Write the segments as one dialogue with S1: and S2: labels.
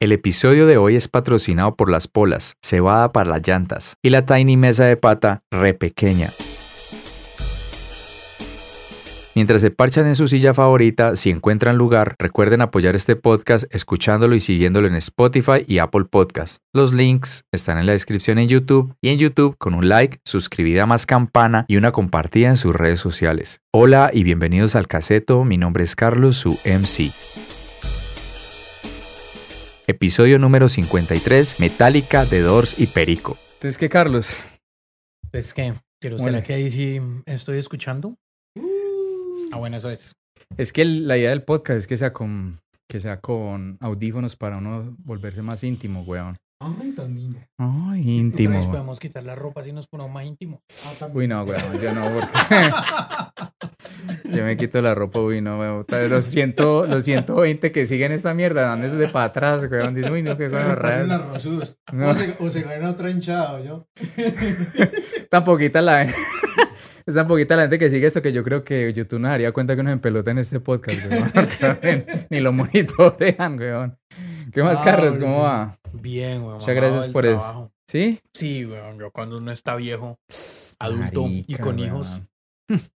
S1: El episodio de hoy es patrocinado por las polas, cebada para las llantas y la tiny mesa de pata re pequeña. Mientras se parchan en su silla favorita, si encuentran lugar, recuerden apoyar este podcast escuchándolo y siguiéndolo en Spotify y Apple Podcast. Los links están en la descripción en YouTube y en YouTube con un like, suscribida más campana y una compartida en sus redes sociales. Hola y bienvenidos al caseto, mi nombre es Carlos, su MC. Episodio número 53, Metallica, de Doors y Perico.
S2: Entonces, ¿qué, Carlos?
S3: Es que, pero
S2: Bueno.
S3: ¿será que ahí sí estoy escuchando? Ah, bueno, eso es.
S2: Es que el- la idea del podcast es que sea con, que sea con audífonos para uno volverse más íntimo, weón.
S4: Ay, tan lindo.
S2: Ay,
S3: Nos
S2: íntimo.
S3: podemos quitar la ropa si nos ponemos más íntimos.
S4: Ah,
S2: Uy, no, weón, yo no, porque yo me quito la ropa, uy, no, weón. Los, ciento, los 120 que siguen esta mierda van desde para atrás, weón. Dicen, uy, no, qué gonorrea.
S4: las.
S2: No.
S4: O, se, o se ganan otra hinchada, yo.
S2: Tan poquita la es tan poquita la gente que sigue esto que yo creo que YouTube nos daría cuenta que nos empelota en este podcast, weón. Ni lo monitorean, weón. ¿Qué más,
S4: Ah,
S2: Carlos? ¿Cómo va?
S3: Bien, weón.
S2: Muchas gracias por eso. ¿Sí?
S3: Sí, weón. Yo cuando uno está viejo, adulto y con
S2: weón.
S3: hijos.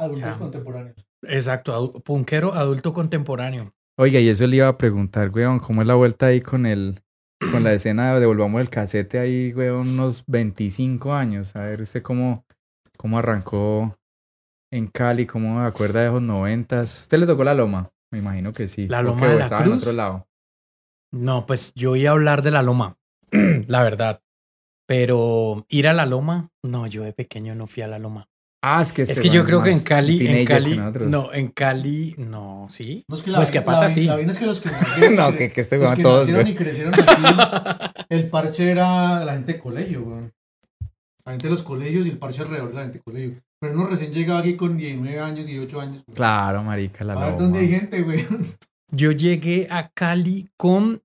S4: Adultos
S3: Ya.
S4: contemporáneos.
S3: Exacto, adu- punkero adulto contemporáneo.
S2: Oiga, y eso le iba a preguntar, weón, ¿cómo es la vuelta ahí con el, con la escena de Devolvamos el casete ahí, weón, unos 25 años? A ver, usted cómo, cómo arrancó en Cali, cómo se acuerda de esos noventas. ¿Usted le tocó la loma? Me imagino que sí.
S3: ¿La
S2: ¿O
S3: Loma de
S2: ¿O
S3: la
S2: estaba en
S3: Cruz?
S2: otro lado.
S3: No, pues yo iba a hablar de la loma, la verdad. Pero ir a la loma, no, yo de pequeño no fui a la loma.
S2: Ah, es que,
S3: Es
S2: este
S3: que yo creo que en Cali, en Cali, no, en Cali, no, sí.
S4: No es que la,
S3: Pues que pata
S4: la,
S3: sí.
S4: La vaina es que los que nacieron,
S2: no, que, que este
S4: los que
S2: todos,
S4: nacieron y crecieron aquí, el parche era la gente de colegio, weón. La gente de los colegios y el parche alrededor de la gente de colegio. Pero uno recién llegaba aquí con 19 años, 18 años.
S2: Claro, marica, la
S4: A ver
S2: loma.
S4: dónde hay gente, weón.
S3: Yo llegué a Cali con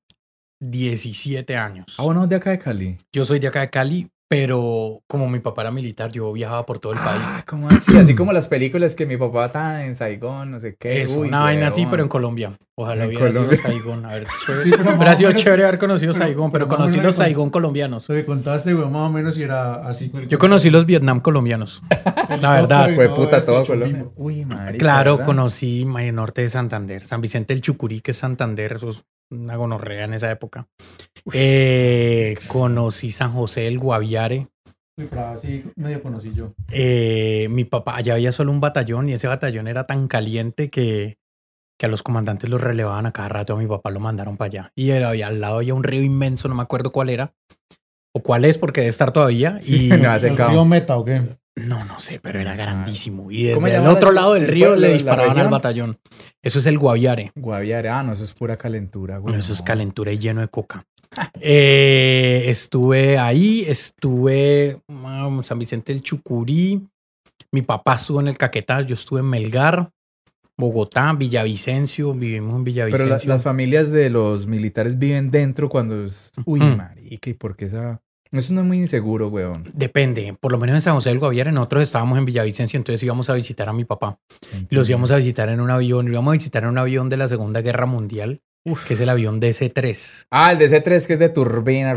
S3: 17 años.
S2: Ah, bueno, de acá de Cali.
S3: Yo soy de acá de Cali, pero como mi papá era militar, yo viajaba por todo el
S2: Ah,
S3: país.
S2: ¿cómo así? Así como las películas que mi papá está en Saigón, no sé qué.
S3: Es una vaina así, pero en Colombia. Ojalá
S2: En
S3: hubiera
S2: Colombia.
S3: sido Saigón. A ver,
S4: Sí, pero
S3: hubiera sido
S4: menos-
S3: chévere haber conocido
S4: pero-
S3: Saigón, pero
S4: pero
S3: conocí los
S4: con-
S3: Saigón colombianos.
S4: Lo que contaste, weón, más o menos y era así. con el
S3: Yo conocí los Vietnam colombianos. La verdad.
S2: Fue puta todo. Colombia. Uy, marica.
S3: Claro,
S2: ¿verdad?
S3: conocí Maya Norte de Santander, San Vicente del Chucurí, que es Santander, eso es una gonorrea en esa época. Eh, conocí San José del Guaviare.
S4: Sí, medio conocí yo.
S3: Eh, mi papá, allá había solo un batallón y ese batallón era tan caliente que, que a los comandantes los relevaban a cada rato. A mi papá lo mandaron para allá. Y era- había- al lado había un río inmenso, no me acuerdo cuál era. O cuál es, porque debe estar todavía.
S2: Sí,
S3: y
S2: no, hace
S4: ¿El río Meta o qué?
S3: No, no sé, pero era
S2: No
S3: grandísimo. Y
S2: ¿Cómo
S3: desde el otro
S2: la-
S3: lado del
S2: el
S3: río le disparaban al batallón. Eso es el Guaviare.
S2: Guaviare, ah, no, eso es pura calentura, güey.
S3: Eso es
S2: no.
S3: calentura y lleno de coca. Eh, estuve ahí, estuve ah, en San Vicente del Chucurí. Mi papá estuvo en el Caquetá, yo estuve en Melgar, Bogotá, Villavicencio, vivimos en
S2: Pero la-
S3: Villavicencio.
S2: las familias de los militares viven dentro cuando es... Uy,
S3: Mm.
S2: marica, ¿y por qué esa...? Eso no es muy inseguro, weón.
S3: Depende, por lo menos en San José del Guaviare nosotros estábamos en Villavicencio, entonces íbamos a visitar a mi papá. Y los íbamos a visitar en un avión, íbamos a visitar en un avión de la Segunda Guerra Mundial, que es el avión DC-3.
S2: Ah, el DC-3 que es de turbina.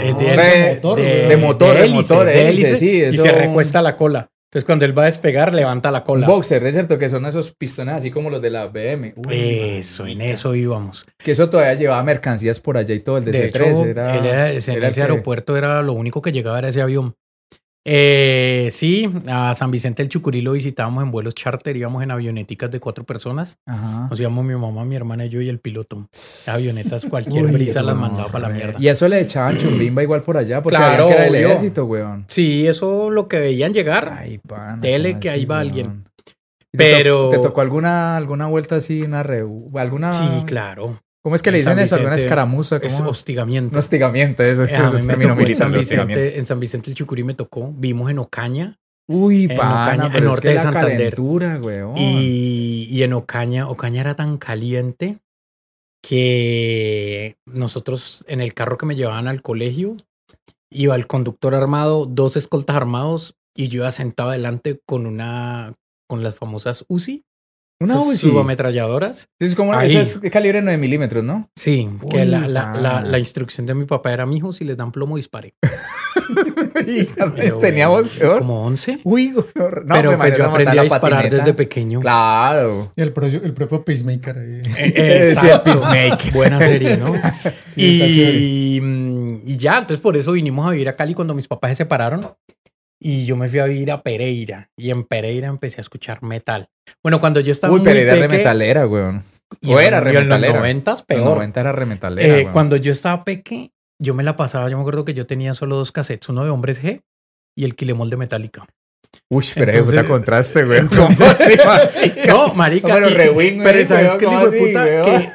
S3: Eh,
S2: de,
S3: de,
S4: motor,
S2: de motor, de
S3: hélice,
S2: motor, de
S3: de
S2: hélice, sí,
S3: y
S2: eso-
S3: se recuesta la cola. Entonces cuando él va a despegar, levanta la
S2: Un
S3: cola.
S2: boxer, ¿es cierto? Que son esos pistones así como los de la BM. Uy,
S3: Eso, en eso íbamos.
S2: Que eso todavía llevaba mercancías por allá y todo. El
S3: De
S2: DC-3
S3: hecho,
S2: era...
S3: él era- ese- en
S2: era
S3: ese
S2: que-
S3: aeropuerto era lo único que llegaba era ese avión. Eh, sí, a San Vicente del Chucurí lo visitábamos en vuelos charter, íbamos en avioneticas de cuatro personas.
S2: Ajá.
S3: Nos íbamos mi mamá, mi hermana yo y el piloto. Avionetas, cualquier
S2: Uy,
S3: brisa las mandaba para la mierda.
S2: Y eso le echaban chumbimba igual por allá, porque
S3: Claro,
S2: que era el ejército, weón.
S3: Sí, eso lo que veían llegar.
S2: Ay, pana.
S3: Dele
S2: ¿cómo
S3: que ahí va
S2: weón?
S3: alguien.
S2: ¿Y te to-
S3: Pero-
S2: ¿Te tocó alguna, alguna vuelta así, una re... alguna...
S3: Sí, claro.
S2: ¿Cómo es que le
S3: En San
S2: dicen eso? ¿Alguna
S3: Vicente
S2: escaramuza?
S3: Es
S2: ¿Cómo?
S3: hostigamiento.
S2: Un hostigamiento, eso.
S3: Eh, a mí me
S2: término
S3: tocó en San. Vicente, en San Vicente el Chucurí me tocó. Vimos en Ocaña.
S2: Uy,
S3: en
S2: pana,
S3: Ocaña, en
S2: pero es
S3: norte
S2: que
S3: de Santander. Y, y en Ocaña, Ocaña era tan caliente que nosotros en el carro que me llevaban al colegio iba el conductor armado, dos escoltas armados y yo iba sentado adelante con una con las famosas UCI
S2: Una Uzi.
S3: subametralladoras.
S2: Es como
S3: Ahí.
S2: eso es de calibre 9 milímetros, ¿no?
S3: Sí, que la, la, la, instrucción de mi papá era, mijo, si les dan plomo, dispare.
S2: Teníamos.
S3: bueno, Como 11.
S2: Uy, no,
S3: pero pues yo aprendí a disparar
S2: patineta.
S3: desde pequeño.
S2: Claro.
S4: Y el, pro- el propio Peacemaker.
S3: Eh,
S2: Sí, el
S3: exacto.
S2: Peacemaker.
S3: Buena serie, ¿no? Y, mm, y ya, entonces por eso vinimos a vivir a Cali cuando mis papás se separaron. Y yo me fui a vivir a Pereira. Y en Pereira empecé a escuchar metal. Bueno, cuando yo estaba
S2: Uy,
S3: muy
S2: pero era
S3: peque,
S2: remetalera, weón.
S3: y
S2: O era
S3: y en los
S2: remetalera.
S3: noventas,
S2: En
S3: peor.
S2: los 90 era remetalera,
S3: Eh, cuando yo estaba peque, yo me la pasaba, yo me acuerdo que yo tenía solo dos cassettes, uno de Hombres G y el Quilemol de Metallica.
S2: Uy, pero
S3: Entonces-
S2: puta contraste,
S3: entonces-
S2: ¿Cómo así, marica?
S3: No, marica.
S2: Pero
S3: y-
S2: rewind,
S3: pero
S2: güey,
S3: ¿sabes qué,
S2: ¿cómo
S3: hijo de puta? Que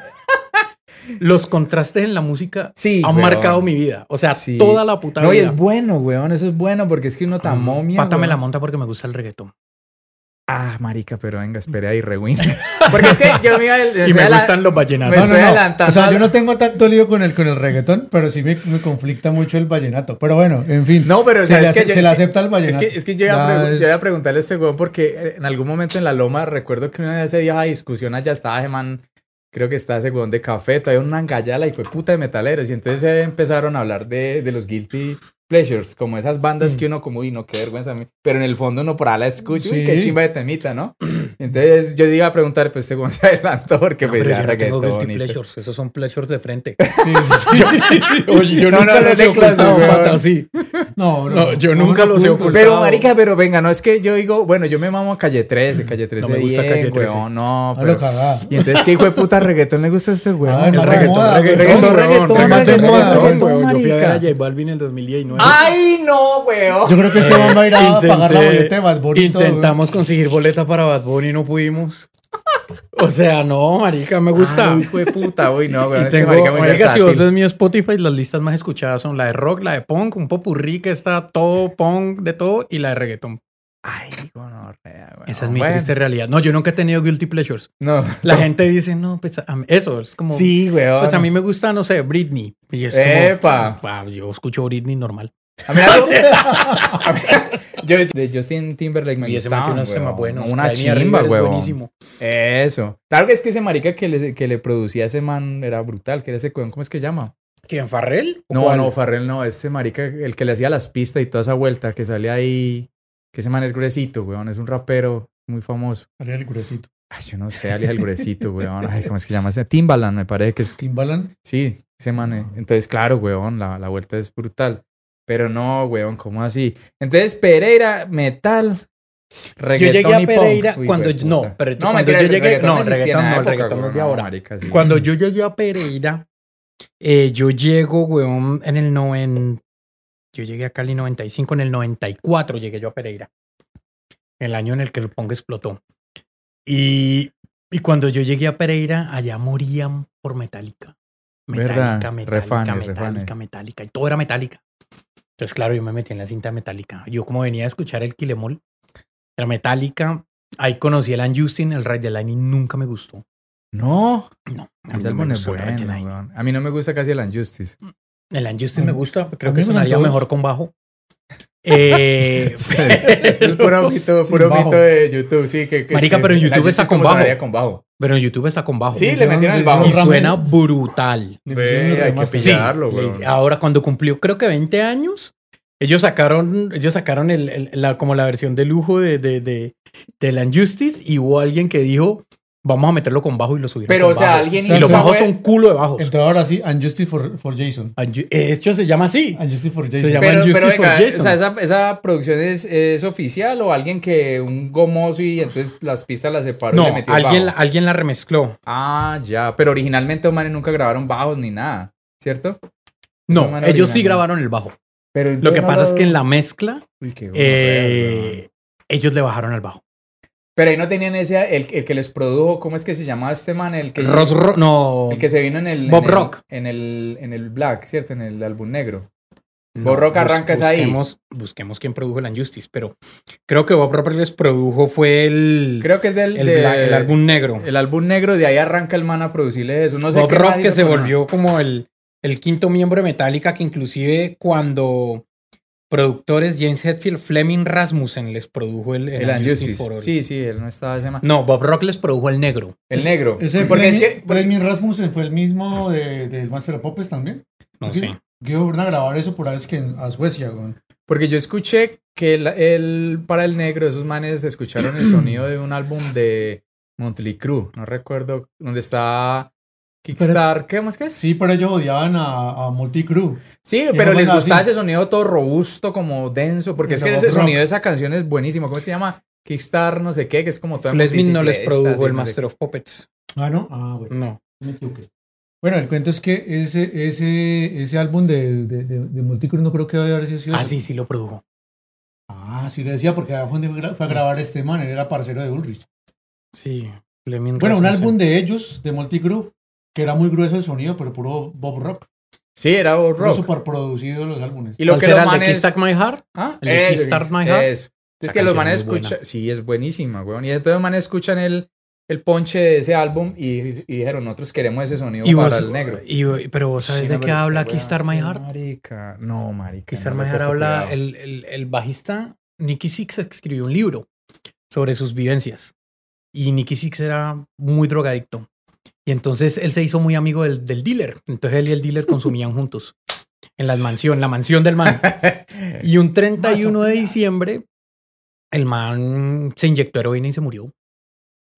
S3: los contrastes en la música
S2: Sí,
S3: han
S2: weón.
S3: marcado mi vida. O sea,
S2: Sí.
S3: toda la puta
S2: No, y
S3: vida.
S2: es bueno, weón. Eso es bueno porque es que uno tan
S3: Mm,
S2: momia.
S3: Pata me la monta porque me gusta el reggaetón.
S2: Ah, marica, pero venga, espere ahí, rewind. Porque es que yo me iba
S3: Y me gustan los vallenatos.
S2: Me estoy adelantando
S4: O sea,
S2: a-
S4: yo no tengo tanto lío con el, con el reggaetón, pero sí me, me conflicta mucho el vallenato. Pero bueno, en fin.
S2: No, pero
S4: se,
S2: ¿sabes
S4: le,
S2: Yo-
S4: se
S2: es
S4: le
S2: que-
S4: acepta el
S2: Es
S4: vallenato.
S2: que, es que yo, iba a,
S4: es-
S2: yo iba a preguntarle a este weón porque eh, en algún momento en la loma recuerdo que una vez ese día de discusión allá estaba ese man, creo que estaba ese weón de café, todavía una engallala y fue puta de metaleros. Y entonces eh, empezaron a hablar de, de los guilty pleasures, como esas bandas
S4: Mm.
S2: que uno como, uy, no, qué vergüenza a mí. Pero en el fondo uno por ahí la escucha, uy,
S4: Sí.
S2: qué chimba de temita, ¿no? Entonces yo iba a preguntar, pues este weón se adelantó porque
S3: No,
S2: pues ya
S3: no tengo
S2: reggaetón
S3: guilty pleasures. Esos son pleasures de frente.
S4: Sí, sí.
S3: Oye, yo
S2: No,
S3: nunca
S2: no, no
S3: los he ocultado, pata, sí.
S4: No,
S3: No, yo nunca los he ocultado.
S2: Pero, marica, pero venga, no es que yo digo, bueno, yo me mamo a Calle 13, Calle 13
S3: No me gusta
S2: bien,
S3: Calle 13.
S2: weón, no, pero... Y entonces, ¿qué hijo de puta reggaetón le gusta a este weón?
S4: Ay,
S3: El
S4: no,
S3: reggaetón,
S4: moda,
S3: reggaetón,
S2: reggaetón,
S3: weón,
S2: reggaetón,
S3: reggaetón,
S4: moda,
S3: reggaetón,
S2: reggaetón,
S3: weón. Yo fui a ver a
S2: marica.
S3: J Balvin en el 2019.
S2: ¡Ay, no, weón!
S4: Yo creo que este man va a ir a
S3: Intenté-
S4: pagar la boleta de Bad Bunny todo,
S3: Intentamos conseguir boleta para Bad Bunny y no pudimos. O sea, no, marica, me gusta.
S2: Ay, hijo de puta, uy, no, weón,
S3: y
S2: este
S3: tengo,
S2: marica muy
S3: marica, si vos ves mi Spotify, las listas más escuchadas son la de rock, la de punk, un popurrí que está todo punk de todo y la de reggaetón.
S2: Ay, gonorrea, weón.
S3: Esa es mi
S2: Bueno,
S3: triste realidad. No, yo nunca he tenido guilty pleasures.
S2: No.
S3: La gente dice, no, pues a mí- eso es como...
S2: Sí, weón.
S3: Pues a mí me gusta, no sé, Britney. Y es
S2: Epa.
S3: "Ah, yo escucho Britney normal.
S2: A mí a mí- yo de Justin Timberlake me
S3: y ese
S2: gustaba,
S3: unos temas
S2: weón.
S3: buenos.
S2: Una chimba, weón.
S3: buenísimo.
S2: Eso. Claro que es que ese marica que le, que le producía a ese man era brutal, que era ese weón, ¿cómo es que llama?
S3: ¿Quién, Farrell? ¿O
S2: No,
S3: cuál?
S2: no, Farrell no, ese marica, el que le hacía las pistas y toda esa vuelta, que sale ahí, que ese man es gruesito, weón, es un rapero muy famoso.
S4: Haría el gruesito.
S2: Ay, yo no sé, alias el gruesito, weón. Ay, ¿cómo es que llama? Timbaland, me parece que es.
S4: Timbaland.
S2: Sí, ese man. eh. Entonces, claro, weón, la, la vuelta es brutal. Pero no, weón, ¿cómo así? Entonces, Pereira, metal,
S3: Yo
S2: reggaetón
S3: llegué a. Pereira
S2: Uy,
S3: cuando...
S2: hueputa.
S3: No, pero
S2: No,
S3: cuando
S2: mentira,
S3: yo llegué... No, reggaetón no,
S2: época,
S3: reggaetón no de ahora.
S2: marica, sí.
S3: Cuando yo llegué a Pereira, eh, yo llego, weón, en el 90... Yo llegué a Cali 95, en el 94 llegué yo a Pereira. El año en el que el Pong explotó. Y, y cuando yo llegué a Pereira, allá morían por Metallica. Metallica, Metallica,
S2: refanes.
S3: Metallica. Y todo era Metallica. Entonces, claro, yo me metí en la cinta Metallica. Yo como venía a escuchar el Kilemol, era Metallica. Ahí conocí el Justin, el the Lightning nunca me gustó.
S2: No,
S3: No, a mí no me the
S2: bueno. A mí no me gusta casi el Unjustice.
S3: El Unjustice me gusta, creo que sonaría mejor con bajo. Eh,
S2: es puro mito, puro mito de YouTube, sí. Que, que-
S3: Marica, pero en YouTube está con bajo.
S2: sonaría con bajo.
S3: pero en YouTube está con bajo.
S2: Sí, le metieron el bajo.
S3: y suena brutal.
S2: Ve, hay que pillarlo,
S3: Sí, ahora cuando cumplió creo que 20 años, ellos sacaron, ellos sacaron el, el- la, como la versión de lujo de, de, de, del Unjustice y hubo alguien que dijo, vamos a meterlo con bajo y lo subieron
S2: Pero,
S3: con
S2: o sea,
S3: bajo.
S2: alguien
S3: Y los
S4: hizo-
S3: bajos
S2: fue-
S3: son culo de bajos.
S4: Entonces ahora sí, Unjustice for, for Jason.
S3: Unju- Esto se llama así.
S4: Unjustice for
S3: Se
S4: Jason.
S3: llama-
S2: Pero,
S3: Justice
S2: pero
S3: for Jason.
S2: o sea, esa, esa producción es, es oficial o alguien que un gomoso y entonces las pistas las separó y
S3: No,
S2: le metió
S3: alguien,
S2: bajo?
S3: alguien la remezcló.
S2: Ah, ya. Pero originalmente, manes nunca grabaron bajos ni nada, ¿cierto?
S3: No, ellos sí grabaron el bajo.
S2: Pero
S3: Lo que pasa es que en la mezcla,
S2: Uy, qué gonorrea,
S3: eh, ellos le bajaron el bajo.
S2: Pero ahí no tenían ese, el, el que les produjo, ¿cómo es que se llamaba este man? El que,
S3: Ross Ro- no.
S2: el que se vino en el...
S3: Bob
S2: en el-
S3: Rock.
S2: En el, en el Black, ¿cierto? En el álbum negro.
S3: No,
S2: Bob Rock
S3: bus-
S2: arranca es ahí.
S3: busquemos, Busquemos quién produjo el Unjustice, pero creo que Bob Rock les produjo fue el,
S2: Creo que es del...
S3: el,
S2: de-
S3: bla- el álbum negro.
S2: El álbum negro, de ahí arranca el man a producirle eso. No sé
S3: Bob
S2: qué
S3: Rock que se volvió como el, el quinto miembro de Metallica, que inclusive cuando, Productores James Hetfield, Fleming Rasmussen les produjo el,
S2: El
S3: Unjustice for
S2: Unjustice.
S3: All.
S2: Sí, sí, él no estaba ese man.
S3: No, Bob Rock les produjo el negro.
S2: El negro.
S4: Ese
S2: Porque es
S4: Fleming,
S2: que.
S4: Fleming Rasmussen fue el mismo de, del Master of Puppets también.
S3: No sé.
S4: Que fueron a grabar eso por ahí es que en- a Suecia, güey.
S2: Porque yo escuché que el, el- para el negro, esos manes escucharon el sonido de un álbum de Motley Crue. No recuerdo dónde está Kickstar. ¿Qué más que es?
S4: Sí, pero ellos odiaban a, a Multicrew.
S2: Sí,
S4: Y
S2: pero les gustaba
S4: así.
S2: ese sonido todo robusto, como denso, porque es
S4: Ese
S2: que ese
S4: rock.
S2: sonido de esa canción es buenísimo. ¿Cómo es que se llama? Kickstar, no sé qué, que es como todo en
S3: Fleming no les produjo el
S2: no
S3: Master of Puppets.
S4: Ah, no. Ah, bueno.
S3: No.
S4: Me equivoqué. Bueno, el cuento es que ese, ese, ese álbum de, de, de, de Multicrew no creo que haya sido.
S3: Ah, sí, sí lo produjo.
S4: Ah, sí le decía porque fue a grabar este man, él era parcero de Ulrich.
S3: Sí. Fleming
S4: Bueno, un álbum de ellos, de Multicrew, que era muy grueso el sonido, pero puro Bob Rock.
S2: Sí, era Bob rock.
S4: super producido los álbumes.
S2: Y lo
S3: ¿Cuál
S2: que los
S3: el de
S2: manes...
S3: Kickstart My Heart?
S2: ¿Ah?
S3: el Kickstart My Heart?
S2: Es que los manes
S3: es
S2: escuchan... Sí, es buenísima, weón. Y entonces los manes escuchan el, el ponche de ese álbum y, y dijeron, nosotros queremos ese sonido
S3: Y
S2: para
S3: vos-
S2: el negro.
S3: y- pero vos sabes
S2: Sí,
S3: de
S2: no,
S3: qué habla Kickstart
S2: weá,
S3: My Heart?
S2: Marica. No, marica.
S3: Kickstart
S2: no
S3: My Heart habla, el, el, el bajista Nicky Six escribió un libro sobre sus vivencias. Y Nicky Six era muy drogadicto. Y entonces él se hizo muy amigo del, del dealer. Entonces él y el dealer consumían juntos. En la mansión, la mansión del man. Y un 31 de diciembre, el man se inyectó heroína y se murió.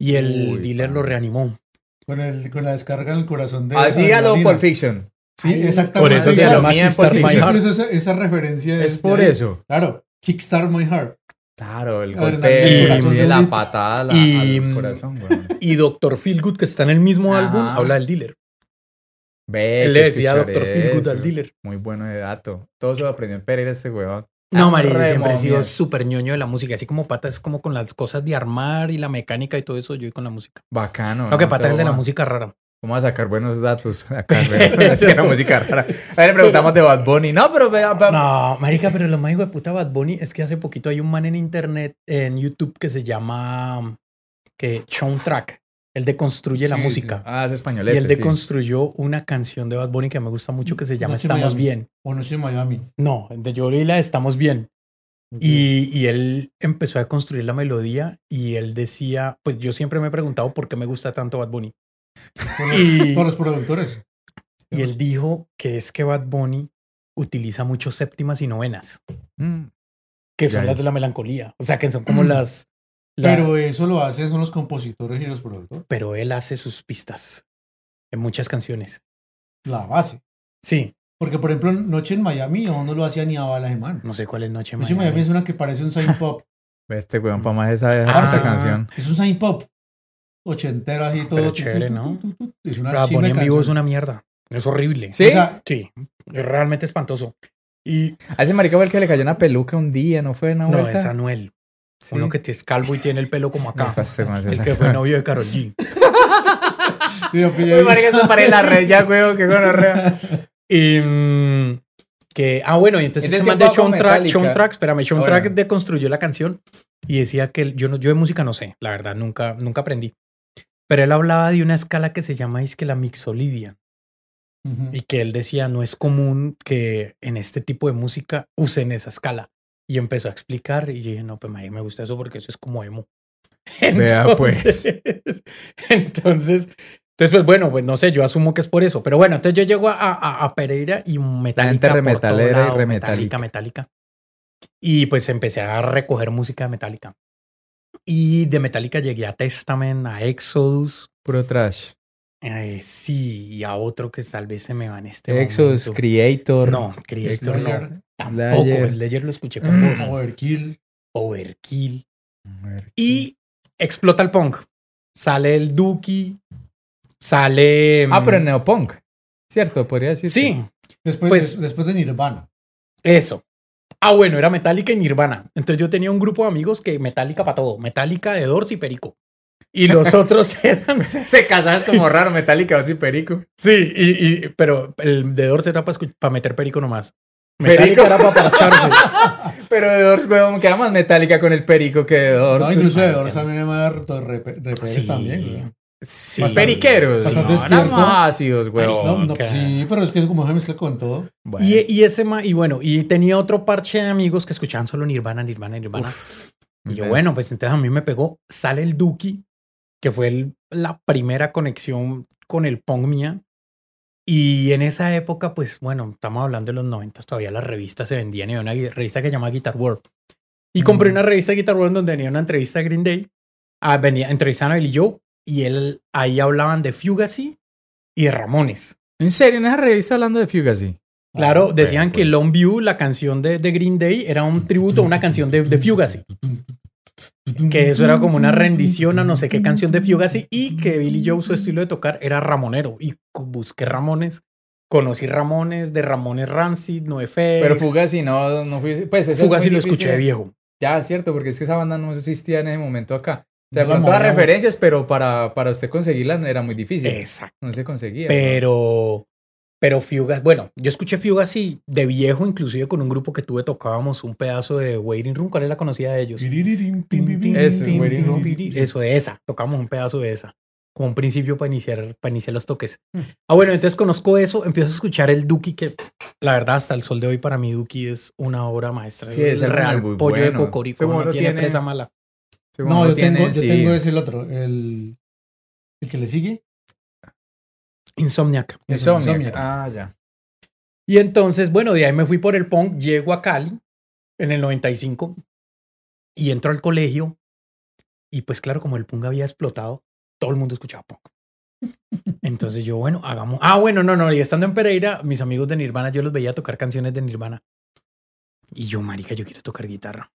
S3: Y el
S2: Uy,
S3: dealer lo reanimó.
S4: Con, el, con la descarga en el corazón de.
S2: Así a lo. Pulp Fiction.
S4: Sí,
S3: Ay,
S4: exactamente.
S3: por eso
S2: se
S4: Claro,
S2: llama
S4: Kickstart
S2: Kickstart
S4: My Heart. Esa, esa referencia
S2: Es por
S4: ahí.
S2: eso.
S4: Claro, Kickstart My Heart.
S2: Claro, el golpe y
S3: corazón
S2: la patada la-
S3: y-
S2: al corazón, weón.
S3: Y Dr. Feelgood, que está en el mismo
S2: Ajá.
S3: álbum, habla del dealer.
S2: Ve,
S3: Él le decía Dr. Feelgood al dealer.
S2: Muy bueno de dato. Todo eso lo aprendió en Pereira este weón.
S3: No, María,
S2: re
S3: siempre he sido súper ñoño de la música. Así como Pata es como con las cosas de armar y la mecánica y todo eso, yo con la música.
S2: Bacano.
S3: Lo que
S2: ¿no?
S3: Pata es de la música rara.
S2: Vamos a sacar buenos datos acá. es que la música rara. A ver, le preguntamos de Bad Bunny. No, pero
S3: No, marica, pero lo más hijo de puta Bad Bunny es que hace poquito hay un man en internet, en YouTube, que se llama que Soundtrack. Él deconstruye la
S4: Sí,
S3: música.
S2: Ah, es
S3: Y
S2: españolete.
S3: él
S2: sí.
S3: deconstruyó una canción de Bad Bunny que me gusta mucho que se llama
S4: Noche
S3: Estamos
S4: Miami.
S3: Bien.
S4: O Noche en Miami.
S3: No, de yo la Estamos Bien. Y, y él empezó a construir la melodía y él decía, pues yo siempre me he preguntado por qué me gusta tanto Bad Bunny.
S4: Por los,
S3: Y-
S4: por los productores.
S3: Y él dijo que es que Bad Bunny utiliza mucho séptimas y novenas,
S2: Mm.
S3: que son
S2: Ya
S3: las
S2: es.
S3: de la melancolía. O sea, que son como las... la-
S4: Pero eso lo hacen son los compositores y los productores.
S3: pero él hace sus pistas en muchas canciones.
S4: La base.
S3: Sí,
S4: Porque, por ejemplo, Noche en Miami aún no lo hacía ni a balas de man.
S3: no sé cuál es Noche en
S4: Noche en
S3: Miami.
S4: Miami es una que parece un synth pop.
S2: Este weón, para más esa,
S3: Ah,
S2: esa canción.
S4: Es un synth pop. Todo.
S3: Pero chévere, ¿no?
S4: tu, tu, tu. Es una de
S3: en vivo es una mierda. Es horrible.
S2: ¿Sí?
S4: O sea,
S3: Sí, es realmente espantoso. Y
S2: A ese marica fue el que le cayó una peluca un día, ¿no fue una
S3: no,
S2: vuelta?
S3: es Anuel.
S2: Sí.
S3: Uno que te es calvo y tiene el pelo como acá.
S2: No,
S3: el que fue novio de Carol G.
S4: sí,
S2: Uy, marica,
S4: eso.
S2: para la red ya, weón, qué gonorrea.
S3: Y mm, que, ah, bueno, y entonces,
S2: Entonces,
S3: ese man
S2: ¿qué
S3: de
S2: fue con
S3: Sean Track? Sean Track, espérame, Sean Track deconstruyó la canción y decía que yo, no, yo de música no sé, la verdad, nunca, nunca aprendí. Pero él hablaba de una escala que se llama es que la mixolidia
S4: Ujú.
S3: y que él decía no es común que en este tipo de música usen esa escala. Y empezó a explicar y yo dije, no, pues María, me gusta eso porque eso es como emo.
S2: Vea, pues.
S3: Entonces, entonces, entonces, pues bueno, pues no sé, yo asumo que es por eso. Pero bueno, entonces yo llego a, a, a Pereira y Metallica.
S2: re
S3: por todo
S2: metalera y
S3: Metallica, Metallica. Y pues empecé a recoger música de Metallica. Y de Metallica llegué a Testament, a Exodus.
S2: Puro trash.
S3: eh, sí, y a otro que tal vez se me va en este momento.
S2: Creator.
S3: No, Creator no. Tampoco.
S2: Slayer.
S3: Slayer lo escuché con vos.
S4: Overkill.
S3: Overkill. Y explota el punk. Sale el Dookie. Sale.
S2: Ah, pero
S3: mm,
S2: en Neopunk. ¿Cierto? Podría decir.
S3: Sí,
S4: Después,
S3: Pues-
S4: des- después de Nirvana.
S3: eso. Ah, bueno, era Metallica y Nirvana. Entonces yo tenía un grupo de amigos que Metallica para todo. Metallica de Doors y Perico. Y los otros eran.
S2: Se casas como raro, Metallica o sí, Perico.
S3: Sí, y, y- pero el de Doors era para meter Perico nomás.
S2: Perico.
S3: Era para parcharse.
S2: Pero de Doors, weón, queda más Metallica con el Perico que de Doors.
S4: No, incluso de. Doors también me da repe- repeles
S3: Sí.
S4: también. güey.
S3: Sí.
S2: Más periqueros.
S4: Bastante
S2: no,
S4: despierto.
S2: ácidos, weón.
S4: No, no,
S3: Ok.
S4: sí, pero es que es como se mezcla con todo.
S2: Bueno.
S3: Y, y ese ma- y bueno, y tenía otro parche de amigos que escuchaban solo Nirvana, Nirvana, Nirvana. y yo,
S2: Inmenso.
S3: bueno, pues entonces a mí me pegó. Sale el Duki, que fue el- la primera conexión con el punk mía. Y en esa época, pues bueno, estamos hablando de los 90, todavía las revistas se vendían. Y había una revista que se llama Guitar World. Y compré
S2: Mm.
S3: una revista de Guitar World donde venía una entrevista a Green Day. Ah, venía, entrevistaban a Billy Joe. Y él, ahí hablaban de Fugazi y de Ramones.
S2: ¿En serio? ¿En esa revista hablando de Fugazi?
S3: Claro,
S2: Ah,
S3: decían
S2: bueno,
S3: que Long View, la canción de, de Green Day, era un tributo a una canción de, de Fugazi. Que eso era como una rendición a no sé qué canción de Fugazi y que Billy Joe, su estilo de tocar, era ramonero. Y busqué Ramones, conocí Ramones, de Ramones Rancid, NoFX.
S2: Pero Fugazi no, no fui. Pues ese es
S3: Fugazi
S2: muy
S3: lo escuché de viejo.
S2: Ya, cierto, porque es que esa banda no existía en ese momento acá. O sea, las
S4: movíamos.
S2: referencias, pero para, para usted conseguirla era muy difícil.
S3: Exacto.
S2: No se conseguía.
S3: Pero, pero Fugazi, bueno, yo escuché Fugazi de viejo, inclusive con un grupo que tuve, tocábamos un pedazo de Waiting Room. ¿Cuál es la conocida de ellos?
S2: Eso, Waiting Room.
S3: de esa. Tocamos un pedazo de esa. Como un principio para iniciar, para iniciar los toques. Ah, bueno, entonces conozco eso, empiezo a escuchar el Duki, que la verdad hasta el sol de hoy para mí Duki es una obra maestra.
S2: Sí, es
S3: el real
S2: muy
S3: pollo de
S2: bueno.
S3: cocorico,
S2: Ese
S3: no tiene- presa mala.
S2: Ese
S4: No, yo
S2: tiene-
S4: tengo, yo
S2: sí.
S4: tengo ese el otro, el, el que le sigue.
S3: Insomniac.
S2: Insomniac.
S4: Insomniac.
S2: Ah, ya.
S3: Y entonces, bueno, de ahí me fui por el punk, llego a Cali en el 95 y entro al colegio y pues claro, como el punk había explotado, todo el mundo escuchaba punk. Entonces yo, bueno, hagamos... Ah, bueno, no, no, y estando en Pereira, mis amigos de Nirvana, yo los veía tocar canciones de Nirvana. Y yo, marica, yo quiero tocar guitarra.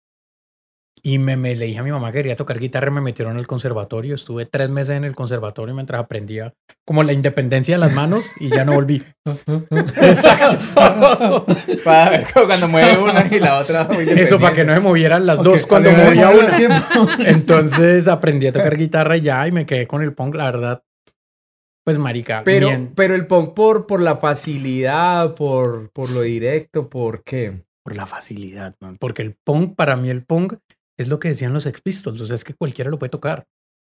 S3: Y me, me le dije a mi mamá que quería tocar guitarra, me metieron al conservatorio, estuve tres meses en el conservatorio mientras aprendía como la independencia de las manos y ya no volví. Exacto.
S2: Para ver cuando mueve una y la otra.
S3: Eso para que no se movieran las
S4: Ok,
S3: dos cuando movía una. Entonces aprendí a tocar guitarra y ya, y me quedé con el punk, la verdad. Pues marica.
S2: Pero,
S3: bien,
S2: pero el punk por, por la facilidad, por, por lo directo, ¿por qué?
S3: por la facilidad, man. Porque el punk, para mí el punk es lo que decían los Ex Pistols. O sea, es que cualquiera lo puede tocar.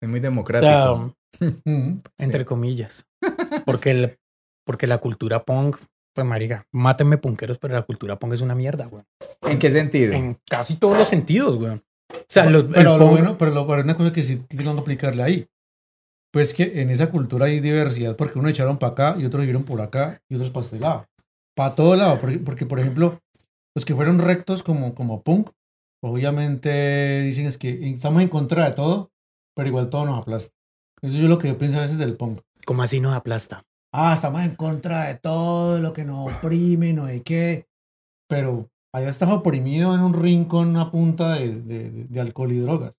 S2: Es muy
S3: O
S2: democrático.
S3: sea, entre comillas. Porque, el, porque la cultura punk, pues marica, mátenme punqueros, pero la cultura punk es una mierda, güey.
S2: ¿En qué sentido?
S3: En casi todos los sentidos, güey. O sea, los,
S4: pero lo bueno, pero lo pero una cosa que sí tengo que aplicarle ahí. Pues que en esa cultura hay diversidad, porque unos echaron para acá y otros vivieron por acá y otros para este lado. Para todo lado, porque, porque, por ejemplo, los que fueron rectos como, como punk, obviamente dicen es que estamos en contra de todo, pero igual todo nos aplasta. Eso es lo que yo pienso a veces del punk.
S3: como así nos aplasta.
S4: Ah, estamos en contra de todo lo que nos oprime, no hay qué. Pero allá estás oprimido en un rincón a punta de, de- de- alcohol y drogas.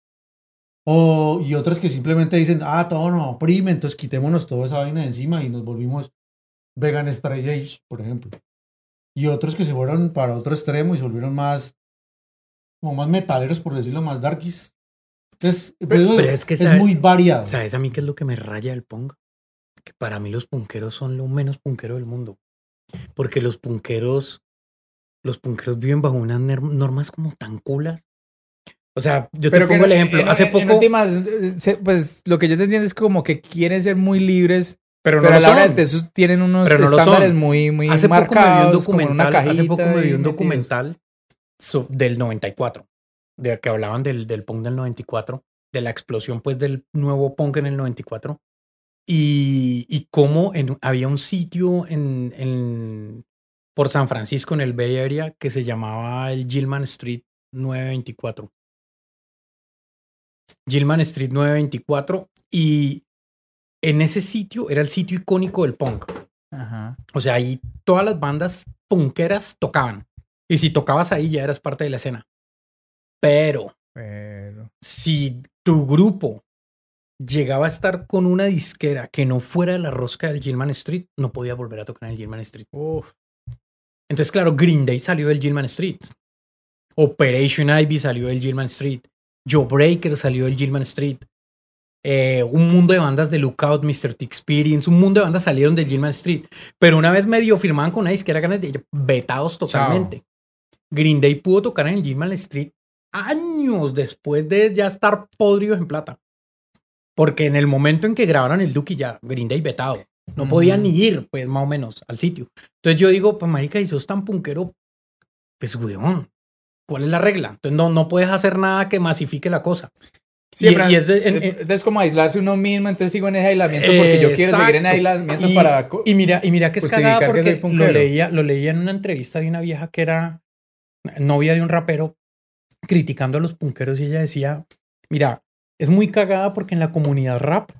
S4: O, y otros que simplemente dicen, ah, todo nos oprime, entonces quitémonos toda esa vaina de encima y nos volvimos vegan straight age, por ejemplo. Y otros que se fueron para otro extremo y se volvieron más, como más metaleros, por decirlo, más darkies. Entonces,
S3: Pero- pero es que
S4: es
S3: sabe-
S4: muy variado.
S3: ¿Sabes a mí qué es lo que me raya del punk? Que para mí los punqueros son lo menos punquero del mundo. Porque los punqueros, los punqueros viven bajo unas normas como tan culas. O sea, yo te pongo
S2: no-
S3: el ejemplo.
S2: en-
S3: Hace
S2: en- en
S3: poco,
S2: últimas, pues lo que yo te entiendo es como que quieren ser muy libres,
S3: pero,
S2: pero,
S3: no
S2: a la hora
S3: son.
S2: del teso tienen unos
S3: no
S2: estándares muy, muy
S3: Hace poco me vi un
S2: marcados, como en una
S3: documental, hace poco me vi un
S2: metidos.
S3: documental so- del 94, de que hablaban del, del punk del 94, de la explosión pues del nuevo punk en el 94, y, y cómo en- había un sitio en, en- por San Francisco, en el Bay Area, que se llamaba el Gilman Street 924. Gilman Street 924, y en ese sitio era el sitio icónico del punk.
S2: Ajá.
S3: O sea, ahí todas las bandas punkeras tocaban. Y si tocabas ahí ya eras parte de la escena. Pero
S2: Pero...
S3: si tu grupo llegaba a estar con una disquera que no fuera la rosca del Gilman Street, no podía volver a tocar en el Gilman Street.
S2: Uf.
S3: Entonces, claro, Green Day salió del Gilman Street. Operation Ivy salió del Gilman Street. Joe Breaker salió del Gilman Street. Eh, un mundo de bandas de Lookout, Mr. T Experience, un mundo de bandas salieron del Gilman Street. Pero una vez medio firmaban con una disquera ganas de vetados totalmente. Green Day pudo tocar en el Gilman Street años después de ya estar podridos en plata. Porque en el momento en que grabaron el Duki ya, Green Day vetado. No podían ni ir, pues, más o menos, al sitio. Entonces yo digo, pues, marica, y sos tan punkero, pues, weón, ¿cuál es la regla? Entonces no, no puedes hacer nada que masifique la cosa.
S2: Sí,
S3: Y- y es de- en- en-
S2: entonces como aislarse uno mismo, entonces sigo en ese aislamiento porque yo quiero seguir en aislamiento
S3: y,
S2: para...
S3: y mira, y mira que es cagada
S2: que
S3: porque lo
S2: punkero.
S3: leía, lo leía en una entrevista de una vieja que era novia de un rapero criticando a los punkeros y ella decía, mira, es muy cagada porque en la comunidad rap,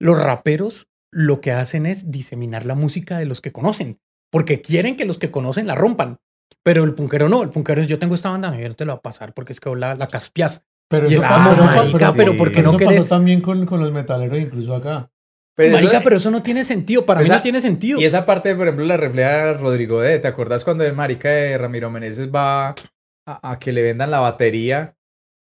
S3: los raperos lo que hacen es diseminar la música de los que conocen, porque quieren que los que conocen la rompan. Pero el punkero no, el punkero es yo tengo esta banda, no, yo no te la voy a pasar porque es que la, la caspias.
S4: Pero
S3: Y
S4: eso
S3: es
S4: pasó- pero-
S2: pero
S4: pero
S2: ¿por qué
S4: eso
S3: no
S4: pasó
S3: querés?
S4: también con, con los metaleros, incluso acá.
S2: Pero eso-
S3: Marica, pero eso no tiene sentido, para mí no tiene sentido.
S2: Y esa parte, por ejemplo, la refleja Rodrigo D. ¿Te acordás cuando el marica de Ramiro Meneses va a, a que le vendan la batería?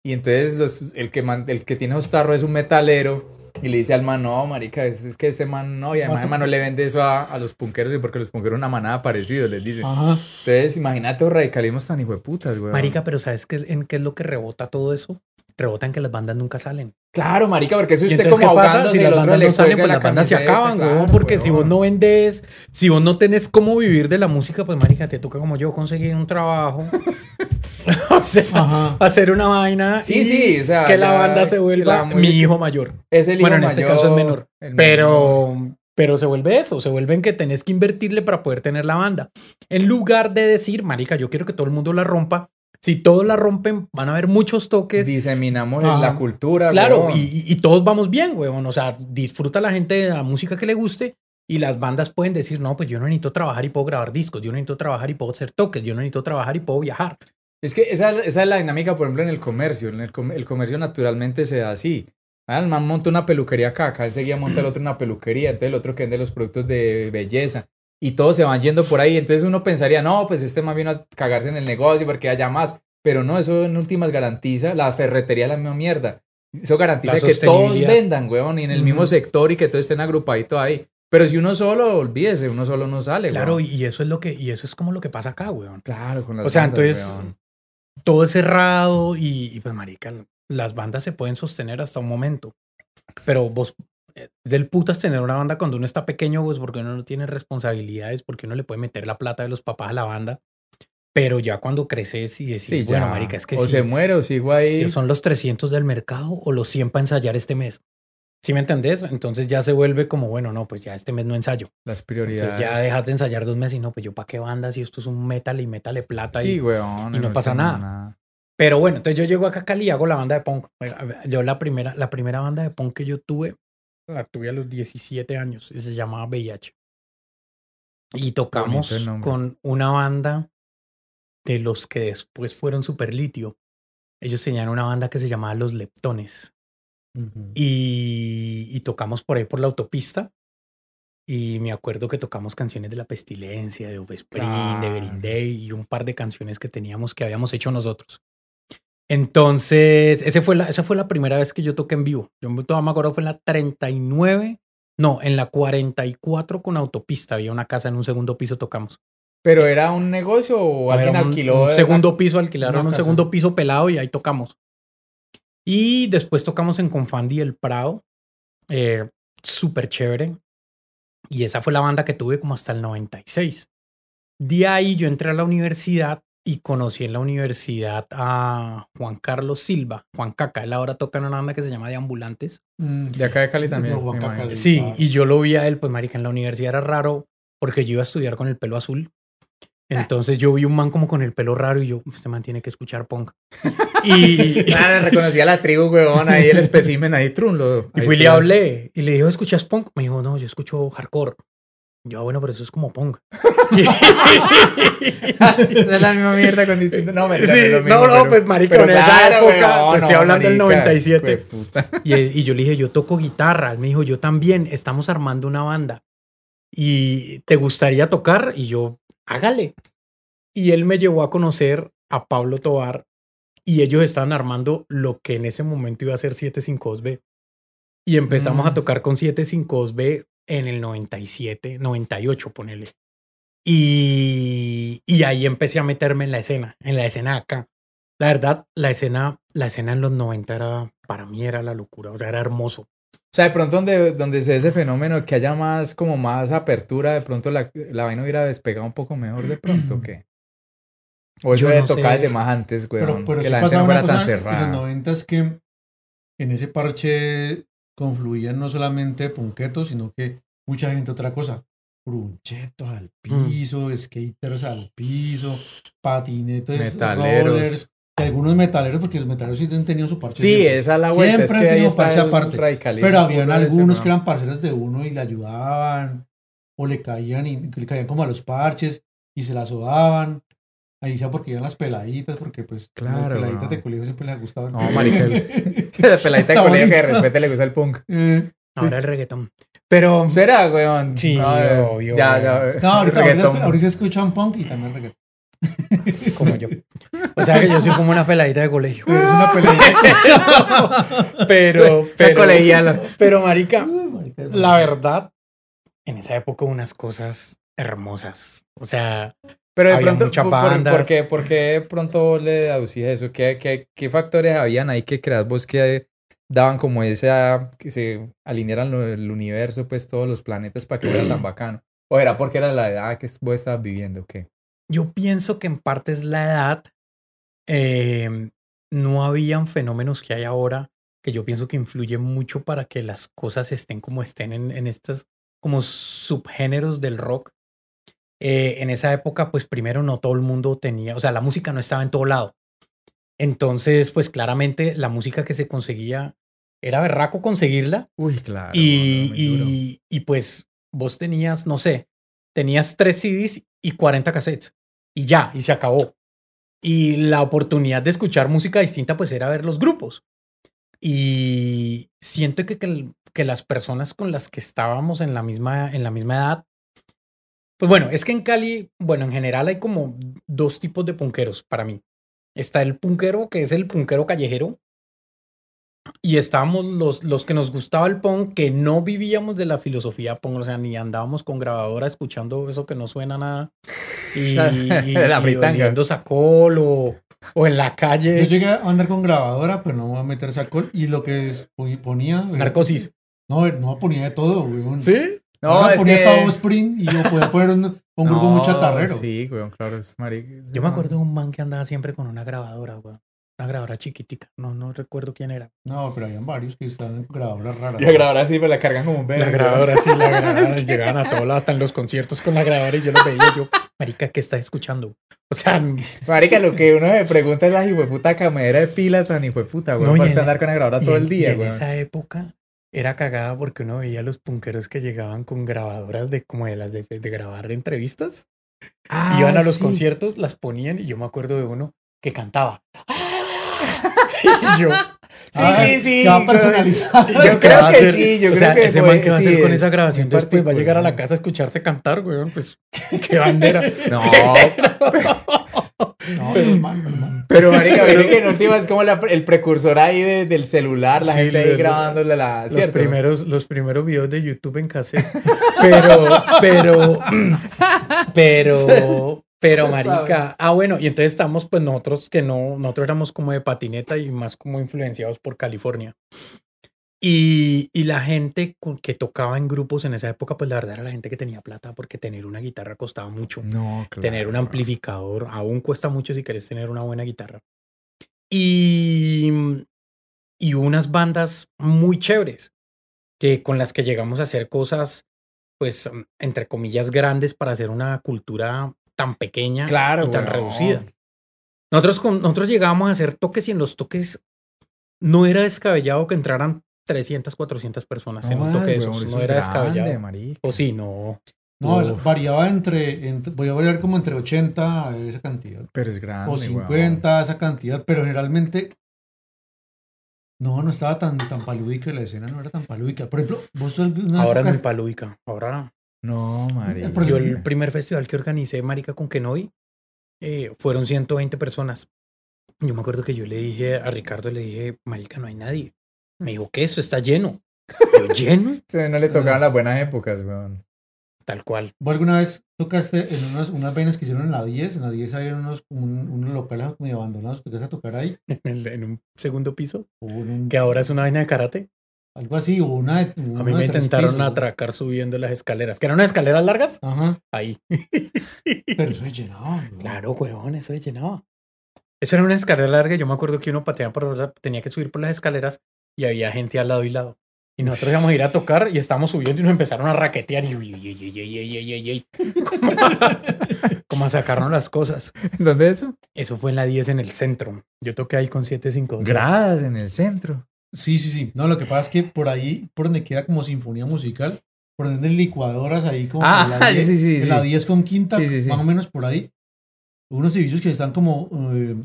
S2: Y entonces los- el, que man- el que tiene los tarros es un metalero. Y le dice al man, no, marica, es, es que ese man no. Y además, el man no le vende eso a, a los punqueros. Y porque los punqueros una manada parecido, les dice.
S4: Ajá.
S2: Entonces, imagínate los radicalismos tan hijo de putas, güey.
S3: Marica, pero ¿sabes qué, en qué es lo que rebota todo eso? Rebota en que las bandas nunca salen.
S2: Claro, marica, porque eso
S3: ¿Y
S2: usted como
S3: qué pasa? Si las bandas no salen, pues
S2: la
S3: las bandas se acaban,
S2: claro,
S3: huevón, porque si vos no vendes, si vos no tenés cómo vivir de la música, pues marica, te toca como yo conseguir un trabajo. o sea, hacer una vaina
S2: Sí,
S3: y
S2: sí, o sea,
S3: que la
S2: ya-
S3: banda se vuelva
S2: la
S3: mi hijo mayor.
S2: Es el hijo
S3: Bueno, en este
S2: mayor,
S3: caso es menor. Pero, pero se vuelve eso, se vuelve en que tenés que invertirle para poder tener la banda. En lugar de decir, marica, yo quiero que todo el mundo la rompa. Si todos la rompen, van a haber muchos toques.
S2: Diseminamos la cultura.
S3: Claro, y, todos vamos bien, huevón. O sea, disfruta la gente de la música que le guste y las bandas pueden decir, no, pues yo no necesito trabajar y puedo grabar discos, yo no necesito trabajar y puedo hacer toques, yo no necesito trabajar y puedo viajar.
S2: Es que esa, esa es la dinámica, por ejemplo, en el comercio. En el, com- el comercio naturalmente se da así. Ah, el man monta una peluquería acá, acá enseguida monta el otro una peluquería, entonces el otro que vende los productos de belleza. Y todos se van yendo por ahí. Entonces uno pensaría, no, pues este man vino a cagarse en el negocio porque haya más. Pero no, eso en últimas garantiza, la ferretería es la misma mierda. Eso garantiza que todos vendan, weón, y en el mismo sector y que todos estén agrupaditos ahí. Pero si uno solo, olvídese, uno solo no sale,
S3: Claro,
S2: weón.
S3: y, eso es lo que, y eso es como lo que pasa acá, weón.
S2: Claro, con las
S3: O sea,
S2: bandas,
S3: entonces
S2: weón.
S3: todo es cerrado y, y, pues, marica, las bandas se pueden sostener hasta un momento. Pero vos, del putas tener una banda cuando uno está pequeño, pues porque uno no tiene responsabilidades, porque uno le puede meter la plata de los papás a la banda. Pero ya cuando creces y decís,
S2: Sí,
S3: bueno, marica, es que
S2: o se muere o sigo ahí.
S3: si son los 300 del mercado o los 100 para ensayar este mes. ¿Sí me entendés? Entonces ya se vuelve como, bueno, no, pues ya este mes no ensayo.
S2: Las prioridades.
S3: Entonces ya dejas de ensayar dos meses y no, pues yo para qué banda si esto es un metal y métale plata.
S2: Sí,
S3: y...
S2: weón.
S3: y no pasa nada. Pero bueno, entonces yo llego acá a Cali y hago la banda de punk. Yo la primera, la primera banda de punk que yo tuve, la tuve a los 17 años y se llamaba VIH. Y tocamos con una banda de los que después fueron Super Litio. Ellos tenían una banda que se llamaba Los Leptones. Y, y tocamos por ahí por la autopista. Y me acuerdo que tocamos canciones de La Pestilencia, de Offspring, de Green. Day y un par de canciones que teníamos que habíamos hecho nosotros. Entonces, ese fue la, esa fue la primera vez que yo toqué en vivo. Yo me todavía me acuerdo fue en la 39, no, en la 44 con autopista. Había una casa en un segundo piso, tocamos.
S2: ¿Pero era un negocio o alguien
S3: un-
S2: alquiló?
S3: Un
S2: la-
S3: segundo piso, alquilaron un
S4: casa.
S3: segundo piso pelado y ahí tocamos. Y después tocamos en Confandi El Prado. Eh, Súper chévere. Y esa fue la banda que tuve como hasta el 96. De ahí yo entré a la universidad y conocí en la universidad a Juan Carlos Silva, Juan Caca. Él ahora toca en una banda que se llama De Ambulantes.
S4: Mm.
S2: De acá de Cali también.
S4: No,
S2: imagino.
S4: Cali.
S3: Sí, y yo lo vi a él, pues marica, en la universidad era raro porque yo iba a estudiar con el pelo azul. Entonces yo vi un man como con el pelo raro y yo, este man tiene que escuchar punk. Y,
S2: Claro, reconocía la tribu, weón, ahí el espécimen, ahí trun. Lo,
S3: y fui y le hablé y le dije, ¿escuchas punk? Me dijo, no, yo escucho hardcore. Yo, "Ah, bueno, pero eso es como punk.
S2: Esa es la misma mierda con distinto. No, mentira,
S3: Sí, no,
S2: mismo,
S3: no,
S2: pero-
S3: pues, marica,
S2: pero
S3: en esa
S2: claro,
S3: época, te estoy
S2: no,
S3: hablando del
S2: marica,
S3: 97.
S2: hueputa.
S3: Y, y yo le dije, yo toco guitarra. Él me dijo, yo también, estamos armando una banda. ¿Y te gustaría tocar? Y yo, hágale. Y él me llevó a conocer a Pablo Tobar y ellos estaban armando lo que en ese momento iba a ser 752B. Y empezamos
S2: Mm.
S3: a tocar con 752B en el 97, 98, ponele. Y, y ahí empecé a meterme en la escena, en la escena de acá. La verdad, la escena, la escena en los 90 era, para mí era la locura, o sea, era hermoso.
S2: sea, de pronto donde, donde se ve ese fenómeno, que haya más, como más apertura, de pronto la, la vaina hubiera despegado un poco mejor de pronto, ¿qué? O eso
S3: Yo
S2: debe
S3: no
S2: tocar desde más antes,
S4: pero
S2: que la gente no fuera tan
S4: cosa En
S2: cerrada.
S4: los 90 es que en ese parche confluían no solamente punquetos, sino que mucha gente otra cosa. Brunchetos al
S2: Mm.
S4: piso, skaters al piso, patinetes,
S2: Metaleros.
S4: rollers, algunos metaleros, porque los metaleros sí han tenido su parche.
S2: Sí,
S4: siempre.
S2: esa es la vuelta, es
S4: Siempre han
S2: que ahí
S4: tenido parche aparte, Pero habían
S2: ese,
S4: algunos que eran parceros de uno y le ayudaban, o le caían y le caían como a los parches y se la sodaban. Ahí sea porque iban las peladitas, porque pues
S2: Claro,
S4: las peladitas de colegio siempre les gustaban.
S2: No, marica, De peladita de colegio que de
S4: bonito.
S2: repente le gusta el punk.
S4: Eh,
S3: Ahora el reggaetón. Pero
S2: ¿Será, weón?
S3: Sí,
S2: No, eh,
S3: obvio,
S2: Ya,
S3: weón.
S2: ya.
S4: no, ahorita, ahorita, escuchan punk y también reggaetón.
S3: como yo. O sea que yo soy como una peladita de colegio.
S4: Es una peladita.
S3: Pero, pero,
S2: colegiala.
S3: pero marica,
S4: Marica,
S3: la verdad, en esa época unas cosas hermosas. O sea,
S2: Pero de
S3: Había
S2: pronto,
S3: muchas
S2: por, por-
S3: bandas.
S2: ¿por qué, por qué pronto le deducías eso? ¿Qué, qué, qué factores habían ahí que creas vos que daban como esa, que se alinearan el universo, pues todos los planetas para que fuera tan bacano? ¿O era porque era la edad que vos estabas viviendo? ¿Qué?
S3: yo pienso que en parte es la edad. eh, no habían fenómenos que hay ahora que yo pienso que influyen mucho para que las cosas estén como estén en, en estos como subgéneros del rock. Eh, en esa época, pues primero no todo el mundo tenía, o sea, la música no estaba en todo lado. Entonces, pues claramente la música que se conseguía era berraco conseguirla
S2: Uy, claro.
S3: y, y, y pues vos tenías, no sé, tenías tres CDs y 40 cassettes. Y ya, y se acabó. Y la oportunidad de escuchar música distinta pues era ver los grupos. Y siento que, que, que las personas con las que estábamos en la, misma, en la misma edad, pues bueno, es que en Cali, bueno, en general hay como dos tipos de punqueros para mí. Está el punquero, que es el punquero callejero, y estábamos los, los que nos gustaba el punk, que no vivíamos de la filosofía punk, o sea, ni andábamos con grabadora escuchando eso que no suena nada. Y, y,
S2: la
S3: y sacol o, o en la
S4: Yo
S3: calle.
S4: llegué a andar con grabadora, pero no voy a meter alcohol. Y lo que es- ponía. eh,
S3: Narcosis.
S4: No, no, ponía de todo.
S3: ¿Sí?
S2: No, es
S4: ponía
S2: que...
S4: y yo podía poner un, un grupo muy chatarrero.
S2: Sí, weón, claro, es marica.
S3: Yo me acuerdo de un man que andaba siempre con una grabadora, weón. Una grabadora chiquitica. No, no recuerdo quién era.
S4: No, pero habían varios que estaban con grabadoras raras.
S2: La grabadora sí, pero la cargan como un bebé.
S3: La grabadora, sí, la grabadora. Llegaban a todos lados, hasta en los conciertos con la grabadora y yo lo veía yo, marica, ¿qué está escuchando? O sea,
S2: Marica, lo que uno se pregunta es la hijueputa camionera de pila tan hijueputa, güey.
S3: No, y
S2: por
S3: en-
S2: andar con la grabadora
S3: y
S2: todo
S3: en-
S2: el día,
S3: y en
S2: güey.
S3: esa época era cagada porque uno veía a los punqueros que llegaban con grabadoras de como de las de, de grabar entrevistas.
S2: Ah,
S3: Iban a los
S2: sí.
S3: conciertos, las ponían y yo me acuerdo de uno que cantaba. y yo,
S2: Sí,
S4: Ah,
S2: sí, sí.
S4: que va
S2: güey.
S4: personalizado.
S2: Yo
S3: ¿qué
S2: creo que
S3: hacer?
S2: sí, yo creo
S3: sea,
S2: que
S3: ese man que va a
S2: sí,
S3: hacer con
S2: es
S3: esa grabación después va a llegar a la casa a escucharse cantar, weón, pues qué bandera.
S2: No,
S4: No, normal.
S2: pero marica, mire que en última es como la- el precursor ahí de- del celular, la
S3: Sí,
S2: gente ahí grabándole la,
S3: Los
S2: ¿cierto?
S3: primeros, los primeros videos de YouTube en cassette. Pero, pero, pero, pero, marica. Ah, bueno, y entonces estamos, pues nosotros que no, nosotros éramos como de patineta y más como influenciados por California. Y, y la gente con- que tocaba en grupos en esa época, pues la verdad era la gente que tenía plata, porque tener una guitarra costaba mucho.
S2: No, claro.
S3: Tener un amplificador aún cuesta mucho si querés tener una buena guitarra. Y, y unas bandas muy chéveres que con las que llegamos a hacer cosas, pues, entre comillas, grandes para hacer una cultura tan pequeña
S2: Claro,
S3: y tan
S2: weón.
S3: reducida. Nosotros, nosotros llegábamos a hacer toques y en los toques no era descabellado que entraran 300, 400 personas en un toque de
S2: Ay,
S3: esos.
S2: weón,
S3: No era
S2: grande,
S3: descabellado.
S2: marica.
S3: O sí, no.
S4: No,
S3: Uf.
S4: variaba entre, entre- voy a variar como entre 80 a esa cantidad.
S2: Pero es grande,
S4: o
S2: weón.
S4: 50 a esa cantidad, pero generalmente no, no estaba tan, tan palúdica, la escena no era tan palúdica. Por ejemplo, vos
S3: Ahora es muy palúdica. Ahora
S2: No, marica.
S3: Yo el primer festival que organicé, Marica, con Kenoy, eh, fueron 120 personas. Yo me acuerdo que yo le dije a Ricardo, le dije, Marica, no hay nadie. Me dijo, ¿qué? Eso está lleno. Yo, ¿lleno?
S2: Sí, no le tocaban las buenas épocas, weón.
S3: Tal cual.
S4: ¿Vos alguna vez tocaste en unas, unas vainas que hicieron en la 10? En la 10 había unos, un- unos locales medio abandonados. ¿Tocaste a tocar ahí?
S3: En, el- en un segundo piso,
S4: un-
S3: que ahora es una vaina de karate.
S4: Algo así, o una de.
S3: A
S4: una
S3: mí
S4: de
S3: me intentaron
S4: pisos.
S3: atracar subiendo las escaleras. ¿Que eran unas escaleras largas?
S4: Ajá.
S3: Ahí.
S4: Pero eso es llenado. ¿no?
S3: Claro, huevón, eso de llenaba. Eso era una escalera larga. Yo me acuerdo que uno pateaba por tenía que subir por las escaleras y había gente al lado y lado. Y nosotros íbamos a ir a tocar y estábamos subiendo y nos empezaron a raquetear y uy, uy, uy, uy, uy, uy, uy, uy. como a sacarnos las cosas.
S2: ¿Dónde es eso?
S3: Eso fue en la 10 en el centro. Yo toqué ahí con 75.
S2: Gradas en el centro.
S4: Sí, sí, sí. No, lo que pasa es que por ahí, por donde queda como sinfonía musical, por donde hay licuadoras ahí como
S2: Ah,
S4: en la 10,
S2: sí, sí,
S4: en
S2: sí.
S4: la 10 con quinta,
S2: Sí, sí, sí.
S4: más o menos por ahí. Unos edificios que están como eh,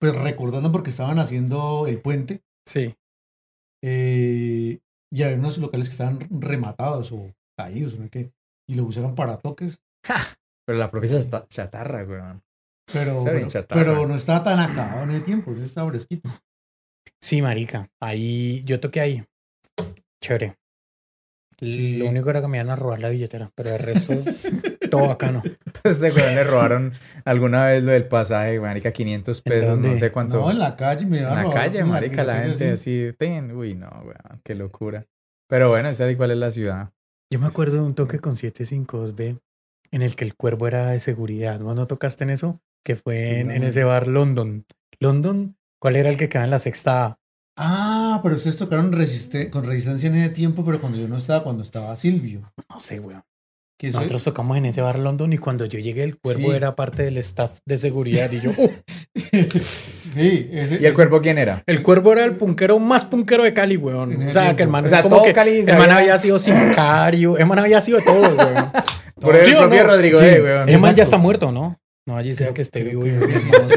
S4: pues recordando porque estaban haciendo el puente.
S3: Sí.
S4: Eh, y había unos locales que estaban rematados o caídos, ¿no? Que, y lo usaron para toques.
S2: Pero la propia chata- chatarra, weón.
S4: Pero,
S2: Está
S4: pero,
S2: chatarra.
S4: pero no estaba tan acabado en el tiempo, no estaba fresquito.
S3: Sí, marica. Ahí, yo toqué ahí. Chévere.
S4: Sí.
S3: Lo único era que me iban a robar la billetera, pero el resto, todo bacano.
S2: Este weón le robaron alguna vez lo del pasaje, marica, 500
S3: ¿En
S2: pesos, no sé cuánto.
S4: No, en la calle me
S2: En la calle, marica, la
S4: calle
S2: gente así, ten, uy, no, weón, qué locura. Pero bueno, esa es cuál es la ciudad.
S3: Yo me acuerdo de un toque con 752B en el que el cuervo era de seguridad. ¿Vos no tocaste en eso? Que fue en, en ese bar London. ¿London? ¿Cuál era el que quedaba en la sexta A?
S4: Ah, pero ustedes tocaron resiste con resistencia en ese tiempo, pero cuando yo no estaba, cuando estaba Silvio.
S3: No sé, weón. Nosotros tocamos en ese bar London y cuando yo llegué el cuervo
S4: Sí.
S3: era parte del staff de seguridad y yo... "Uh".
S4: sí, ese,
S2: ¿Y el cuerpo quién era?
S3: El cuervo era el punquero más punquero de Cali, weón. O sea, que el man,
S2: O sea,
S3: como
S2: todo
S3: que
S2: Cali
S3: el man había sido sicario, el man había sido todo, weón.
S2: Por el
S3: ¿Sí
S2: propio
S3: no?
S2: Rodrigo
S4: Sí.
S2: E, weón.
S3: El man ya está muerto, ¿no? No, allí sea que esté vivo y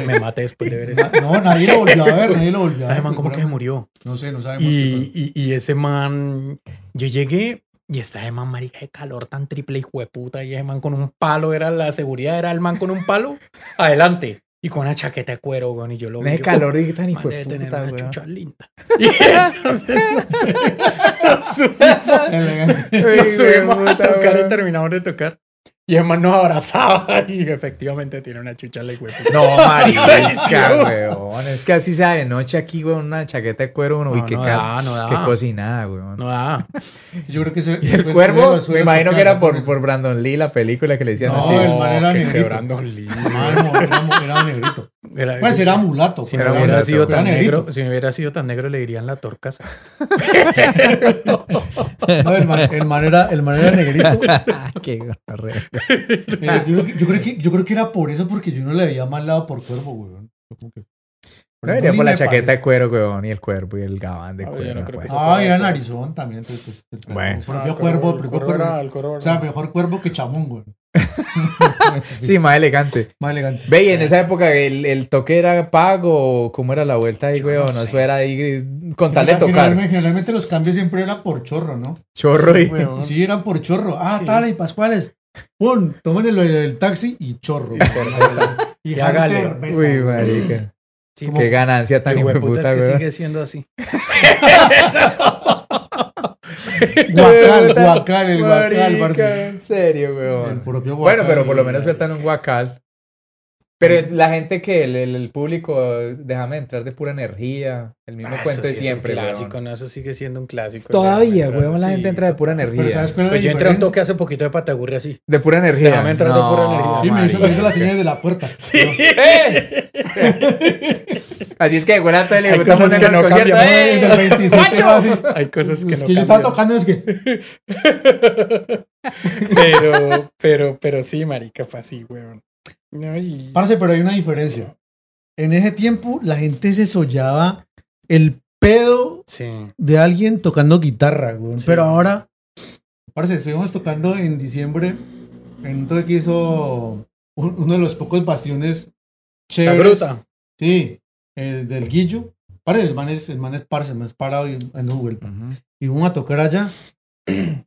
S3: me, mate después de ver eso.
S4: No, nadie lo volvió a ver, nadie lo volvió a ver.
S3: Ese man como que se murió.
S4: No sé, no sabemos.
S3: Y, y, y ese man, yo llegué y ese man, marica, de calor tan triple hijo de puta. Y ese man con un palo, era la seguridad, era el man con un palo, adelante. Y con una chaqueta de cuero, weón. Y yo lo vi. Yo,
S2: calor y tan
S3: "Oh,
S2: hijo de puta,
S3: una chucha linda. Y entonces nos subimos, nos subimos a tocar y terminamos de tocar. Y el man nos abrazaba y efectivamente tiene una chucha la de puta.
S2: No, marica, weón. Es que así sea de noche aquí, weón, una chaqueta de cuero, uno, uy,
S3: No,
S2: qué,
S3: no da, no da.
S2: qué cocinada, weón.
S3: No da.
S4: Yo creo que ese-
S2: Y el
S4: fue-
S2: cuervo, me imagino que era por,
S4: eso.
S2: por Brandon Lee, la película que le decían
S4: No,
S2: así.
S4: el man era
S3: que
S4: negrito.
S3: lío.
S4: Ah, no, era, era negrito.
S3: Era-
S4: Pues era mulato.
S3: Si
S4: pero
S3: no
S2: era
S3: hubiera
S2: mulato,
S3: sido tan negro, si no hubiera sido tan negro, le dirían la torcasa.
S4: No, el, man, el, man era, el man era negrito.
S2: qué.
S4: Eh, yo, creo que- yo creo que, yo creo que era por eso, porque yo no le veía mal lado por cuervo, weón.
S2: No
S4: ni
S2: por la chaqueta
S4: parece.
S2: de cuero, weón, y el cuerpo y el gabán de
S3: Ah,
S2: cuero. weón.
S3: eso-
S4: Ah, era narizón también. Entonces, pues, el
S2: Bueno.
S4: propio cuervo, el propio cuervo. O sea, mejor cuervo que chamón, güey.
S2: Sí, más elegante.
S4: Más elegante.
S2: Ve, y en esa época el, el toque era pago, o ¿cómo era la vuelta ahí,
S3: Yo
S2: weón?
S3: no
S2: Eso era ahí con tal de tocar.
S4: Generalmente, generalmente los cambios siempre eran por chorro, ¿no?
S2: Chorro y...
S4: Sí, eran por chorro. Ah,
S3: Sí.
S4: tal y Pascuales. Pon, tomen el, el taxi y chorro. y
S3: Y hágale.
S4: cerveza.
S2: Uy, marica.
S3: Sí,
S2: Qué ganancia tan hijo de
S3: hueputa
S2: puta,
S3: es que
S2: weón.
S3: sigue siendo así.
S4: Guacal, guacal, el guacal, parce.
S2: en serio,
S4: El
S2: weón.
S4: propio
S2: Bueno,
S4: guacal.
S2: pero por lo menos sueltan un guacal. Pero la gente que, el, el- el público, déjame entrar de pura energía. El mismo
S3: Ah,
S2: cuento de
S3: sí
S2: siempre,
S3: Es un
S2: weón.
S3: clásico, no, eso sigue siendo un clásico.
S2: Todavía, weón, la gente
S3: sí.
S2: entra de pura energía.
S4: Pero ¿sabes cuál es la
S3: Pues yo entré a un toque hace poquito de patagurri así.
S2: De pura energía.
S3: Déjame entrar de pura energía.
S4: Sí, me hizo, me hizo las señales de la puerta.
S2: ¡Eh! Así es que de todo el
S3: Hay cosas que
S2: en el
S3: no cambian,
S2: ¡eh!
S4: En el 27
S2: ¡Macho!
S4: va así.
S3: Hay cosas que
S4: Es
S3: no
S4: que yo estaba tocando, es que.
S3: Pero, pero, pero sí, marica, fue así, weón. No, y...
S4: Parce, pero hay una diferencia. En ese tiempo, la gente se sollaba el pedo
S3: Sí.
S4: de alguien tocando guitarra, güey.
S3: Sí.
S4: Pero ahora, parce, estuvimos tocando en diciembre en un toque que hizo un- uno de los pocos bastiones
S3: La
S4: chéveres.
S3: bruta.
S4: Sí, el del Guillo. Parce, el man es, el man es parce, el man es parado y en Google.
S2: Ujú.
S4: Y fuimos a tocar allá.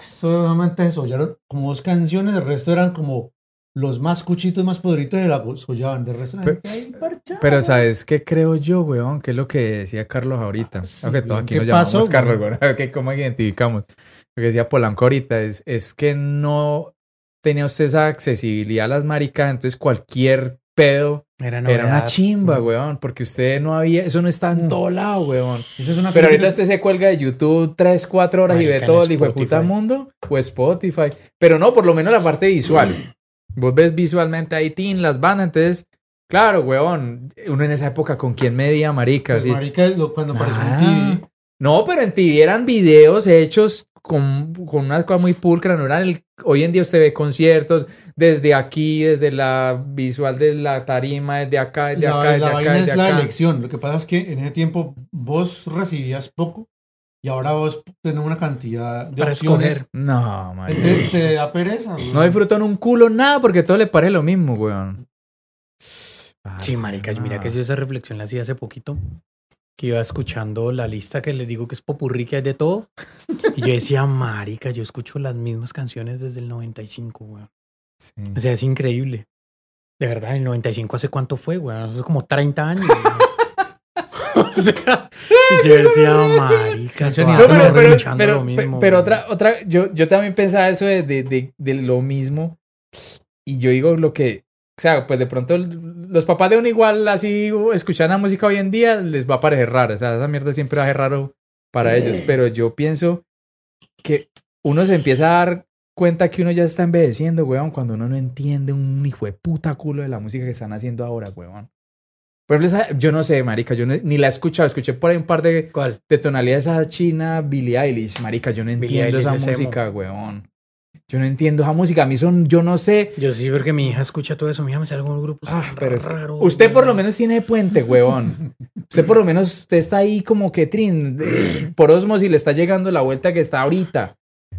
S4: Solamente se sollaron como dos canciones, el resto eran como los más cuchitos, más podritos de la sollaban. De resto, la
S2: Pe-
S4: gente ahí parchada.
S2: Pero ¿sabes qué creo yo, weón? Que es lo que decía Carlos ahorita.
S4: Sí,
S2: Aunque todos aquí
S4: ¿qué
S2: nos llamamos
S4: pasó,
S2: Carlos,
S4: weón?
S2: weón. que ¿Cómo identificamos? Lo que decía Polanco ahorita es, es que no tenía usted esa accesibilidad a las maricas, entonces cualquier pedo
S3: Era,
S2: era una chimba, weón, porque usted no había, eso no está en
S4: Mm.
S2: todo lado, weón.
S4: Eso es una
S2: Pero ahorita usted se cuelga de YouTube 3, 4 horas y ve todo el hijo de puta mundo o Spotify. Pero no, por lo menos la parte visual. Vos ves visualmente ahí, tin, las bandas, entonces, claro, weón, uno en esa época con quién medía, marica,
S4: Pues, marica, lo- cuando apareció
S2: Ah.
S4: en TV,
S2: No, pero en TV eran videos hechos con, con una cosa muy pulcra, no eran el, hoy en día usted ve conciertos desde aquí, desde la visual de la tarima, desde acá, desde
S4: la,
S2: acá,
S4: la
S2: desde acá,
S4: vaina
S2: desde
S4: es la
S2: acá.
S4: elección. Lo que pasa es que en ese tiempo vos recibías poco y ahora vos tenés una cantidad de
S3: Para
S4: opciones.
S3: escoger.
S2: No, marica.
S4: Entonces te da pereza. güey.
S2: No disfrutan un culo nada porque todo le parece lo mismo, weón. Ah,
S3: Sí, marica, mira que yo esa reflexión la hacía hace poquito. Que iba escuchando la lista que les digo que es popurrí, que hay de todo. Y yo decía, marica, yo escucho las mismas canciones desde el 95, weón.
S2: Sí.
S3: O sea, es increíble. De verdad, el 95 hace cuánto fue, weón. Hace como 30 años. o sea, yo decía, marica,
S4: No,
S2: pero, pero, pero,
S3: lo mismo,
S2: pero otra, otra, yo, yo también pensaba eso de, de, de, de lo mismo. Y yo digo lo que, o sea, pues de pronto los papás de uno igual así escuchan la música hoy en día les va a parecer raro. O sea, esa mierda siempre va a ser raro para ellos. Pero yo pienso que uno se empieza a dar cuenta que uno ya está envejeciendo, weón, cuando uno no entiende un hijo de puta culo de la música que están haciendo ahora, weón. Por ejemplo, esa- yo no sé, marica, yo no- ni la he escuchado. Escuché por ahí un par de,
S3: ¿Cuál?
S2: de tonalidades esa china Billie Eilish, marica, yo no entiendo esa música, weón. Yo no entiendo esa música, a mí son, yo no sé.
S3: Yo sí, porque mi hija escucha todo eso. Mi hija me sale con grupos
S2: Ah, pero es usted por lo menos tiene puente, weón. Usted por lo menos usted está ahí como que trin, de- por osmosis le está llegando la vuelta que está ahorita.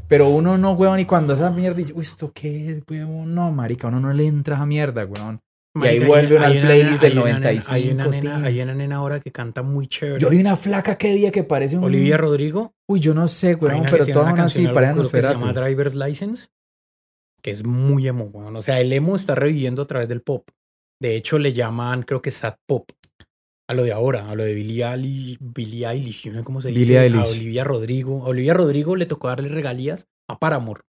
S2: Pero uno no, weón, y cuando esa mierda, y yo, "Uy, ¿esto qué es, weón? No, marica, uno no le entra a esa mierda, weón. Y ahí vuelve al
S3: una
S2: playlist del
S3: hay una nena-
S2: 95,
S3: Hay una, nena,
S2: tío.
S3: hay una nena ahora que canta muy chévere.
S2: Yo vi una flaca que día que parece un...
S3: Olivia Rodrigo.
S2: Uy, yo no sé,
S3: que
S2: pero
S3: tiene
S2: todas
S3: una
S2: aún así
S3: locuro que se llama. Driver's License, que es muy emo, weón. O sea, el emo está reviviendo a través del pop. De hecho, le llaman, creo que sad pop. A lo de ahora, a lo de Billie Eilish, Billie Eilish, yo no sé cómo se dice.
S2: Billie
S3: A
S2: Eilish.
S3: Olivia Rodrigo. A Olivia Rodrigo le tocó darle regalías a Paramore.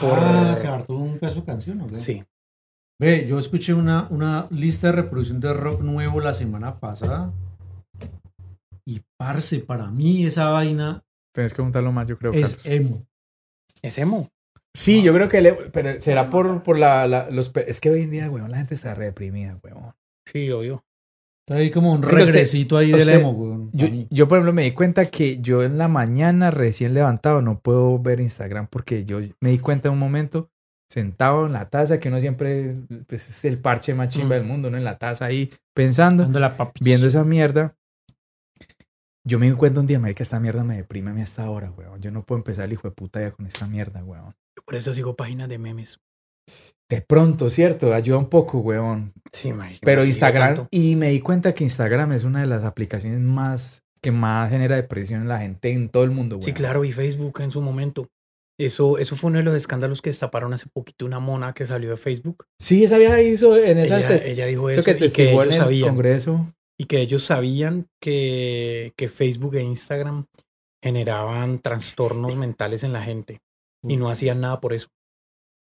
S3: por-
S4: Ah, se hartó un peso canción, ¿o qué?
S3: Sí.
S4: Ve, yo escuché una, una lista de reproducción de rock nuevo la semana pasada. Y parce, para mí esa vaina
S2: Tienes que juntarlo más, yo creo.
S4: es
S2: Carlos.
S4: emo.
S3: Es emo.
S2: Sí, yo creo que le, pero será por, por la, la- los es que hoy en día, weón, la gente está reprimida, weón.
S3: Sí, obvio.
S4: Está ahí como un regresito ahí del emo, weón.
S2: Yo, yo, por ejemplo, me di cuenta que yo en la mañana recién levantado no puedo ver Instagram porque yo me di cuenta en un momento sentado en la taza que uno siempre pues, es el parche más chimba
S3: Mm.
S2: del mundo, ¿no? En la taza ahí pensando,
S4: la
S2: viendo esa mierda. Yo me di cuenta un día, marica, esta mierda me deprime a mí hasta ahora, weón. Yo no puedo empezar el hijo de puta ya con esta mierda, weón.
S3: Yo por eso sigo páginas de memes.
S2: De pronto, ¿cierto? Ayuda un poco, weón.
S3: Sí, marica,
S2: Pero Instagram, y me di cuenta que Instagram es una de las aplicaciones más que más genera depresión en la gente en todo el mundo, weón.
S3: Sí, claro, y Facebook en su momento. Eso, eso fue uno de los escándalos que destaparon hace poquito una mona que salió de Facebook.
S2: Sí, esa vieja hizo en esa
S3: Ella, dijo
S2: eso
S3: eso,
S2: que
S3: y que
S2: testiguó en
S3: ellos
S2: el
S3: sabían.
S2: Congreso.
S3: Y que ellos sabían que, que Facebook e Instagram generaban trastornos mentales en la gente. Y no hacían nada por eso.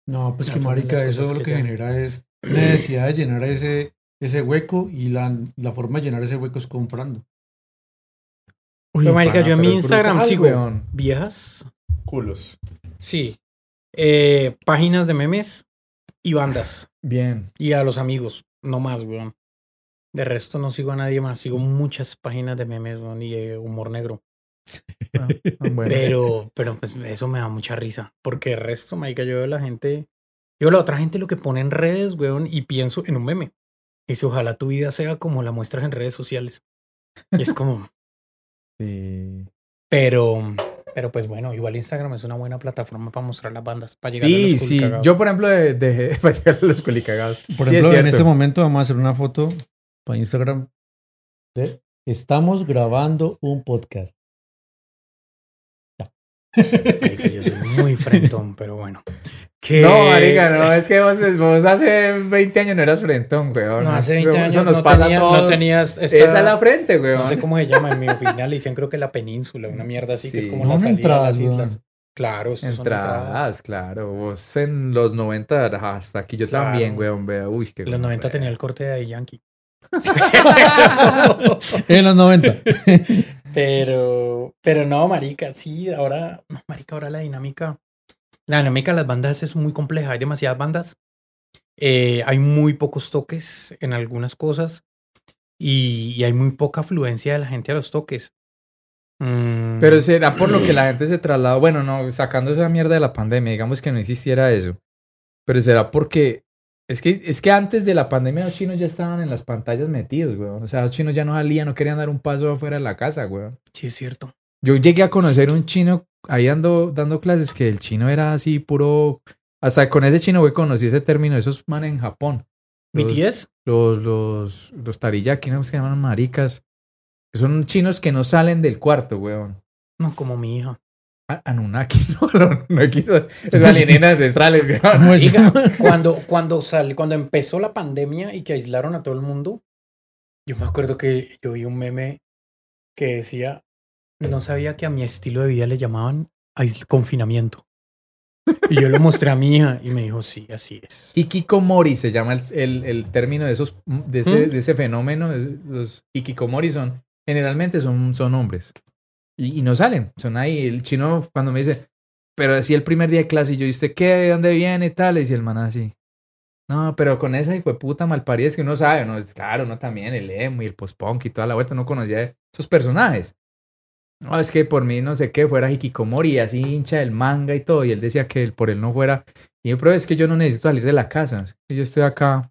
S4: No, pues
S3: No,
S4: que marica, eso lo
S3: que
S4: genera es necesidad de llenar ese, ese hueco y la, la forma de llenar ese hueco es comprando.
S3: Pero, marica, yo en mi Instagram
S2: brutal,
S3: sigo
S2: weón.
S3: viejas,
S2: Culos.
S3: Sí, eh, páginas de memes y bandas.
S2: Bien.
S3: Y a los amigos, no más, weón. De resto no sigo a nadie más. Sigo muchas páginas de memes, weón, y de humor negro.
S2: Ah, bueno.
S3: Pero, pero pues eso me da mucha risa. Porque el resto, marica, yo veo la gente. Yo veo la otra gente lo que pone en redes, weón, y pienso en un meme. Y si ojalá tu vida sea como la muestras en redes sociales. Y es como.
S2: Sí.
S3: Pero, pero pues bueno, igual Instagram es una buena plataforma para mostrar las bandas, para llegar a
S2: Sí,
S3: los
S2: sí. Yo, por ejemplo, de- dejé para llegar a los culicagados.
S4: Por
S2: Sí, es
S4: ejemplo, en este momento vamos a hacer una foto para Instagram. de Estamos grabando un podcast.
S3: Yo soy muy frentón, pero bueno.
S2: No, marica, no, es que vos, vos hace 20 años no eras frentón, weón.
S3: No, hace
S2: Eso-
S3: 20
S2: eso
S3: años
S2: nos
S3: no,
S2: pasa a
S3: tenía-
S2: todos.
S3: no tenías. esta-
S2: Esa es la frente, weón.
S3: No sé cómo se llama, en mi oficina le dicen creo que la península, una mierda así, que es como
S4: No
S3: la salida de las islas. Claro, son
S2: Entradas, claro. Vos en los 90 hasta aquí yo
S3: Claro.
S2: también, weón. Vea, uy, qué
S3: En los 90
S2: gonorrea.
S3: tenía el corte de Yankee.
S4: En los 90.
S3: Pero, pero no, marica, sí, ahora, no, marica, ahora la dinámica, la dinámica de las bandas es muy compleja, hay demasiadas bandas, eh, hay muy pocos toques en algunas cosas y, y hay muy poca afluencia de la gente a los toques. Mm,
S2: Pero será por lo que la gente se trasladó. Bueno, no, sacando esa mierda de la pandemia, digamos que no existiera eso. Pero será porque. Es que, es que antes de la pandemia los chinos ya estaban en las pantallas metidos, weón. O sea, los chinos ya no salían, no querían dar un paso afuera de la casa, weón.
S3: sí, es cierto.
S2: Yo llegué a conocer un chino ahí ando, dando clases que el chino era así puro. Hasta con ese chino, güey, conocí ese término, esos manes en Japón. Los-
S3: BTS,
S2: Los, los, los tariyaki, ¿no? Se llaman maricas. Son chinos que no salen del cuarto, weón.
S3: no, como mi hija.
S2: Anunnaki, no, Anunnaki son alienígenas ancestrales, weón.
S3: Marica, cuando, cuando, sal- cuando empezó la pandemia y que aislaron a todo el mundo, yo me acuerdo que yo vi un meme que decía, no sabía que a mi estilo de vida le llamaban confinamiento. Y yo lo mostré a mi hija y me dijo, sí, así es.
S2: Hikikomori se llama el, el, el término de esos de ese,
S3: ¿Mm?
S2: de ese fenómeno. de- Los hikikomori son, generalmente son, son hombres. Y, y no salen, son ahí. El chino cuando me dice, pero así el primer día de clase, y yo, ¿y usted qué? ¿De dónde viene? Y tal, y el man así. No, pero con esa hijo de puta malparida es que uno sabe, ¿no? Claro, uno también, el emo y el post-punk y toda la vuelta, no conocía esos personajes. No, es que por mí no sé qué, fuera Hikikomori, así hincha del manga y todo, y él decía que él- por él no fuera. Y yo, pero es que yo no necesito salir de la casa, yo estoy acá.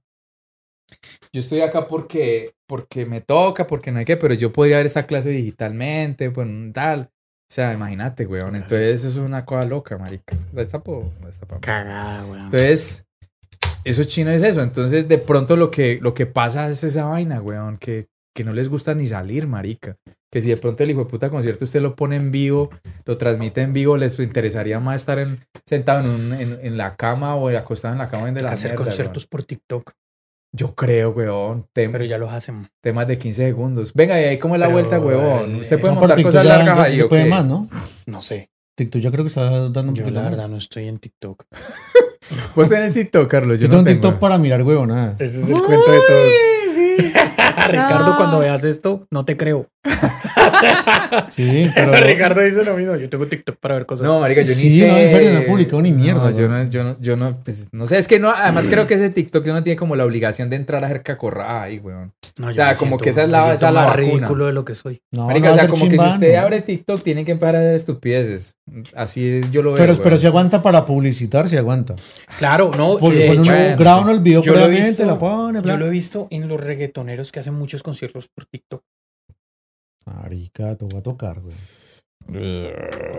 S2: Yo estoy acá porque, porque me toca, porque no hay que, pero yo podría ver esta clase digitalmente, pues tal. O sea, imagínate, weón. Entonces, eso es una cosa loca, marica. La destapo, la.
S3: Cagada, weón.
S2: Entonces, eso chino es eso. Entonces, de pronto lo que, lo que pasa es esa vaina, weón, que, que no les gusta ni salir, marica. Que si de pronto el hijo de puta concierto usted lo pone en vivo, lo transmite en vivo, les interesaría más estar en, sentado en, un- en, en la cama o acostado en la cama de la
S3: hacer
S2: mierda,
S3: conciertos por TikTok.
S2: Yo creo, weón. Tem-
S3: pero ya los hacen.
S2: temas de 15 segundos. Venga, y ahí como es la
S3: Pero,
S2: vuelta, weón.
S3: eh,
S2: Usted puede montar
S4: TikTok
S2: cosas
S4: ya-
S2: largas ahí,
S4: se
S2: ¿o
S4: puede
S2: qué?
S4: más, ¿no?
S3: No sé.
S4: TikTok yo creo que está dando un
S3: Yo la
S4: más.
S3: verdad no estoy en TikTok.
S2: Vos tenés TikTok, Carlos. Yo
S4: Yo
S2: no
S4: tengo. TikTok para mirar huevonadas.
S3: Ese es el cuento de todos.
S2: Sí.
S3: Ricardo,
S2: Ah.
S3: cuando veas esto, no te creo.
S4: Sí, pero...
S3: Ricardo dice lo mismo. Yo tengo TikTok para ver cosas.
S2: No, marica, yo ni
S4: Sí,
S2: sé.
S4: no, en serio, no he publicado ni mierda,
S2: No, yo no, yo no, yo no, pues, no sé, es que no, además creo que ese TikTok no tiene como la obligación de entrar a hacer cacorrada ahí, weón.
S3: No,
S2: O sea, como
S3: siento-
S2: que esa es la- esa es la
S3: ridículo de lo que soy.
S4: No,
S2: Marica,
S4: no
S2: o sea, como que si usted abre TikTok, tiene que empezar a hacer estupideces. Así es, yo lo veo.
S4: Pero,
S2: weón.
S4: pero si aguanta para publicitar, si aguanta.
S3: Claro, no.
S4: Porque
S3: de
S4: cuando
S3: hecho,
S4: uno graba el video
S3: yo lo he visto,
S4: la pone, bla.
S3: yo lo he visto en los reggaetoneros que hacen muchos conciertos por TikTok.
S4: Marica, te voy a tocar, güey.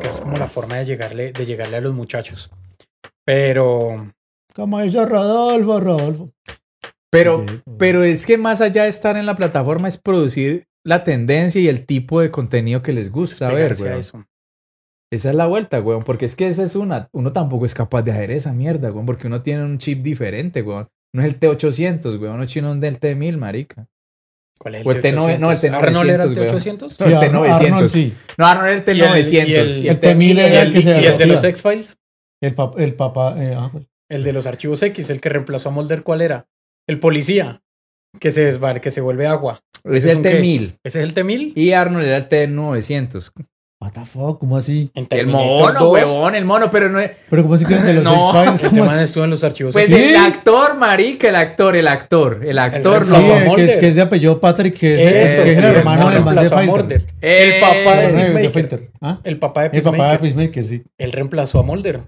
S3: Es como la forma de llegarle, de llegarle a los muchachos. Pero
S4: Como dice Rodolfo, Rodolfo.
S2: Pero, pero es que más allá de estar en la plataforma es producir la tendencia y el tipo de contenido que les gusta ver,
S3: a
S2: weón.
S3: eso.
S2: Esa es la vuelta, weón, porque es que esa es una. Uno tampoco es capaz de hacer esa mierda, weón, porque uno tiene un chip diferente, weón. No es el T800, weón, uno chino es del T1000, marica.
S3: ¿Cuál es
S2: O el T9, no, el T900,
S3: ¿Arnold era el
S2: weón.
S3: T800?
S2: No, el
S4: Sí, Arnold-
S2: T900.
S4: Arnold, sí.
S2: No, Arnold era el
S3: Y el-
S2: T900.
S3: y el-
S2: y
S4: el T1000
S3: Y
S4: era el
S3: el,
S4: que se
S3: y el de los X-Files,
S4: El, pap- el papá. eh, ah, pues.
S3: el de los archivos X, el que reemplazó a Mulder, ¿cuál era? El policía, que se desva- que se vuelve agua.
S2: Es
S3: ¿Ese
S2: el
S3: son qué?
S2: T1000.
S3: ¿Ese es el T-1000?
S2: Y Arnold era el T900.
S4: What the fuck, ¿cómo así?
S2: El mono,
S3: 2,
S2: huevón, el mono, pero no es.
S4: Pero ¿cómo así que es de los
S2: No,
S4: X-Files?
S3: Ese
S4: ¿Cómo
S3: man estuvo en los archivos
S2: Pues.
S4: ¿Sí?
S2: el actor, marica, el actor, el actor. El actor
S3: El
S4: Sí,
S2: no.
S4: el que, es, que es de apellido Patrick, que es,
S3: Eso,
S4: que es
S3: sí,
S4: el
S3: el
S4: hermano del man de Fighter.
S2: Eh,
S3: El papá de
S4: El de
S3: Peacemaker.
S4: Fighter. ¿Ah?
S3: El papá de
S4: El papá de
S3: Peacemaker.
S4: Peacemaker, sí.
S3: Él reemplazó a Mulder.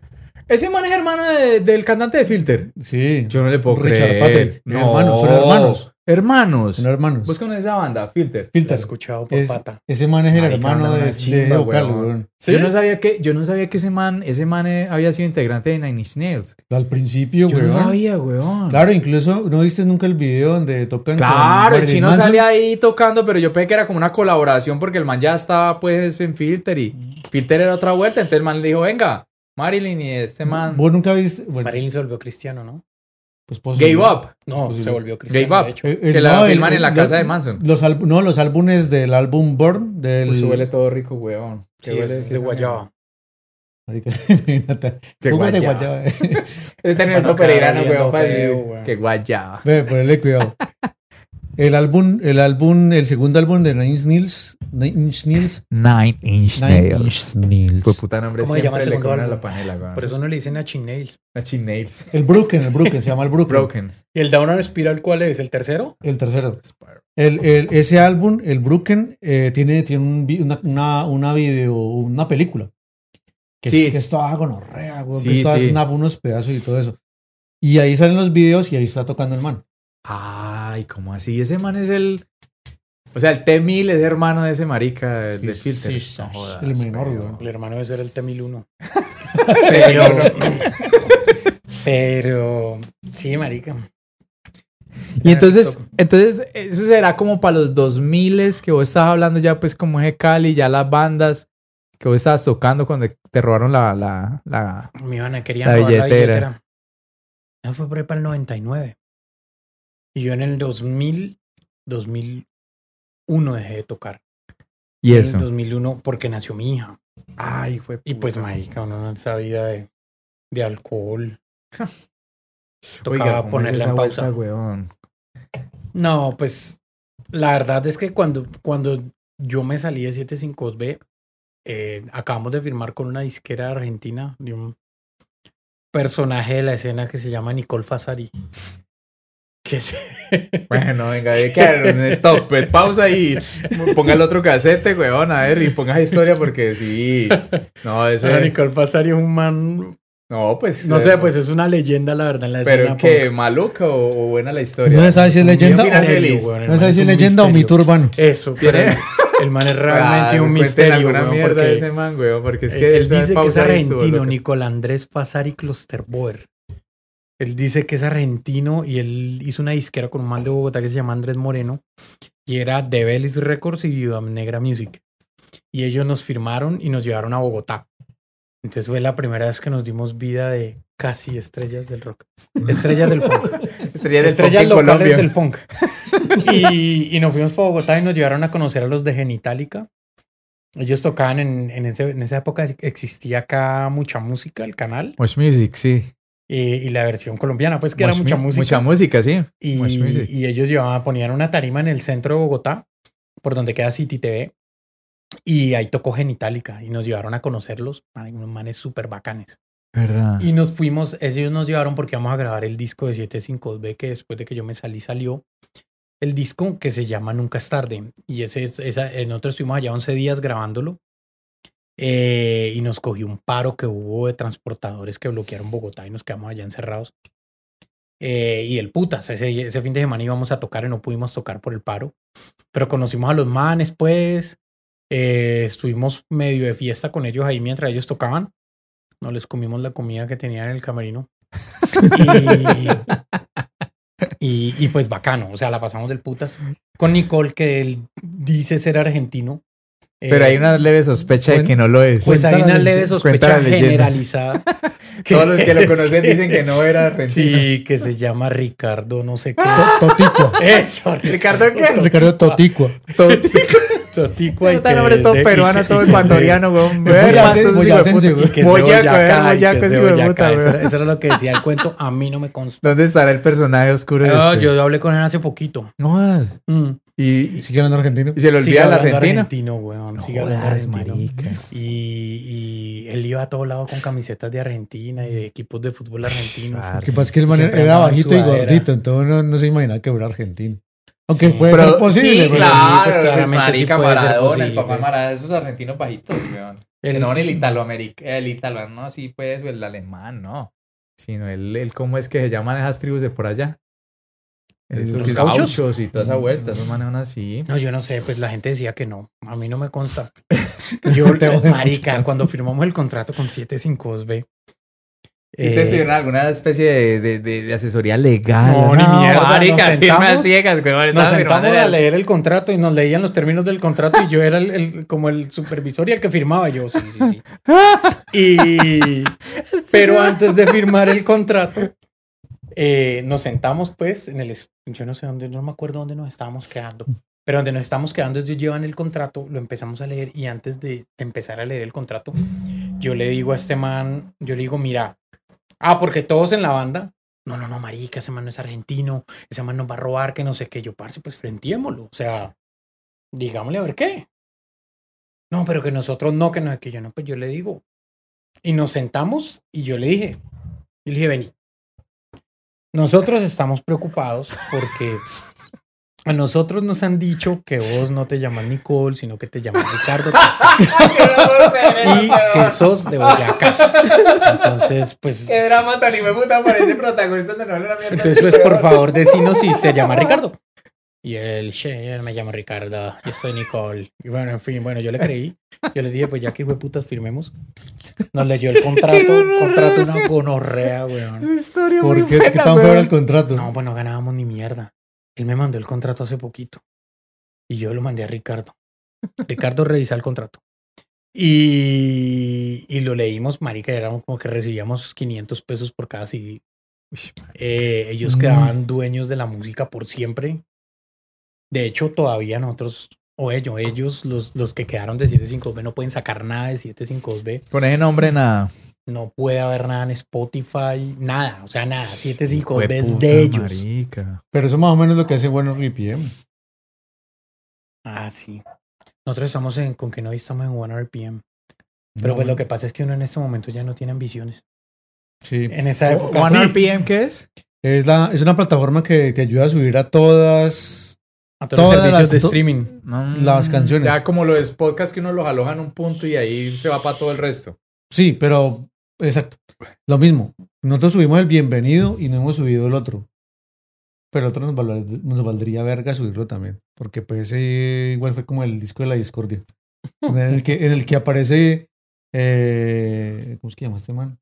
S2: Ese man es hermano de- del cantante de Filter.
S4: Sí.
S2: Yo no le puedo
S4: Richard
S2: creer.
S4: Patrick. Hermanos, son hermanos.
S2: Hermanos.
S4: Son hermanos.
S2: ¿Vos conoces esa banda, Filter?
S4: Filter.
S3: escuchado por
S4: Es-
S3: pata.
S4: ese man es el
S2: Marica,
S4: hermano de,
S2: chimba,
S4: de
S2: weón. Yo no sabía que, yo no sabía que ese man, ese man eh, había sido integrante de Nine Inch Nails.
S4: Al principio,
S2: Yo
S4: weón.
S2: no sabía, weón.
S4: Claro, incluso, ¿no viste nunca el video donde tocan
S2: Claro, el chino
S4: Manson?
S2: sale ahí tocando, pero yo pensé que era como una colaboración porque el man ya estaba pues en Filter y Filter era otra vuelta, entonces el man le dijo, venga, Marilyn y este man
S4: ¿Vos nunca viste? Bueno,
S3: Marilyn se volvió cristiano, ¿no?
S4: Pues posible.
S2: gave up,
S3: No,
S4: Pues,
S3: se volvió cristiano.
S2: gave
S3: de
S2: up,
S3: hecho.
S4: Eh, eh,
S2: que la
S4: no, el-
S2: en la
S4: el-
S2: casa de Manson.
S4: Los no, los álbumes del álbum Born, del...
S2: Se huele todo rico, weón.
S3: Sí,
S2: Qué huele-
S3: es de guayaba.
S4: De
S2: guayaba.
S3: Cuando
S2: esto peregrino,
S3: queda
S2: weón, que guayaba.
S4: Ve, ponele cuidado. El álbum, el álbum, el segundo álbum de Nine Inch Nails, Nine Inch Nails,
S2: Nine Inch
S4: Nine Inch Nails.
S2: Fue puta nombre
S3: ¿Cómo se llama
S2: siempre
S3: el
S2: le
S3: álbum?
S2: la panela, weón.
S3: Por eso no le dicen a Chinnails.
S2: Nachi Nails.
S4: El Broken, el Broken, se llama el Broken.
S2: Broken.
S3: ¿Y el Downer Spiral cuál es? ¿El tercero?
S4: El tercero. El, el- ese álbum, el Broken, eh, tiene, tiene un una, una, una video, una película. Que,
S2: Sí.
S4: es, que es toda gonorrea, güey,
S2: Sí,
S4: que es toda
S2: sí.
S4: snap, unos pedazos y todo eso. Y ahí salen los videos y ahí está tocando el man.
S2: Ay, ¿cómo así? Ese man es el. O sea, el T-1000 es hermano de ese marica de, de Filter.
S4: sí,
S2: No
S4: sí,
S2: jodas,
S4: el menor.
S3: El hermano debe ser el T-1001.
S2: Pero-
S3: Pero... Sí, marica.
S2: Y entonces, entonces, eso será como para los 2000 que vos estabas hablando ya, pues, como es Cali, ya las bandas que vos estabas tocando cuando te robaron la. la, la...
S3: Mi van a querían
S2: La
S3: robar la
S2: billetera.
S3: billetera. Eso fue por ahí para el 99. Y yo en el 2000, 2001 dejé de tocar.
S2: Y
S3: En
S2: eso.
S3: el 2001 porque nació mi hija.
S2: Ay, fue.
S3: Y pues, marica, uno en vida de, de alcohol. Tocaba
S2: ¿cómo es
S3: ponerla en pausa.
S2: vuelta?
S3: No, pues la verdad es que cuando, cuando yo me salí de 75B, eh, acabamos de firmar con una disquera argentina de un personaje de la escena que se llama Nicole Fasari. Que se-
S2: Bueno, venga, de que stop, pues, pausa y ponga el otro casete, weón, a ver, y ponga historia porque sí. No, ese.
S3: Nicole Fasari es un man,
S2: No, pues.
S3: no
S2: eh,
S3: sé, pues es una leyenda la verdad en la escena.
S2: Pero que maluca o, o buena la historia.
S4: No se sabe si es leyenda
S3: misterio,
S2: feliz.
S3: weón,
S4: No
S3: man
S4: sé
S3: es
S4: si es leyenda o mito urbano.
S3: Eso, pero el, man es realmente
S2: Ah,
S3: un
S2: cuenten
S3: misterio,
S2: alguna
S3: weón,
S2: mierda
S3: porque
S2: de ese man, weón, porque es que
S3: él dice que es argentino,
S2: loca.
S3: Nicol Andrés Fasari Klosterboer. Él dice que es argentino y él hizo una disquera con un man de Bogotá que se llama Andrés Moreno y era de Belis Records y Viva Negra Music. Y ellos nos firmaron y nos llevaron a Bogotá. Entonces fue la primera vez que nos dimos vida de casi estrellas del rock. Estrellas del punk.
S2: Estrella del
S3: estrellas
S2: punk
S3: locales
S2: Colombia.
S3: del punk. Y, y nos fuimos para Bogotá y nos llevaron a conocer a los de Genitalica. Ellos tocaban en, en, ese- en esa época, existía acá mucha música, el canal,
S2: Much Music, sí.
S3: Eh, y la versión colombiana, pues que
S2: Much
S3: era mucha
S2: mu-
S3: música.
S2: Mucha música, sí.
S3: y,
S2: Music.
S3: y ellos llevaban, ponían una tarima en el centro de Bogotá, por donde queda City TV, y ahí tocó Genitalica, y nos llevaron a conocerlos, unos manes súper bacanes.
S2: ¿Verdad?
S3: Y nos fuimos, ellos nos llevaron porque vamos a grabar el disco de 75B que después de que yo me salí salió. El disco que se llama Nunca es tarde. Y ese, esa, nosotros estuvimos allá 11 días grabándolo. Eh, y nos cogió un paro que hubo de transportadores que bloquearon Bogotá y nos quedamos allá encerrados. Eh, y el putas, ese, ese fin de semana íbamos a tocar y no pudimos tocar por el paro. Pero conocimos a los manes, pues. eh, estuvimos medio de fiesta con ellos ahí mientras ellos tocaban. No les comimos la comida que tenían en el camerino. Y, y, y, pues bacano, o sea, la pasamos del putas. Con Nicole, que él dice ser argentino.
S2: Pero
S3: Eh,
S2: hay una leve sospecha de que no lo es.
S3: Pues hay una leve sospecha generalizada.
S2: Todos los que lo conocen dicen que no era argentino.
S3: Sí, que se llama Ricardo, no sé qué.
S4: To- Toticua.
S3: Eso,
S2: ¿Ricardo qué?
S4: Ricardo Toticua.
S3: Toticua y
S2: Este
S3: que
S2: nombre es todo peruano, todo ecuatoriano, weón. eh, puta,
S3: Eso, era lo que decía el cuento. A mí no me consta.
S2: ¿Dónde estará el personaje oscuro de
S3: No,
S2: este?
S3: yo hablé con él hace poquito.
S2: No
S3: Mm.
S2: Y,
S4: ¿Sigue hablando argentino?
S2: y se le olvida la
S3: hablando
S2: Argentina.
S3: argentino, weón.
S2: No
S3: Sigue hablando
S2: jodas,
S3: argentino.
S2: marica.
S3: Y, y él iba a todos lados con camisetas de Argentina y de equipos de fútbol argentinos.
S2: Claro.
S4: Lo que pasa es que el man
S3: Siempre
S4: era bajito y gordito, entonces no, no se imaginaba que era argentino. Aunque
S3: Sí.
S4: puede
S2: Pero-
S4: ser posible.
S2: sí,
S4: pero-
S2: claro,
S3: pues, sí
S2: marica
S3: ser
S2: Maradona, el papá Maradona, esos argentinos bajitos, weón.
S3: El-
S2: no, el italoameric, el italiano, no, sí, pues, o el alemán, no. Sino el, el, ¿cómo es que se llaman esas tribus de por allá? Esos
S3: ¿Los gauchos?
S2: gauchos y toda esa vuelta, esos manes son así.
S3: No, yo no sé, pues la gente decía que no. A mí no me consta. Yo,
S4: Te
S3: marica, cuando firmamos el contrato con 752B.
S2: ¿Y ustedes
S3: eh,
S2: tuvieron alguna especie de, de, de, de asesoría legal?
S3: No, ni mierda,
S2: marica,
S3: nos
S2: firmas
S3: sentamos-
S2: ciegas, weón,
S3: Nos sentamos a leer el contrato y nos leían los términos del contrato y yo era el, el- como el supervisor y el que firmaba yo, sí, sí, sí. Y, pero antes de firmar el contrato, eh, nos sentamos pues en el, yo no sé dónde, no me acuerdo dónde nos estábamos quedando, pero donde nos estábamos quedando ellos llevan el contrato, lo empezamos a leer y antes de empezar a leer el contrato, yo le digo a este man, yo le digo, mira, ah, porque todos en la banda, no, no, no, marica, ese man no es argentino, ese man nos va a robar, que no sé qué, yo, parce, pues frentémoslo, o sea, digámosle a ver qué. No, pero que nosotros no, que no que yo no, pues yo le digo. Y nos sentamos y yo le dije, yo le dije, vení, nosotros estamos preocupados porque a nosotros nos han dicho que vos no te llamas Nicole, sino que te llamas Ricardo. y que sos de Boyacá. Entonces, pues.
S2: Qué drama tan puta parece protagonista de novela mierda.
S3: Entonces, pues, por favor, decinos si te llamas Ricardo. Y él, che, me llamo Ricardo, yo soy Nicole. Y bueno, en fin, bueno, yo le creí. Yo le dije, pues ya que de putas firmemos. Nos leyó el contrato, contrato una gonorrea, weón.
S4: ¿Por qué? ¿Qué tan feo era el contrato?
S3: No, pues no ganábamos ni mierda. Él me mandó el contrato hace poquito. Y yo lo mandé a Ricardo. Ricardo revisa el contrato. Y, y lo leímos, marica, era como que recibíamos 500 pesos por cada CD. Eh, ellos quedaban dueños de la música por siempre. De hecho, todavía nosotros, o ellos, ellos, los, los que quedaron de 752B, no pueden sacar nada de 752B.
S2: Con ese nombre, nada.
S3: No puede haber nada en Spotify, nada, o sea, nada. 752B
S2: Jueputa,
S3: es de ellos.
S2: marica.
S4: Pero eso más o menos lo que hace bueno RPM.
S3: Ah, sí. Nosotros estamos en, con que no estamos en One RPM. Pero pues lo que pasa es que uno en este momento ya no tiene ambiciones.
S4: Sí.
S3: En esa época.
S2: ¿One
S3: sí.
S2: RPM qué es?
S4: Es, la, es una plataforma que te ayuda a subir a todas.
S3: A todos los
S4: todas
S3: servicios
S4: las-
S3: de streaming.
S4: Las canciones.
S2: Ya como los podcasts que uno los aloja en un punto y ahí se va para todo el resto.
S4: Sí, pero. Exacto. Lo mismo. Nosotros subimos el bienvenido y no hemos subido el otro. Pero el otro nos, val- nos valdría verga subirlo también. Porque pues ese igual fue como el disco de la discordia. En el que, en el que aparece. eh, ¿Cómo es que llama este man?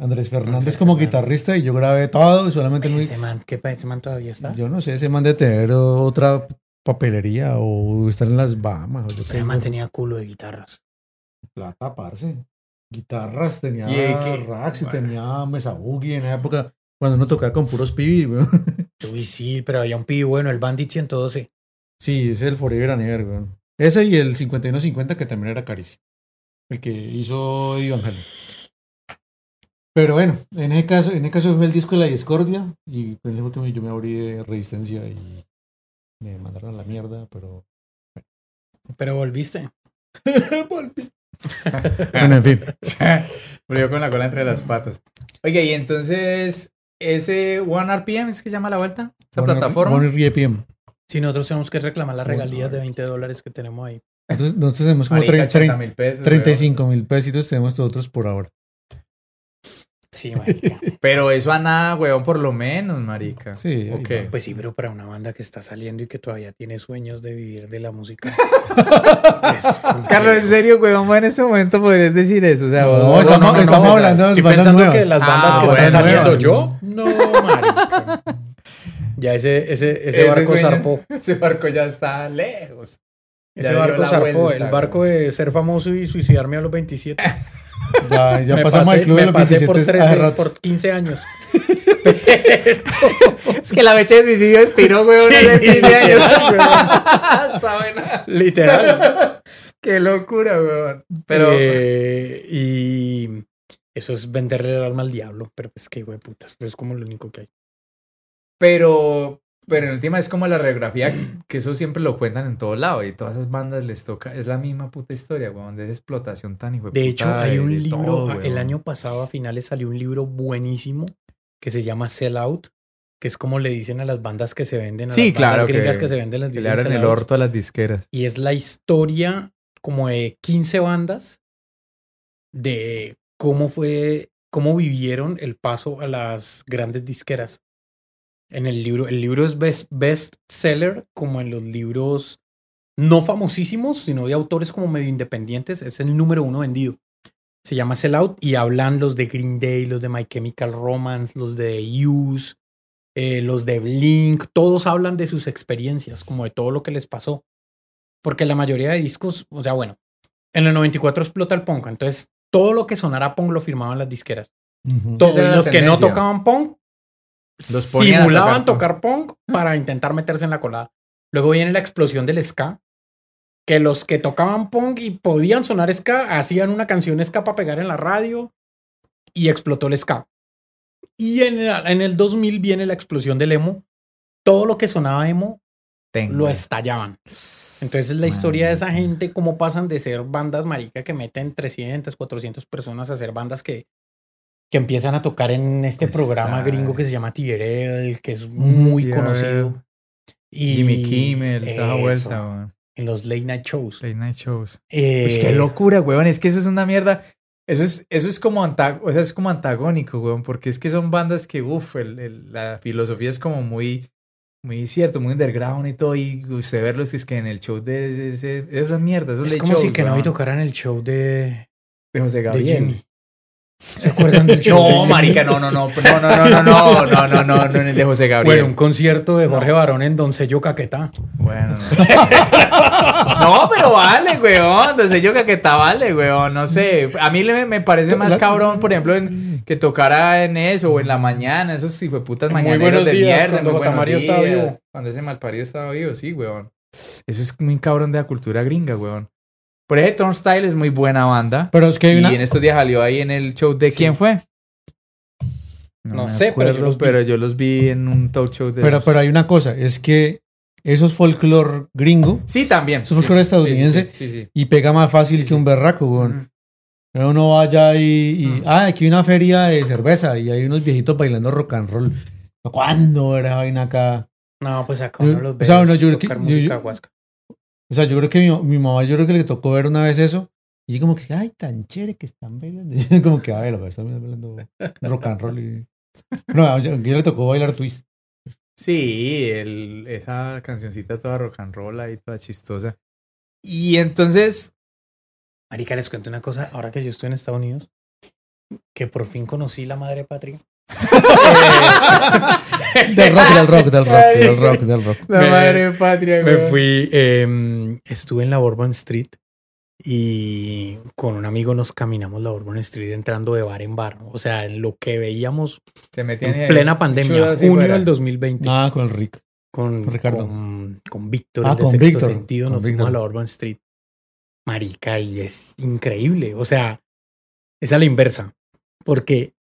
S4: Andrés Fernández
S3: Andrés
S4: como
S3: Fernández.
S4: guitarrista y yo grabé todo y solamente no-
S3: Ese man, ¿qué ese man todavía está?
S4: Yo no sé, ese man de tener otra papelería o estar en las Bahamas. O yo
S3: Ese man tenía culo de guitarras.
S4: plata, parce. Guitarras, tenía
S3: ¿Y
S4: racks y tenía mesa boogie en la época cuando uno tocaba con puros pibis, weón.
S3: Uy, sí, pero había un pibe bueno, el Bandit 112.
S4: Sí, ese es el Forever and Ever, weón. Ese y el 5150 que también era carísimo. El que hizo Halen. Pero bueno, en ese caso, en ese caso fue el disco de la discordia y pues fue que me- yo me abrí de resistencia y me mandaron a la mierda, pero
S3: Pero volviste.
S4: Volví. bueno, en fin.
S2: Murió con la cola entre las patas. Oiga, y entonces, ese One RPM es que llama la vuelta, esa
S4: One-
S2: plataforma.
S4: One RPM.
S3: Si nosotros tenemos que reclamar las regalías de 20 dólares que tenemos ahí.
S4: Entonces, nosotros tenemos como
S2: Marica,
S4: 30,
S2: 80 mil pesos.
S4: 35 mil pesitos, tenemos nosotros por ahora.
S3: Sí, marica.
S2: Pero eso a nada, weón, por lo menos, marica.
S4: Sí, ahí
S2: Ok.
S4: va.
S3: Pues sí, pero para una banda que está saliendo y que todavía tiene sueños de vivir de la música.
S2: Carlos, en serio, weón, en este momento podrías decir eso. O sea,
S4: No, estamos- estamos hablando de
S3: Estoy
S4: bandas
S3: pensando
S4: nuevas.
S3: que las bandas
S2: Ah,
S3: que
S2: bueno,
S3: están saliendo
S4: nuevas.
S3: yo, no, marica. Ya ese, ese, ese,
S2: Ese
S3: barco
S2: sueño-
S3: zarpó.
S2: Ese barco ya está lejos.
S3: Ese barco zarpó.
S2: vuelta,
S3: el barco de ser famoso y suicidarme a los 27.
S4: Ya, ya
S3: me
S4: pasamos
S3: pasé,
S4: al club de
S3: me
S4: los
S3: pasé por,
S4: 27
S3: 13,
S4: hace rato.
S3: por 15 años.
S2: Es que la fecha de suicidio expiró, weón,
S3: Sí,
S2: hace 15 años.
S3: literal,
S2: está buena.
S3: Literal.
S2: Qué locura, weón. Pero,
S3: Eh, y eso es venderle el alma al diablo. Pero pues que, güey, putas. Es como lo único que hay.
S2: pero, pero en última es como la radiografía, que eso siempre lo cuentan en todo lado y todas esas bandas les toca, es la misma puta historia, weón, de esa explotación tan hijo
S3: De hecho, hay un libro,
S2: todo,
S3: el año pasado a finales salió un libro buenísimo que se llama Sell Out, que es como le dicen a las bandas que se venden, a
S2: Sí,
S3: las bandas
S2: claro,
S3: gringas
S2: que-
S3: que, se venden,
S2: Que le abren el orto a las disqueras.
S3: Y es la historia como de 15 bandas de cómo fue, cómo vivieron el paso a las grandes disqueras. En el libro, el libro es best, best seller, como en los libros no famosísimos, sino de autores como medio independientes, es el número uno vendido. Se llama Sell Out y hablan los de Green Day, los de My Chemical Romance, los de Use, eh, los de Blink, todos hablan de sus experiencias, como de todo lo que les pasó. Porque la mayoría de discos, o sea, bueno, en el 94 explota el punk, entonces todo lo que sonara punk lo firmaban las disqueras. Todos los que no tocaban punk
S2: Los
S3: simulaban
S2: tocar
S3: punk para intentar meterse en la colada. Luego viene la explosión del ska que los que tocaban punk y podían sonar ska hacían una canción ska para pegar en la radio y explotó el ska. Y en el, en el 2000 viene la explosión del emo. Todo lo que sonaba emo
S2: Tengo.
S3: lo estallaban. Entonces la historia de esa gente, cómo pasan de ser bandas marica que meten 300, 400 personas a ser bandas que, que empiezan a tocar en este
S2: Está-
S3: programa gringo que se llama TRL, que es muy conocido. Y
S2: Jimmy Kimmel, toda vuelta, weón.
S3: en los late night shows.
S2: Late night shows.
S3: Eh,
S2: Pues qué locura, weón. Es que eso es una mierda. Eso es, eso es como anta- o sea, es como antagónico, weón, porque es que son bandas que, uff, la filosofía es como muy, muy cierto, muy underground y todo, y usted verlos es que en el show de ese, de esas mierdas, esos
S3: Es
S2: late
S3: como si que no tocaran el show de,
S2: de José
S3: de
S2: Gabriel.
S3: Jimmy. ¿Se acuerdan del show? de
S2: No, marica, no, no, no, no, no, no, no, no, no, no, no, no, en el de José Gabriel.
S3: Bueno, un concierto de Jorge Barón en Doncello Caquetá.
S2: Bueno, no. no, pero vale, weón. Que está vale, weón. No sé. A mí me parece más cabrón, por ejemplo, en, que tocara en eso o en la mañana. Esos putas mañaneros de mierda.
S3: cuando
S2: muy buenos
S3: J. Mario estaba vivo.
S2: Cuando ese malparido estaba vivo, sí, weón. Eso es muy cabrón de la cultura gringa, weón. Por ejemplo, Turnstile es muy buena banda.
S4: Pero es que hay
S2: Y
S4: una.
S2: en estos días salió ahí en el show de
S3: Sí.
S2: quién fue.
S3: No sé, pero yo los vi.
S2: pero yo los vi en un talk show de
S4: Pero, pero hay una cosa, es que eso es folclore gringo
S2: Sí, también.
S4: Eso es folclore estadounidense.
S2: Sí, sí, sí.
S4: y pega más fácil
S2: Sí,
S4: que un berraco, weón. Pero uno vaya y, y
S2: Mm.
S4: ah, aquí hay una feria de cerveza y hay unos viejitos bailando rock and roll. ¿Cuándo era vaina acá?
S3: No, pues acá
S4: Yo-
S3: uno los
S4: o
S3: ve
S4: sea, bueno, yo creo
S3: tocar
S4: que-
S3: música
S4: yo-
S3: huasca.
S4: O sea, yo creo que mi, mi mamá, yo creo que le tocó ver una vez eso. Y yo como que, ay, tan chévere que están bailando. Y yo como que, a ver, están bailando rock and roll. Y... No, a ella le tocó bailar twist.
S2: Sí, el, esa cancioncita toda rock and roll ahí, toda chistosa. Y entonces,
S3: Marica, les cuento una cosa. Ahora que yo estoy en Estados Unidos, que por fin conocí la madre patria.
S4: Del rock, del rock, del rock, del rock, del rock.
S2: la
S3: Me-
S2: madre patria,
S3: Me fui, em, estuve en la Bourbon Street y con un amigo nos caminamos la Bourbon Street entrando de bar en bar. O sea, en lo que veíamos
S2: Se metían
S3: en plena pandemia, junio del 2020.
S4: Nada con el Rick.
S3: con,
S4: con Ricardo.
S3: con, con Víctor,
S4: Ah,
S3: el de
S4: con
S3: sexto
S4: Víctor,
S3: sentido,
S4: con
S3: nos fuimos a la Urban Street. Marica, y es increíble. O sea, es a la inversa. Porque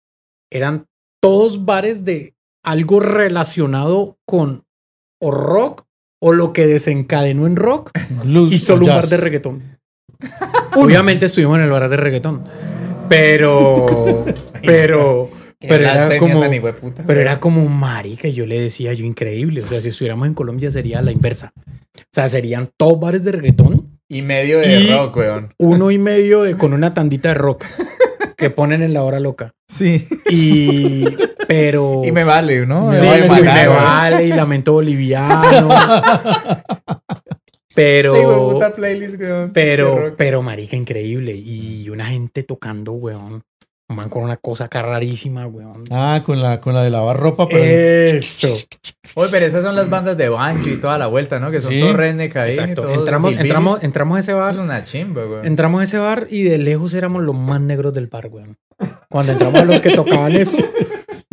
S3: eran todos bares de algo relacionado con o rock o lo que desencadenó en rock
S4: Blues
S3: y solo un
S4: jazz.
S3: bar de reggaetón. Obviamente estuvimos en el bar de reggaetón. Pero, pero, pero era como, pero era como marica, y yo le decía yo increíble. O sea, si estuviéramos en Colombia sería la inversa. O sea, serían todos bares de reggaetón,
S2: Y medio de
S3: Y-
S2: rock, weón.
S3: uno y medio de con una tandita de rock que ponen en la hora loca.
S2: Sí.
S3: Y pero
S2: Y me vale, ¿no?
S3: sí,
S4: Me vale,
S3: sí,
S4: sí,
S3: me
S4: me
S3: vale y lamento boliviano. Pero
S2: Sí, puta playlist, weón.
S3: Pero, pero, marica, increíble. Y una gente tocando, weón. Man con una cosa acá rarísima, weón.
S4: Ah, con la, con la de lavar ropa, pero.
S3: Eso.
S2: Oye, pero esas son las bandas de banjo y toda la vuelta, ¿no? Que son
S4: Sí.
S2: todos redneck ahí.
S3: Exacto.
S2: todos
S3: Entramos, entramos, entramos a ese
S2: Eso
S3: bar.
S2: es una chimba, weón.
S3: Entramos a ese bar y de lejos éramos los más negros del bar, weón. Cuando entramos a los que tocaban eso,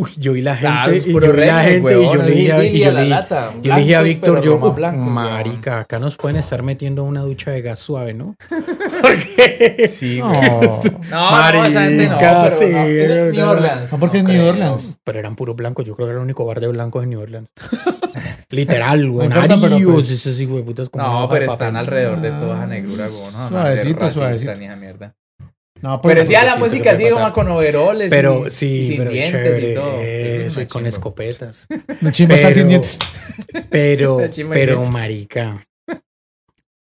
S3: uy, yo vi la gente,
S2: Claro,
S3: y yo vi la
S2: redneck,
S3: gente, y yo le dije, a- y yo
S2: la lata.
S3: yo dije Víctor, yo, marica, acá nos pueden estar metiendo una ducha de gas suave, ¿no? Porque
S2: Sí,
S4: No,
S2: güey. No, no, esa gente no,
S3: Marica,
S2: pero
S3: sí,
S2: no. Eso es New
S3: no.
S2: Orleans.
S4: No, porque es New. Orleans.
S3: pero eran puros blancos. Yo creo que era el único bar de blancos en New Orleans. Literal, güey.
S4: Pues-
S3: esos hijos de putas como
S2: No, pero están alrededor de toda esa negrura, güey. No, no,
S4: Suavecito, suavecito.
S2: ni esa mierda.
S4: No, pues,
S2: Pero sí a la música así como con overoles
S3: Pero
S2: y,
S3: sí,
S2: y sin
S3: pero
S2: dientes
S3: chévere,
S2: y todo. Eso es
S3: con escopetas.
S4: No chimba estar sin
S3: Pero-
S4: dientes.
S3: Pero,
S2: La
S3: pero marica.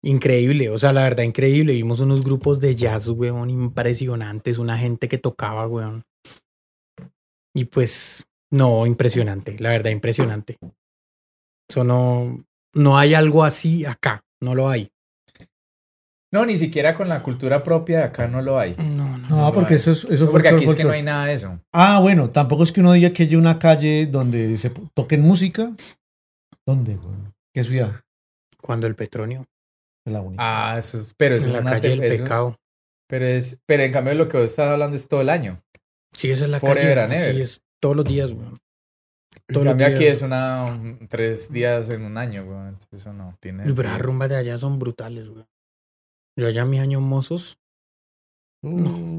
S3: Increíble, o sea, la verdad, increíble. Vimos unos grupos de jazz, weón, impresionantes, una gente que tocaba, weón. Y pues, no, impresionante, la verdad, impresionante. Eso no, no hay algo así acá, no lo hay.
S2: No, ni siquiera con la cultura propia de acá no lo hay.
S3: No, no.
S4: No, porque
S2: hay.
S4: eso es. Eso
S2: No, porque aquí es que no hay nada de eso.
S4: Ah, bueno, tampoco es que uno diga que haya una calle donde se toquen música. ¿Dónde, güey? ¿Qué ciudad?
S3: Cuando el petróleo,
S4: Es la única.
S2: Ah, eso es, pero es
S3: en la
S2: una
S3: calle del
S2: eso-
S3: pecado.
S2: Pero es, pero en cambio lo que vos estás hablando es todo el año.
S3: Sí, esa es la
S2: Forever
S3: calle.
S2: and ever.
S3: Sí, es todos los días, weón.
S2: En
S3: Todos los
S2: cambio aquí
S3: días.
S2: es una tres días en un año, güey. Entonces Eso no tiene.
S3: Pero las rumbas de allá son brutales, weón. Yo allá mis años mozos,
S4: Uh,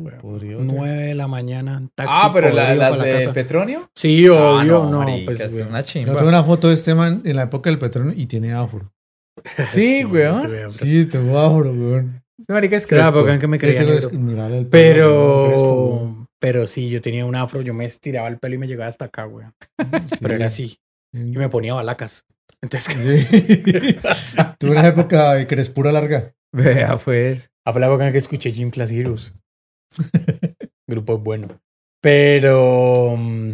S3: weón.
S4: podría
S3: nueve de la mañana. taxi
S2: Ah, pero las
S3: la
S2: de
S3: casa.
S2: Petronio.
S3: Sí,
S2: Ah,
S3: obvio, no,
S2: marica,
S3: pues,
S2: es una
S4: Yo
S2: chimba.
S4: tengo una foto de este man en la época del petróleo y tiene afro.
S2: Sí, weón.
S4: Sí, tengo afro, weón.
S2: Ese marica es
S3: Que la
S2: crespo.
S3: época en que me creía negro.
S4: es- crespo,
S3: Pero, pero sí, yo tenía un afro, yo me estiraba el pelo y me llegaba hasta acá, güey.
S4: weón. Sí.
S3: Pero era así. Y me ponía balacas. Entonces,
S4: Sí. Tuve una época de crespura larga.
S2: Vea, pues.
S3: Ah, fue la época en que escuché Gym Class Heroes. Grupo bueno. Pero. mm,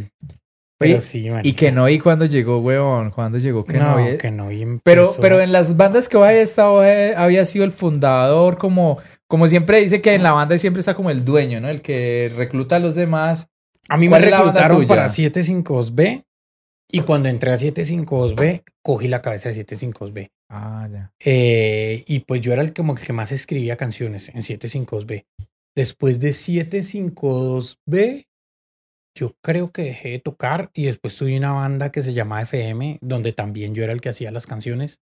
S3: Pero sí, man.
S2: Y que no y cuando llegó, weón. Cuando llegó que no.
S3: no,
S2: y-
S3: que no. y
S2: Pero,
S3: empezó-
S2: pero en las bandas que había estado, había sido el fundador, como, como siempre dice que en la banda siempre está como el dueño, ¿no? El que recluta a los demás.
S3: A mí me
S2: ¿Cuál es la banda
S3: reclutaron para 752B. Y cuando entré a 752B, cogí la cabeza de 752B.
S2: Ah, ya.
S3: Eh, y pues yo era el, como el que más escribía canciones en 752B. Después de 752B, yo creo que dejé de tocar y después tuve una banda que se llamaba FM, donde también yo era el que hacía las canciones.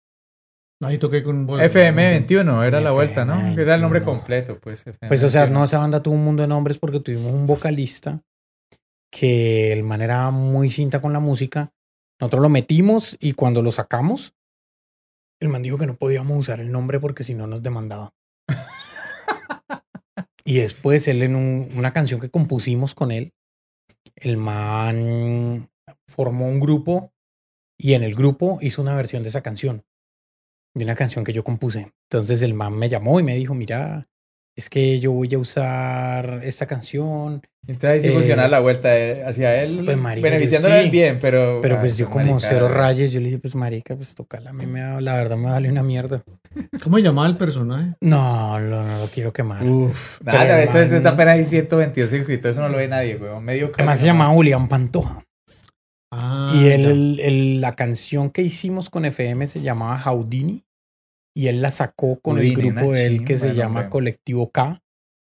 S4: Ahí toqué con bueno,
S2: FM 21 era la vuelta, ¿no?
S3: FM
S2: Era el nombre
S3: 21.
S2: completo, pues. FM
S3: Pues o sea,
S2: 21.
S3: no, esa banda tuvo un mundo de nombres porque tuvimos un vocalista que el man era muy cinta con la música. Nosotros lo metimos y cuando lo sacamos, el man dijo que no podíamos usar el nombre porque si no nos demandaba. y después él en un- una canción que compusimos con él, el man formó un grupo y en el grupo hizo una versión de esa canción, de una canción que yo compuse. Entonces el man me llamó y me dijo, mira, es que yo voy a usar esta canción,
S2: Entonces sí
S3: eh,
S2: funciona la vuelta eh, hacia él,
S3: pues, marica,
S2: beneficiándole
S3: sí.
S2: bien, pero...
S3: pero
S2: ah,
S3: pues yo
S2: ese
S3: como
S2: marica-
S3: cero rayes, yo le dije, pues marica, pues tocala, a mí me da, la verdad me vale una mierda.
S4: ¿Cómo llamaba el personaje?
S3: No, no, no lo quiero quemar.
S2: Uf, nada, eso es apenas hay 122 suscriptores, eso no lo ve nadie, weón. Medio
S3: Además se llamaba Julián Pantoja.
S4: Ah,
S3: y él, el- el- la canción que hicimos con FM se llamaba Houdini y él la sacó con
S2: Houdini,
S3: el grupo de él que se
S2: de
S3: llama. Colectivo K.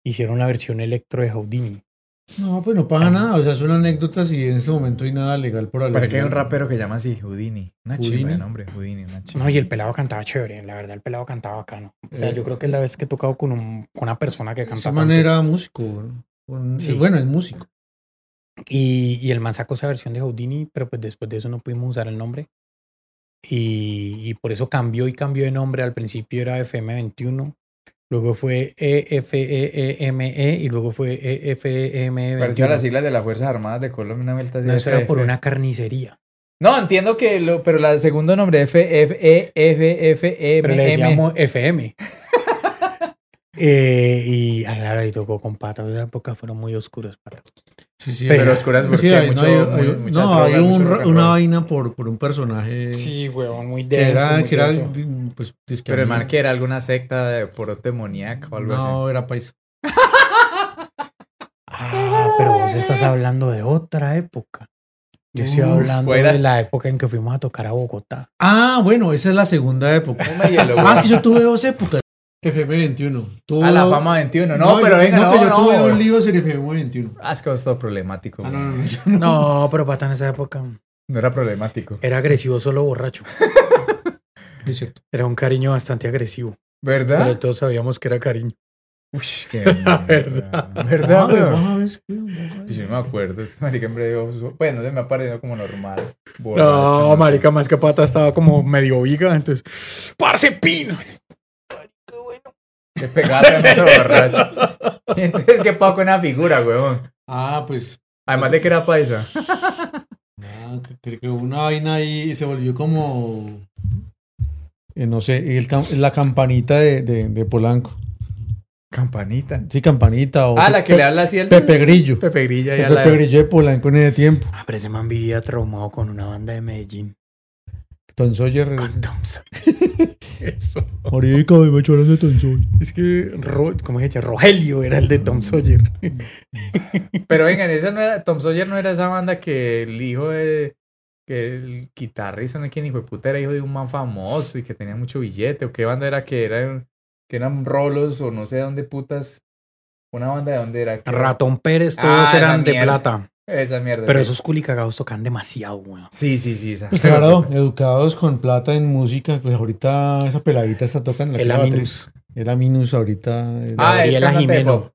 S3: Hicieron la versión electro de Houdini.
S4: No, pues no pasa nada. O sea, son anécdotas y en este momento hay nada legal por hablar.
S2: Parece que hay un rapero que llama así, Houdini. Una de nombre, Houdini, una.
S3: No, y el pelado cantaba chévere, la verdad, el pelado cantaba bacano. O sea,
S4: Eh.
S3: yo creo que es la vez que he tocado con, un- con una persona que
S4: De
S3: canta
S4: esa
S3: tanto.
S4: manera músico. ¿no? Un-
S3: Sí.
S4: Bueno, es músico.
S3: Y, y el man sacó esa versión de Houdini, pero pues después de eso no pudimos usar el nombre. Y, y por eso cambió y cambió de nombre. Al principio era FM21, luego fue E EFEEME E y luego fue E EFEM21.
S2: Pareció a las siglas de las Fuerzas Armadas de Colombia, una vuelta.
S3: No, eso era por una carnicería.
S2: No, entiendo que lo, pero la- el segundo nombre F, F, E, F, F, E,
S3: Pero le FM. Eh, y ah, claro, ahí tocó con Pato. Esa época fueron muy oscuras, Pato.
S4: Sí, sí.
S2: Pero oscuras porque
S4: Sí, hay-
S2: mucho,
S4: no, hay,
S2: muy-
S4: hay-
S2: mucha
S4: no,
S2: droga,
S4: hay un
S2: mucho
S4: una vaina por, por un personaje
S3: Sí, huevón, muy
S4: que
S3: denso.
S4: era,
S3: muy
S4: que era
S3: denso.
S4: di- pues,
S2: Pero el man que era alguna secta de por demoníaca o algo así.
S4: No, era paisa.
S3: Ah, pero vos estás hablando de otra época. Yo estoy hablando
S2: fuera.
S3: de la época en que fuimos a tocar a Bogotá.
S4: Ah, bueno, esa es la segunda época. Ah, es que yo tuve dos épocas. FM21. Tuve
S2: A la fama 21. No, pero
S4: yo-
S2: venga, no,
S4: que yo
S2: no.
S4: tuve dos líos en FM21.
S2: Ah, es que es todo problemático.
S4: Ah, no, no, no, no.
S3: No, pero Pata en esa época
S2: No era problemático.
S3: era agresivo solo borracho.
S4: Es cierto.
S3: Era un cariño bastante agresivo.
S2: ¿Verdad?
S3: Pero todos sabíamos que era cariño.
S2: Uy, qué
S3: verdad.
S2: verdad. ¿Verdad, yo no me acuerdo. Este marica en breve. Bueno, se me ha parecido como normal.
S3: No,
S2: Borracho, sé.
S3: marica, más que Pata estaba como medio viga, entonces... ¡Parce pino!
S2: Te pegaba tremendo borracho. Y entonces, ¿qué pago con una figura, weón?
S4: Ah, pues.
S2: Además de que era paisa.
S4: ah, que- Creo que una vaina ahí se volvió como. eh, no sé, el la campanita de, de, de Polanco.
S2: Campanita.
S4: Sí, campanita. O
S2: Ah, la que
S4: Pe-
S2: le habla así el...
S4: Pepe Grillo.
S2: Pepe Grillo.
S4: El
S2: Ya la...
S4: Pepe Grillo de Polanco en ese tiempo.
S3: Ah, pero ese man vivía traumado con una banda de Medellín.
S4: Tom Sawyer.
S3: Con Thompson. Eso.
S4: Marica, me echaron de Tom Sawyer.
S3: Es que, Ro- ¿cómo se llama? Rogelio era el de Tom Sawyer.
S2: Pero vengan, esa no era... Tom Sawyer no era esa banda que el hijo de... Que el guitarrista, no sé quién hijo de puta, era hijo de un man famoso y que tenía mucho billete. ¿O qué banda era que era... Que eran rolos o no sé dónde putas... Una banda de dónde era.
S3: Ratón Pérez, todos
S2: Ah,
S3: eran de plata.
S2: Esa mierda.
S3: Pero esos culicagados tocan demasiado, weón.
S2: Sí, sí, sí. esa.
S4: Pues claro, educados con plata en música. Pues ahorita esa peladita está tocando. La
S3: El Aminus.
S4: batería. Era Minus ahorita. era-
S2: Ah, es
S3: Gabriela Jimeno.
S2: pop.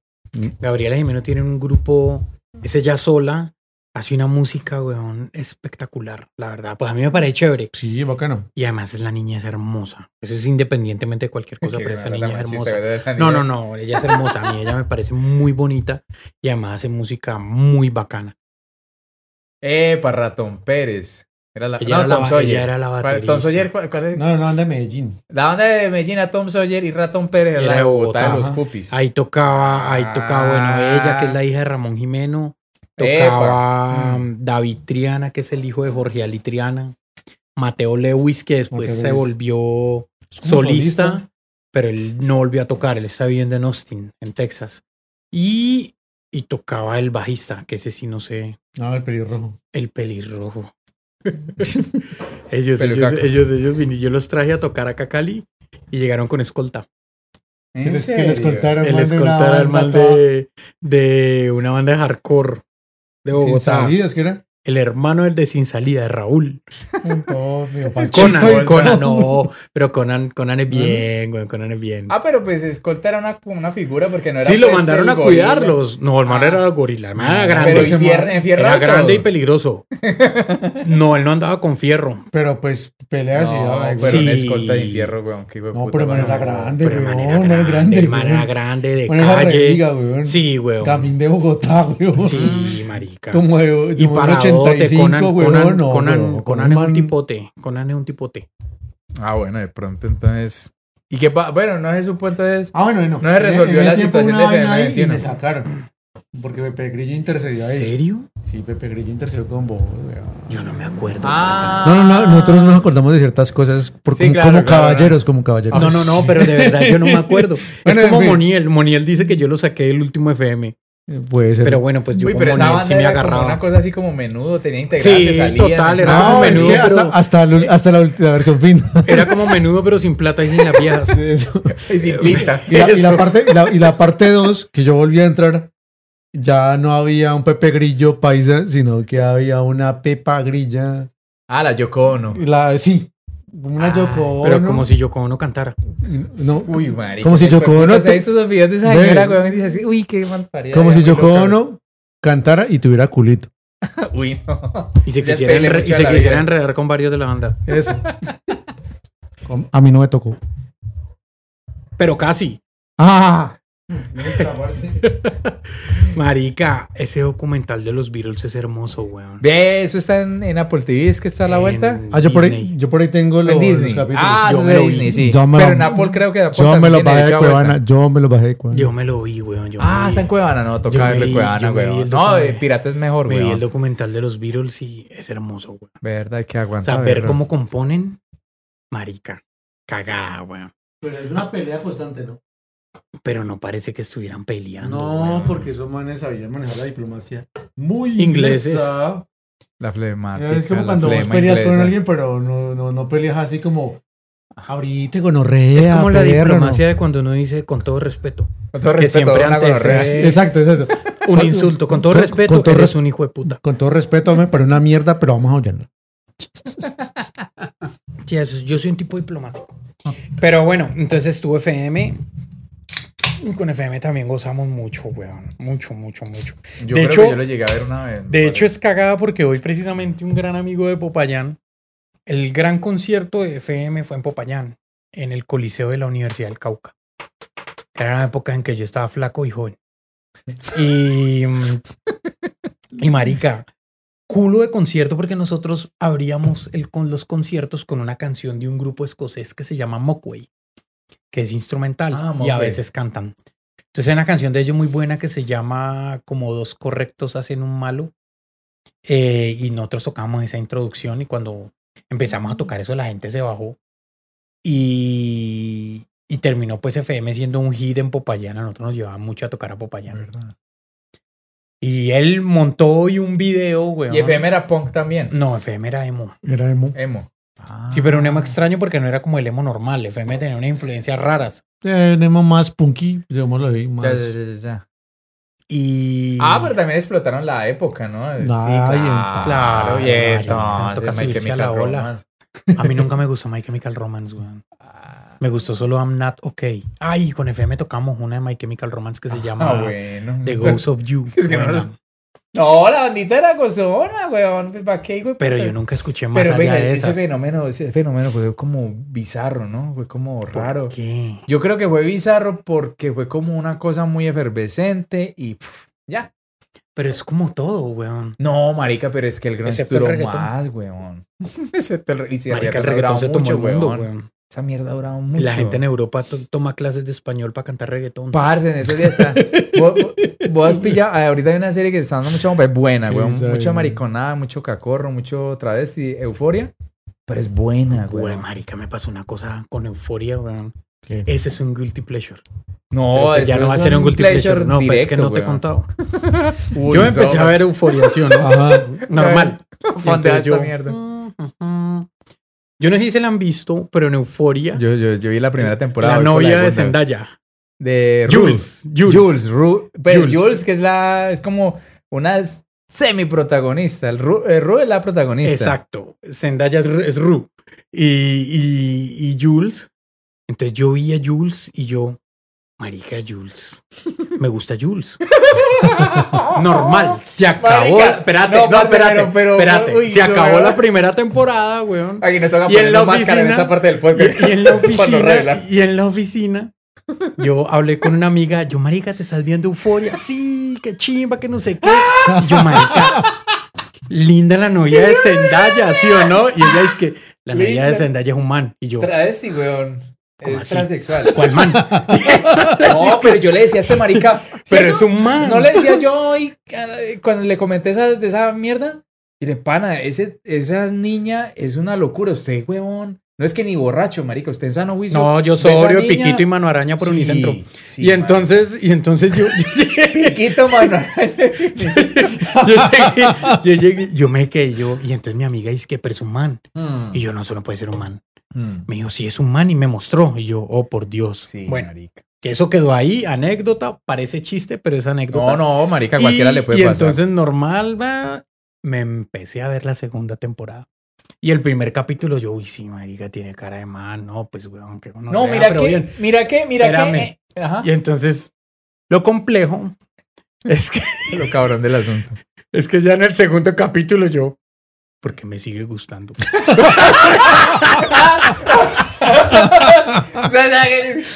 S3: Gabriela Jimeno tiene un grupo, es ella sola, hace una música, weón, espectacular, la verdad. Pues a mí me parece chévere.
S4: Sí, bacano.
S3: Y además es la niña es hermosa. Eso es independientemente de cualquier cosa, pero esa niña es hermosa. No, no, no, ella es hermosa. A mí ella me parece muy bonita y además hace música muy bacana.
S2: Epa, Ratón Pérez. Era la,
S3: Ella,
S2: no,
S3: era, la,
S2: Tom
S3: ella
S2: Sawyer.
S3: era la
S2: ¿Cuál-
S3: baterista.
S2: Tom Sawyer, ¿cuál, cuál es?
S4: No, no, anda en Medellín.
S2: La banda de Medellín a Tom Sawyer y Ratón Pérez era la de
S3: de
S2: Bogotá, de los pupis.
S3: Ahí tocaba, ahí tocaba, bueno,
S2: Ah.
S3: ella que es la hija de Ramón Jimeno. Tocaba um, David Triana, que es el hijo de Jorge Ali Triana. Mateo Lewis, que después
S4: Mateo
S3: se
S4: Lewis.
S3: volvió solista, pero él no volvió a tocar. Él está viviendo en Austin, en Texas. Y, y tocaba el bajista, que ese sí no sé,
S4: No, el pelirrojo.
S3: el pelirrojo. ellos, ellos, ellos, ellos, yo los traje a tocar a Cacali y llegaron con escolta.
S2: ¿En
S4: Que les, que
S2: serio?
S4: les contaron.
S3: El
S4: man, de
S3: man de, de una banda de hardcore de Bogotá.
S4: salidas, ¿qué era?
S3: El hermano del de Sin Salida, Raúl. Conan,
S4: y
S3: Conan, no, pero Conan, Conan es bien, güey, Conan es bien.
S2: Ah, pero pues Escolta era una, una figura porque no era.
S3: sí, lo
S2: pues,
S3: mandaron
S2: el
S3: a
S2: gorila.
S3: cuidarlos. No, el man
S2: Ah.
S3: era gorila. El man era grande.
S2: Pero
S4: ese man-
S3: era grande y peligroso. No, él no andaba con fierro.
S4: Pero pues peleas y
S2: No, pero
S3: Sí.
S2: escolta. Qué hijo de
S4: No, pero man
S2: mano.
S4: era grande,
S3: Pero el man
S4: man
S3: grande, el man era grande de
S4: Man
S3: calle. Sí, weón.
S4: Gamín de Bogotá, weón.
S3: Sí, marica.
S4: Como de,
S3: Y para
S4: un 85,
S3: Conan,
S4: weón.
S3: Conan,
S4: no,
S3: Conan,
S4: weón.
S3: Conan es un tipote. Conan es un tipote.
S2: Ah, bueno, de pronto entonces. ¿Y qué pa- Bueno, no se supo entonces.
S4: Ah, bueno, bueno.
S2: No se resolvió
S4: En- en
S2: la situación de
S4: ahí Y
S2: FM21.
S4: me sacaron. Porque Pepe Grillo intercedió
S3: ¿En
S4: ahí.
S3: serio?
S4: Sí, Pepe Grillo intercedió con vos, weón.
S3: Yo no me acuerdo.
S2: Ah.
S4: No, no, no, nosotros nos acordamos de ciertas cosas por,
S2: Sí,
S4: como,
S2: claro,
S4: como
S2: claro,
S4: caballeros, como caballeros.
S3: No, no, no, pero de verdad yo no me acuerdo.
S4: Bueno,
S3: es como
S4: en fin.
S3: Moniel. Moniel dice que yo lo saqué del último FM.
S4: Eh, Puede ser.
S3: Pero bueno, pues yo
S2: Uy, pero esa
S3: Moniel
S2: banda
S3: sí me
S2: era como
S3: agarraba.
S2: una cosa así como menudo, tenía integrantes,
S3: Sí,
S2: salían,
S3: total, era
S4: no,
S3: como
S4: es
S3: menudo,
S4: que hasta,
S3: pero-
S4: hasta, la, hasta la, ulti- la versión fin.
S3: Era como menudo, pero sin plata y sin las viejas.
S4: Eso.
S2: Y sin pinta.
S4: Y la, y la parte y la, y la parte 2, que yo volví a entrar, ya no había un Pepe Grillo paisa, sino que había una Pepa Grilla.
S2: Ah, la Yoko Ono.
S4: La, sí, una Yoko
S3: Pero como si Yoko Ono cantara.
S4: no,
S2: Uy, marica.
S4: Como si Yoko Ono
S2: ¿se ha
S4: te-
S2: visto esos videos de esa señora, weón? Y dice así, uy, qué mal parida.
S4: como si Yoko. Ono cantara y tuviera culito.
S2: Uy, no.
S3: Y se quisiera, enre- y se enredar con varios de la banda.
S4: Eso. A mí no me tocó.
S3: Pero casi.
S4: Ah,
S3: Marica, ese documental de los Beatles es hermoso, weón.
S2: Ve, eso está en, en Apple TV, es que está a la
S3: En
S2: vuelta.
S4: ah, yo, por ahí, yo por ahí tengo los,
S2: En Disney.
S4: los capítulos.
S2: Ah,
S3: Yo
S2: de
S3: vi.
S2: Disney, sí.
S4: Yo me
S2: Pero
S4: lo-
S2: en Apple creo que Apple
S4: yo me lo bajé de. Cuevana. Yo me lo bajé de Cuevana.
S3: Yo me lo vi, weón. Yo
S2: Ah,
S3: me
S2: está
S3: vi-
S2: en Cuevana, no, toca verlo en
S3: vi-
S2: Cuevana,
S3: vi
S2: weón. No, de pirata es mejor,
S3: Me vi el documental de los Beatles y es hermoso, weón.
S2: Verdad que
S3: O
S2: aguanta.
S3: sea, ver cómo componen, marica. Cagada, weón.
S4: Pero es una pelea constante, ¿no?
S3: Pero no parece que estuvieran peleando.
S4: No,
S3: weón.
S4: porque esos manes sabían manejar la diplomacia muy
S3: Ingleses.
S4: inglesa.
S2: La flemática.
S4: Es como cuando vos peleas con alguien, pero no, no, no peleas así como ahorita gonorrea.
S3: Es como la
S4: perro,
S3: diplomacia de cuando uno dice con todo respeto.
S2: Con todo
S3: que
S2: respeto,
S3: siempre
S2: una
S3: antes es-.
S4: Exacto, exacto.
S3: Un insulto. Con todo
S4: con-
S3: respeto,
S4: con todo
S3: eres
S4: res-
S3: un hijo de puta.
S4: Con todo respeto, me parece una mierda, pero vamos a apoyarlo.
S3: Sí, eso, yo soy un tipo diplomático. Pero bueno, entonces estuve FM. Y con FM también gozamos mucho, weón. Mucho, mucho, mucho.
S2: Yo
S3: De
S2: creo
S3: hecho-
S2: que yo lo llegué a ver una vez.
S3: De hecho, es cagada porque hoy precisamente un gran amigo de Popayán, el gran concierto de FM fue en Popayán, en el Coliseo de la Universidad del Cauca. Era una época en que yo estaba flaco y joven. Y, y marica, culo de concierto porque nosotros abríamos el, con los conciertos con una canción de un grupo escocés que se llama Mockway, que es instrumental
S2: Ah,
S3: y a veces cantan. Entonces hay una canción de ellos muy buena que se llama Como dos correctos hacen un malo. Eh, y nosotros tocamos esa introducción y cuando empezamos a tocar eso la gente se bajó. Y, y terminó pues FM siendo un hit en Popayán. A nosotros nos llevaba mucho a tocar a Popayán.
S2: Verdad.
S3: Y él montó hoy un video, güey.
S2: Y FM era punk también.
S3: No, FM era emo.
S4: Era emo.
S2: Emo.
S3: Sí, pero un emo extraño porque no era como el emo normal. FM tenía unas influencias raras.
S4: Eh, emo más punky, digámoslo ahí. Más...
S2: Ya, ya, ya.
S3: Y.
S2: Ah, pero también explotaron la época, ¿no? Sí,
S4: Nah,
S2: claro.
S4: y
S3: claro,
S2: y entonces
S3: toca
S2: My
S3: subirse a
S2: Chemical
S3: la ola. A mí nunca me gustó My Chemical Romance, güey.
S2: Ah,
S3: Me gustó solo I'm Not Okay. Ay, con FM tocamos una de My Chemical Romance que se llama
S2: Ah, bueno.
S3: The Ghost of You.
S2: Es que no
S3: Buena.
S2: los- No, la bandita era gozona, weón. ¿Para qué, güey?
S3: Pero yo nunca escuché más
S2: Pero
S3: allá
S2: venga,
S3: de
S2: ese
S3: esas.
S2: fenómeno, ese fenómeno fue como bizarro, ¿no? Fue como raro.
S3: ¿Qué?
S2: Yo creo que fue bizarro porque fue como una cosa muy efervescente y ya.
S3: Pero es como todo, weón.
S2: No, marica, pero es que el
S3: el
S2: duró más, weón. Excepto el y si
S3: Marica, el reggaetón se
S2: mucho,
S3: tomó el mundo,
S2: weón.
S3: weón.
S2: Esa mierda ha durado mucho.
S3: la gente en Europa to- toma clases de español para cantar reggaetón.
S2: Parce, en ese día está. vos, has pillado. ah, Ahorita hay una serie que está dando mucha es buena,
S4: ¿Qué
S2: güey. Mucha
S4: güey?
S2: mariconada, mucho cacorro, mucho travesti, euforia. Pero es buena, güey.
S3: Güey, marica, me pasó una cosa con euforia.
S4: ¿Qué?
S3: Ese es un guilty pleasure.
S2: No,
S3: pues
S2: eso
S3: ya no va a ser un guilty pleasure. No, pues es que
S2: directo,
S3: no te he
S2: güey.
S3: contado.
S2: Uy,
S3: Yo me empecé
S2: so-
S3: a ver euforia, ¿sí o no?
S4: Ajá.
S3: Normal.
S2: Esta
S3: yo-
S2: mierda.
S3: Yo no sé si se la han visto, pero en euforia.
S2: Yo, yo, yo vi la primera temporada.
S3: la novia de. Zendaya.
S2: De
S3: Jules.
S2: Jules. Jules. Ru- pero
S3: Jules.
S2: Jules. que es la. Es como una semi protagonista. El Ru, el Ru es la protagonista.
S3: Exacto. Zendaya es, Ru- es Ru. Y, y, y Jules. Entonces yo vi a Jules y yo, marica Jules. Me gusta Jules. Normal. Se acabó.
S2: Marica,
S3: espérate,
S2: no,
S3: no, espérate.
S2: pero- pero-
S3: espérate.
S2: uy,
S3: se
S2: no,
S3: acabó
S2: weón.
S3: la primera temporada, weón.
S2: Aquí nos toca
S3: Y en la
S2: máscara en
S3: oficina-
S2: esta parte del podcast.
S3: Y, y en la oficina, y en la oficina, yo hablé con una amiga, yo, marica, ¿te estás viendo euforia? Sí, qué chimba, que no sé qué. Y yo, marica, linda la novia de Zendaya, ¿sí o no? Y ella es que la novia
S2: Linda.
S3: de Zendaya es un man. Y yo,
S2: Travesti, weón.
S3: ¿Cómo
S2: Es
S3: así?
S2: transexual.
S3: ¿cuál man?
S2: No, pero yo le decía a este marica.
S3: Pero
S2: ¿sí,
S3: es
S2: no?
S3: un man.
S2: No le decía yo hoy, cuando le comenté esa, de esa mierda. Le pana, ese, esa niña es una locura. Usted, weón. No es que ni borracho, marica. Usted en sano juicio.
S3: No, yo sobrio, piquito y mano araña por
S2: Sí,
S3: unicentro.
S2: sí,
S3: y entonces, y entonces yo,
S2: man. Piquito, mano.
S3: yo, llegué, yo llegué, yo me quedé, yo, y entonces mi amiga dice que, pero es un man.
S2: Mm,
S3: Y yo, no, eso no puede ser un man.
S2: Mm.
S3: Me dijo, sí, es un man y me mostró. Y yo, oh, por Dios.
S2: Sí,
S3: bueno,
S2: marica.
S3: que eso quedó ahí, anécdota, parece chiste, pero es anécdota.
S2: No, no, marica, cualquiera
S3: y,
S2: le puede
S3: y
S2: pasar.
S3: entonces normal, va, me empecé a ver la segunda temporada. Y el primer capítulo yo, uy, sí, marica, tiene cara de man. No, pues, weón, que
S2: no, mira que,
S3: bien.
S2: mira que, mira
S3: Espérame.
S2: que. eh, Ajá.
S3: Y entonces, lo complejo es que,
S2: Lo cabrón del asunto.
S3: es que ya en el segundo capítulo yo, porque me sigue gustando.
S2: O sea,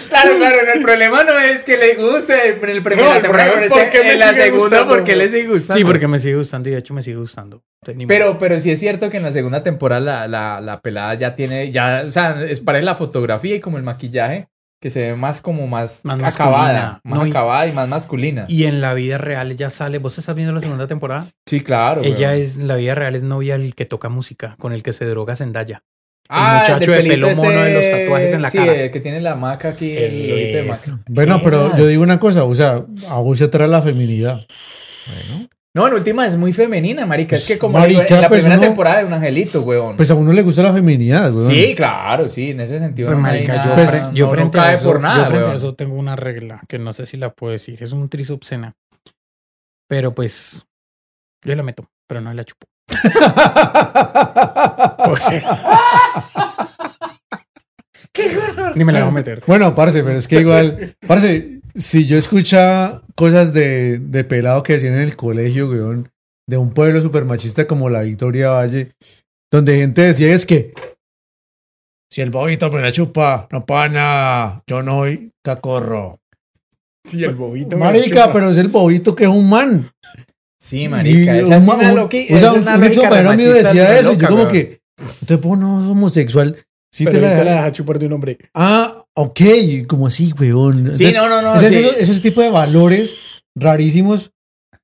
S2: claro, claro, el problema no es que le guste en el primer
S3: No, el
S2: temporada,
S3: es
S2: pero
S3: por qué me
S2: en la segunda
S3: gustando,
S2: porque le sigue gustando.
S3: Sí, porque me sigue gustando y de hecho me sigue gustando.
S2: Pero, pero sí es cierto que en la segunda temporada la, la, la pelada ya tiene, ya, o sea, es para la fotografía y como el maquillaje, que se ve más como más,
S3: Más
S2: acabada,
S3: masculina.
S2: más
S3: No, y-
S2: acabada y más masculina.
S3: Y en la vida real ella sale, ¿vos estás viendo la segunda temporada?
S2: sí, claro.
S3: ella
S2: weón.
S3: es, en la vida real es novia del que toca música, con el que se droga Zendaya.
S2: Ah,
S3: muchacho
S2: del
S3: de pelo mono de los tatuajes en la
S2: sí,
S3: cara.
S2: el que tiene la maca aquí, el de maca.
S4: Bueno, pero yo digo una cosa, o sea, a vos se trae la feminidad.
S2: No, en última es muy femenina, marica. es
S4: Pues,
S2: que como
S4: marica,
S2: digo, en la
S4: pues,
S2: primera
S4: uno-
S2: temporada de un angelito, weón.
S4: Pues a uno le gusta la feminidad, weón.
S2: sí, claro, sí, en ese sentido.
S3: Pues,
S2: no
S3: marica,
S2: nada-
S3: yo,
S4: Pues,
S2: no-
S3: yo
S2: no
S3: frente a
S2: cae
S3: eso,
S2: por nada,
S3: yo frente a eso tengo una regla que no sé si la puedo decir. Es un tris obscena. Pero pues yo la meto, pero no la chupo. O sea, ni me la voy a meter.
S4: Bueno, parce, pero es que igual, parce, si yo escuchaba cosas de, de pelado que decían en el colegio, weón, de un pueblo super machista como la Victoria Valle, donde gente decía es que si el bobito me la chupa, no para nada, yo no soy cacorro.
S3: Sí, el bobito.
S4: Marica, pero es el bobito que es un man.
S2: Sí, marica.
S4: Y
S2: Esa
S4: un
S2: es una
S4: un-
S2: loqui-
S4: o sea,
S2: es
S4: un,
S2: una
S4: un ex compañero mío
S2: machista
S4: decía eso. y
S2: loca,
S4: yo como
S2: weón.
S4: que, entonces vos no sos homosexual. Sí
S3: pero
S4: te la
S3: ahorita la
S4: deja-
S3: deja chupar de un hombre.
S4: Ah, ok, como así, weón.
S2: Sí,
S4: Entonces,
S2: no, no, no.
S4: entonces
S2: sí.
S4: esos, esos tipos de valores rarísimos.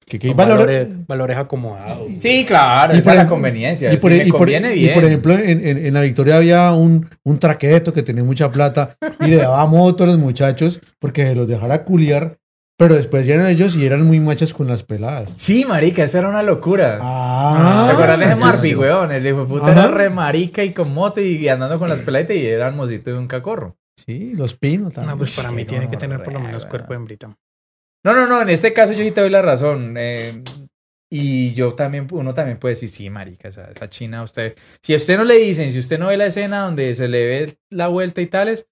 S4: Que, que valores.
S3: valores, valores acomodados.
S2: Sí, claro,
S4: Y
S2: esa
S4: por
S2: es la conveniencia.
S4: Y por,
S2: si me
S4: y por-
S2: conviene
S4: y
S2: bien.
S4: por ejemplo, en, en- en la Victoria había un, un traqueto que tenía mucha plata y le daba moto a los muchachos porque se los dejara culiar, pero después eran ellos y eran muy machos con las peladas.
S2: Sí, marica, eso era una locura.
S4: Ah,
S2: ¿Te acuerdas de
S4: sí, sí.
S2: weón? El hijo de puta
S4: Ajá.
S2: era re marica y con moto y andando con las peladitas y era hermosito de un cacorro.
S4: Sí, los pinos también.
S3: No, pues para
S2: Sí,
S3: mí
S2: no,
S3: tiene que
S2: no,
S3: tener por lo menos cuerpo de hembrita.
S2: No, no, no, en este caso yo sí te doy la razón. eh, y yo también, uno también puede decir, sí, marica, o sea, esa china, usted, si a usted no le dicen, si usted no ve la escena donde se le ve la vuelta y tales,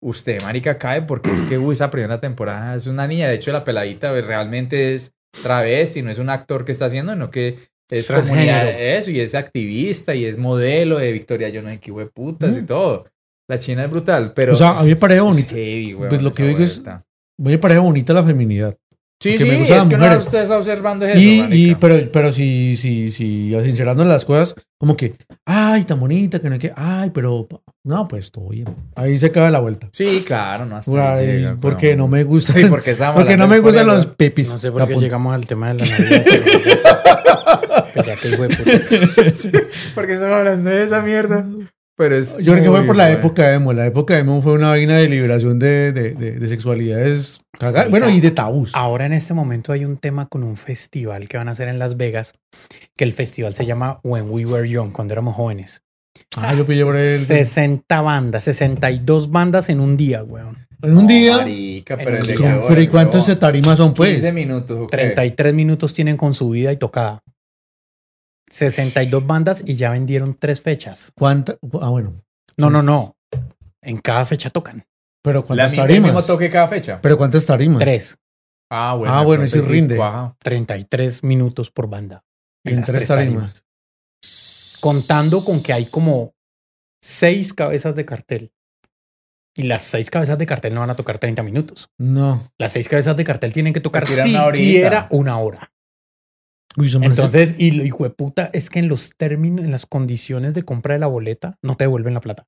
S2: usted, marica, cae porque es que, uy, esa primera temporada es una niña. De hecho, la peladita pues, realmente es travesti, no es un actor que está haciendo, sino que es
S3: Transgénero.
S2: comunidad, eso, y es activista, y es modelo de Victoria Yo no sé qué putas y
S4: Mm.
S2: todo. La china es brutal, pero...
S4: o sea, a mí me parece
S2: es
S4: bonito.
S2: heavy, weón,
S4: Pues lo que
S2: esa
S4: digo es-. A mí me parece bonita la feminidad.
S2: Sí, sí,
S4: me
S2: es que uno está observando eso,
S4: Y, y pero, pero si, si, si, sincerando las cosas, como que, ay, tan bonita, que no hay que, ay, pero, no, pues todo bien. Ahí se acaba la vuelta.
S2: Sí, claro, no hasta
S4: Ay,
S2: llega,
S4: porque no me gusta.
S2: Sí, porque
S4: porque no me
S2: por
S4: gustan los pepis.
S3: No sé por qué llegamos al tema de la Navidad. putas.
S2: Porque estamos hablando de esa mierda. Pero es
S4: Yo creo que fue por la
S2: bueno.
S4: época emo. La época emo fue una vaina de liberación de, de, de, de sexualidades cagadas. Bueno, y de tabús.
S3: Ahora en este momento hay un tema con un festival que van a hacer en Las Vegas, que el festival se llama When We Were Young, cuando éramos jóvenes.
S4: Ah, yo pillé por el.
S3: 60 bandas, 62 bandas en un día, weón.
S4: En un
S2: No,
S4: día.
S2: Marica,
S3: En
S2: pero
S3: un
S2: el de
S3: día.
S2: qué
S4: ¿Pero
S2: hora,
S4: y cuántos
S2: huevón?
S4: tarimas son, pues?
S2: 15 minutos. ¿o qué?
S3: 33 minutos tienen con subida y tocada. 62 bandas y ya vendieron tres fechas.
S4: ¿Cuánta? Ah, bueno.
S3: No, no, no. En cada fecha tocan.
S4: Pero
S2: La
S4: ¿cuántas
S2: misma, el mismo
S4: tarimas?
S2: toque cada fecha.
S4: Pero ¿cuántas tarimas?
S3: Tres.
S2: Ah, bueno.
S4: Ah, bueno, sí rinde.
S2: cuaja.
S3: 33 minutos por banda.
S4: Y en
S3: las
S4: tres tarimas.
S3: Contando con que hay como seis cabezas de cartel. Y las seis cabezas de cartel no van a tocar 30 minutos.
S4: No.
S3: Las seis cabezas de cartel tienen que tocar siquiera una hora.
S4: Uy, buenas-
S3: Entonces, y lo hijo de puta es que en los términos, en las condiciones de compra de la boleta, no te devuelven la plata.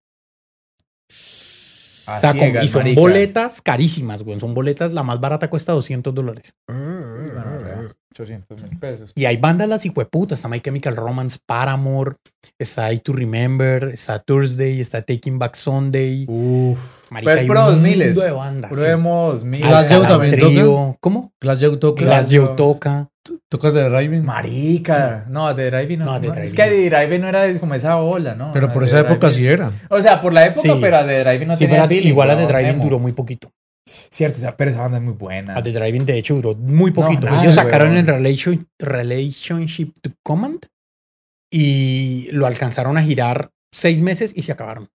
S3: O sea, y son
S2: marica.
S3: boletas carísimas, güey. Son boletas, la más barata cuesta 200 dólares.
S2: Bueno, real, 800 mil pesos.
S3: Y hay bandas las hijueputas. Está My Chemical Romance, Paramore, está I to Remember, está Thursday, está Taking Back Sunday.
S2: Uf.
S3: Marica,
S2: Pero es puro
S3: un
S2: 2000
S3: mundo de bandas.
S2: Puro
S3: sí.
S2: emo 2000.
S4: Glass Joe también
S3: Trio. ¿Cómo?
S4: Glass Joe toca.
S3: Glass
S2: Joe.
S3: Toca.
S4: Tocas de Driving.
S2: Marica. No, de Drive no.
S3: No,
S2: no,
S3: Drive
S2: Es que de Drive no era como esa ola, ¿no?
S4: Pero
S2: No,
S4: por esa época sí era.
S2: O sea, por la época,
S3: Sí.
S2: pero a The Driving no
S3: Sí,
S2: tenía
S3: pero
S2: feeling,
S3: igual a The
S2: weón,
S3: Driving duró muy poquito.
S2: Cierto, o sea, pero esa banda es muy buena.
S3: A The Driving, de hecho, duró muy poquito.
S2: nada,
S3: Ellos sacaron el relation, Relationship to Command y lo alcanzaron a girar seis meses y se acabaron.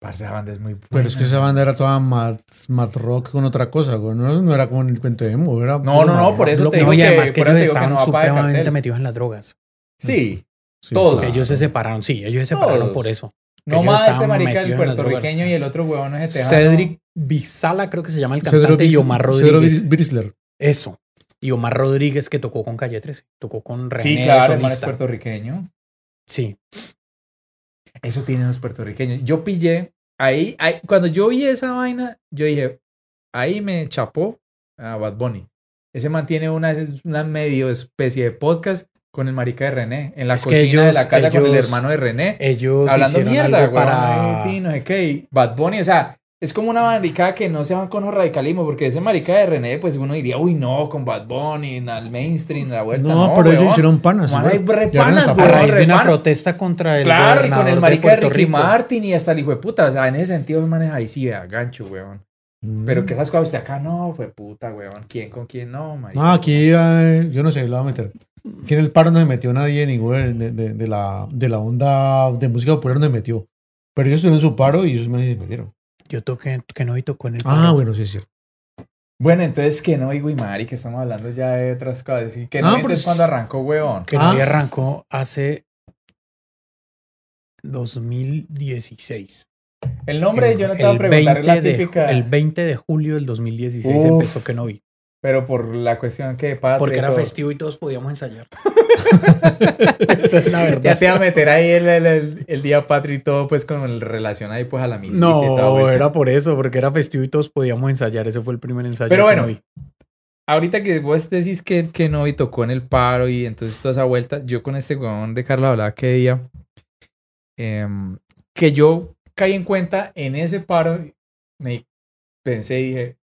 S2: Parce, esa banda es muy buena.
S4: Pero es que esa banda era toda mat, mat rock con otra cosa, güey. No, no era como en el cuento de emo. Era
S2: No, no, no, por eso
S4: lo
S2: te digo
S3: No, y
S2: que-
S3: además que ellos estaban
S2: no
S3: supremamente metidos en las drogas.
S2: Sí.
S4: Sí,
S2: todos.
S4: claro.
S3: Ellos se separaron, sí, ellos se separaron
S2: Todos.
S3: por eso.
S2: No más ese marica el puertorriqueño y el otro huevón ese tejano.
S3: Cedric Bizala, creo que se llama el
S4: Cedro
S3: cantante, y Omar
S4: Cedro
S3: Rodríguez.
S4: Brisler.
S3: Eso. Y Omar Rodríguez que tocó con Calle 13. Tocó con René.
S2: Sí, claro, el man es puertorriqueño.
S3: Sí.
S2: Eso tienen los puertorriqueños. Yo pillé ahí, ahí, cuando yo vi esa vaina, yo dije, ahí me chapó a Bad Bunny. Ese mantiene una, una medio especie de podcast con el marica de René, en la
S3: Es que
S2: cocina de
S3: ellos-
S2: la casa con el
S3: ellos-
S2: hermano de René,
S3: Ellos
S2: hablando mierda,
S3: algo para...
S2: ay, no sé qué, y Bad Bunny, o sea, es como una marica que no se van con los radicalismos, porque ese marica de René, pues uno diría, uy, no, con Bad Bunny, en el mainstream, la vuelta,
S4: No,
S2: no,
S4: pero ellos
S2: weón.
S4: hicieron panas.
S2: Man, hay re
S4: Ya eran
S2: panas,
S4: esa
S3: A raíz de una protesta contra el
S2: Claro, y con el
S3: de
S2: marica de
S3: Puerto
S2: Ricky
S3: Rico.
S2: Martin y hasta el hijo de puta. O sea, en ese sentido, manes ahí sí, vea, gancho, weón.
S4: Mm.
S2: Pero que esas cosas usted acá no, fue puta, weón. ¿Quién con quién no, marica?
S4: No, aquí eh, yo no sé, lo voy a meter. Aquí en el paro no se metió nadie ningún de, de, de la, de la onda de música popular no se metió. Pero ellos tuvieron su paro y ellos me se metieron.
S3: Yo toqué, que no y tocó en el
S4: Ah, bueno, sí es cierto.
S2: Bueno, entonces que no, y güey, Mari, que estamos hablando ya de otras cosas. Y
S4: Ah,
S2: entonces
S4: pues-
S2: cuando arrancó, weón.
S3: Que
S4: Ah.
S3: no arrancó hace 2016.
S2: El nombre,
S3: El-
S2: yo no te voy a
S3: el
S2: preguntar, es la
S3: 20 de-
S2: típica.
S3: el 20 de julio del 2016
S2: Uf.
S3: empezó que no vi.
S2: Pero por la cuestión que patria
S3: Porque era
S2: todo.
S3: festivo y todos podíamos ensayar. Esa es la verdad.
S2: Ya te iba a meter ahí el, el, el, el día patrio y todo, pues con el relación ahí, pues a la milicia
S3: No, era por eso, porque era festivo y todos podíamos ensayar. Ese fue el primer ensayo.
S2: Pero bueno,
S3: vi.
S2: Ahorita que vos decís que, que no y tocó en el paro y entonces toda esa vuelta, yo con este huevón de Carla hablaba que día em, que yo caí en cuenta en ese paro, me pensé y dije,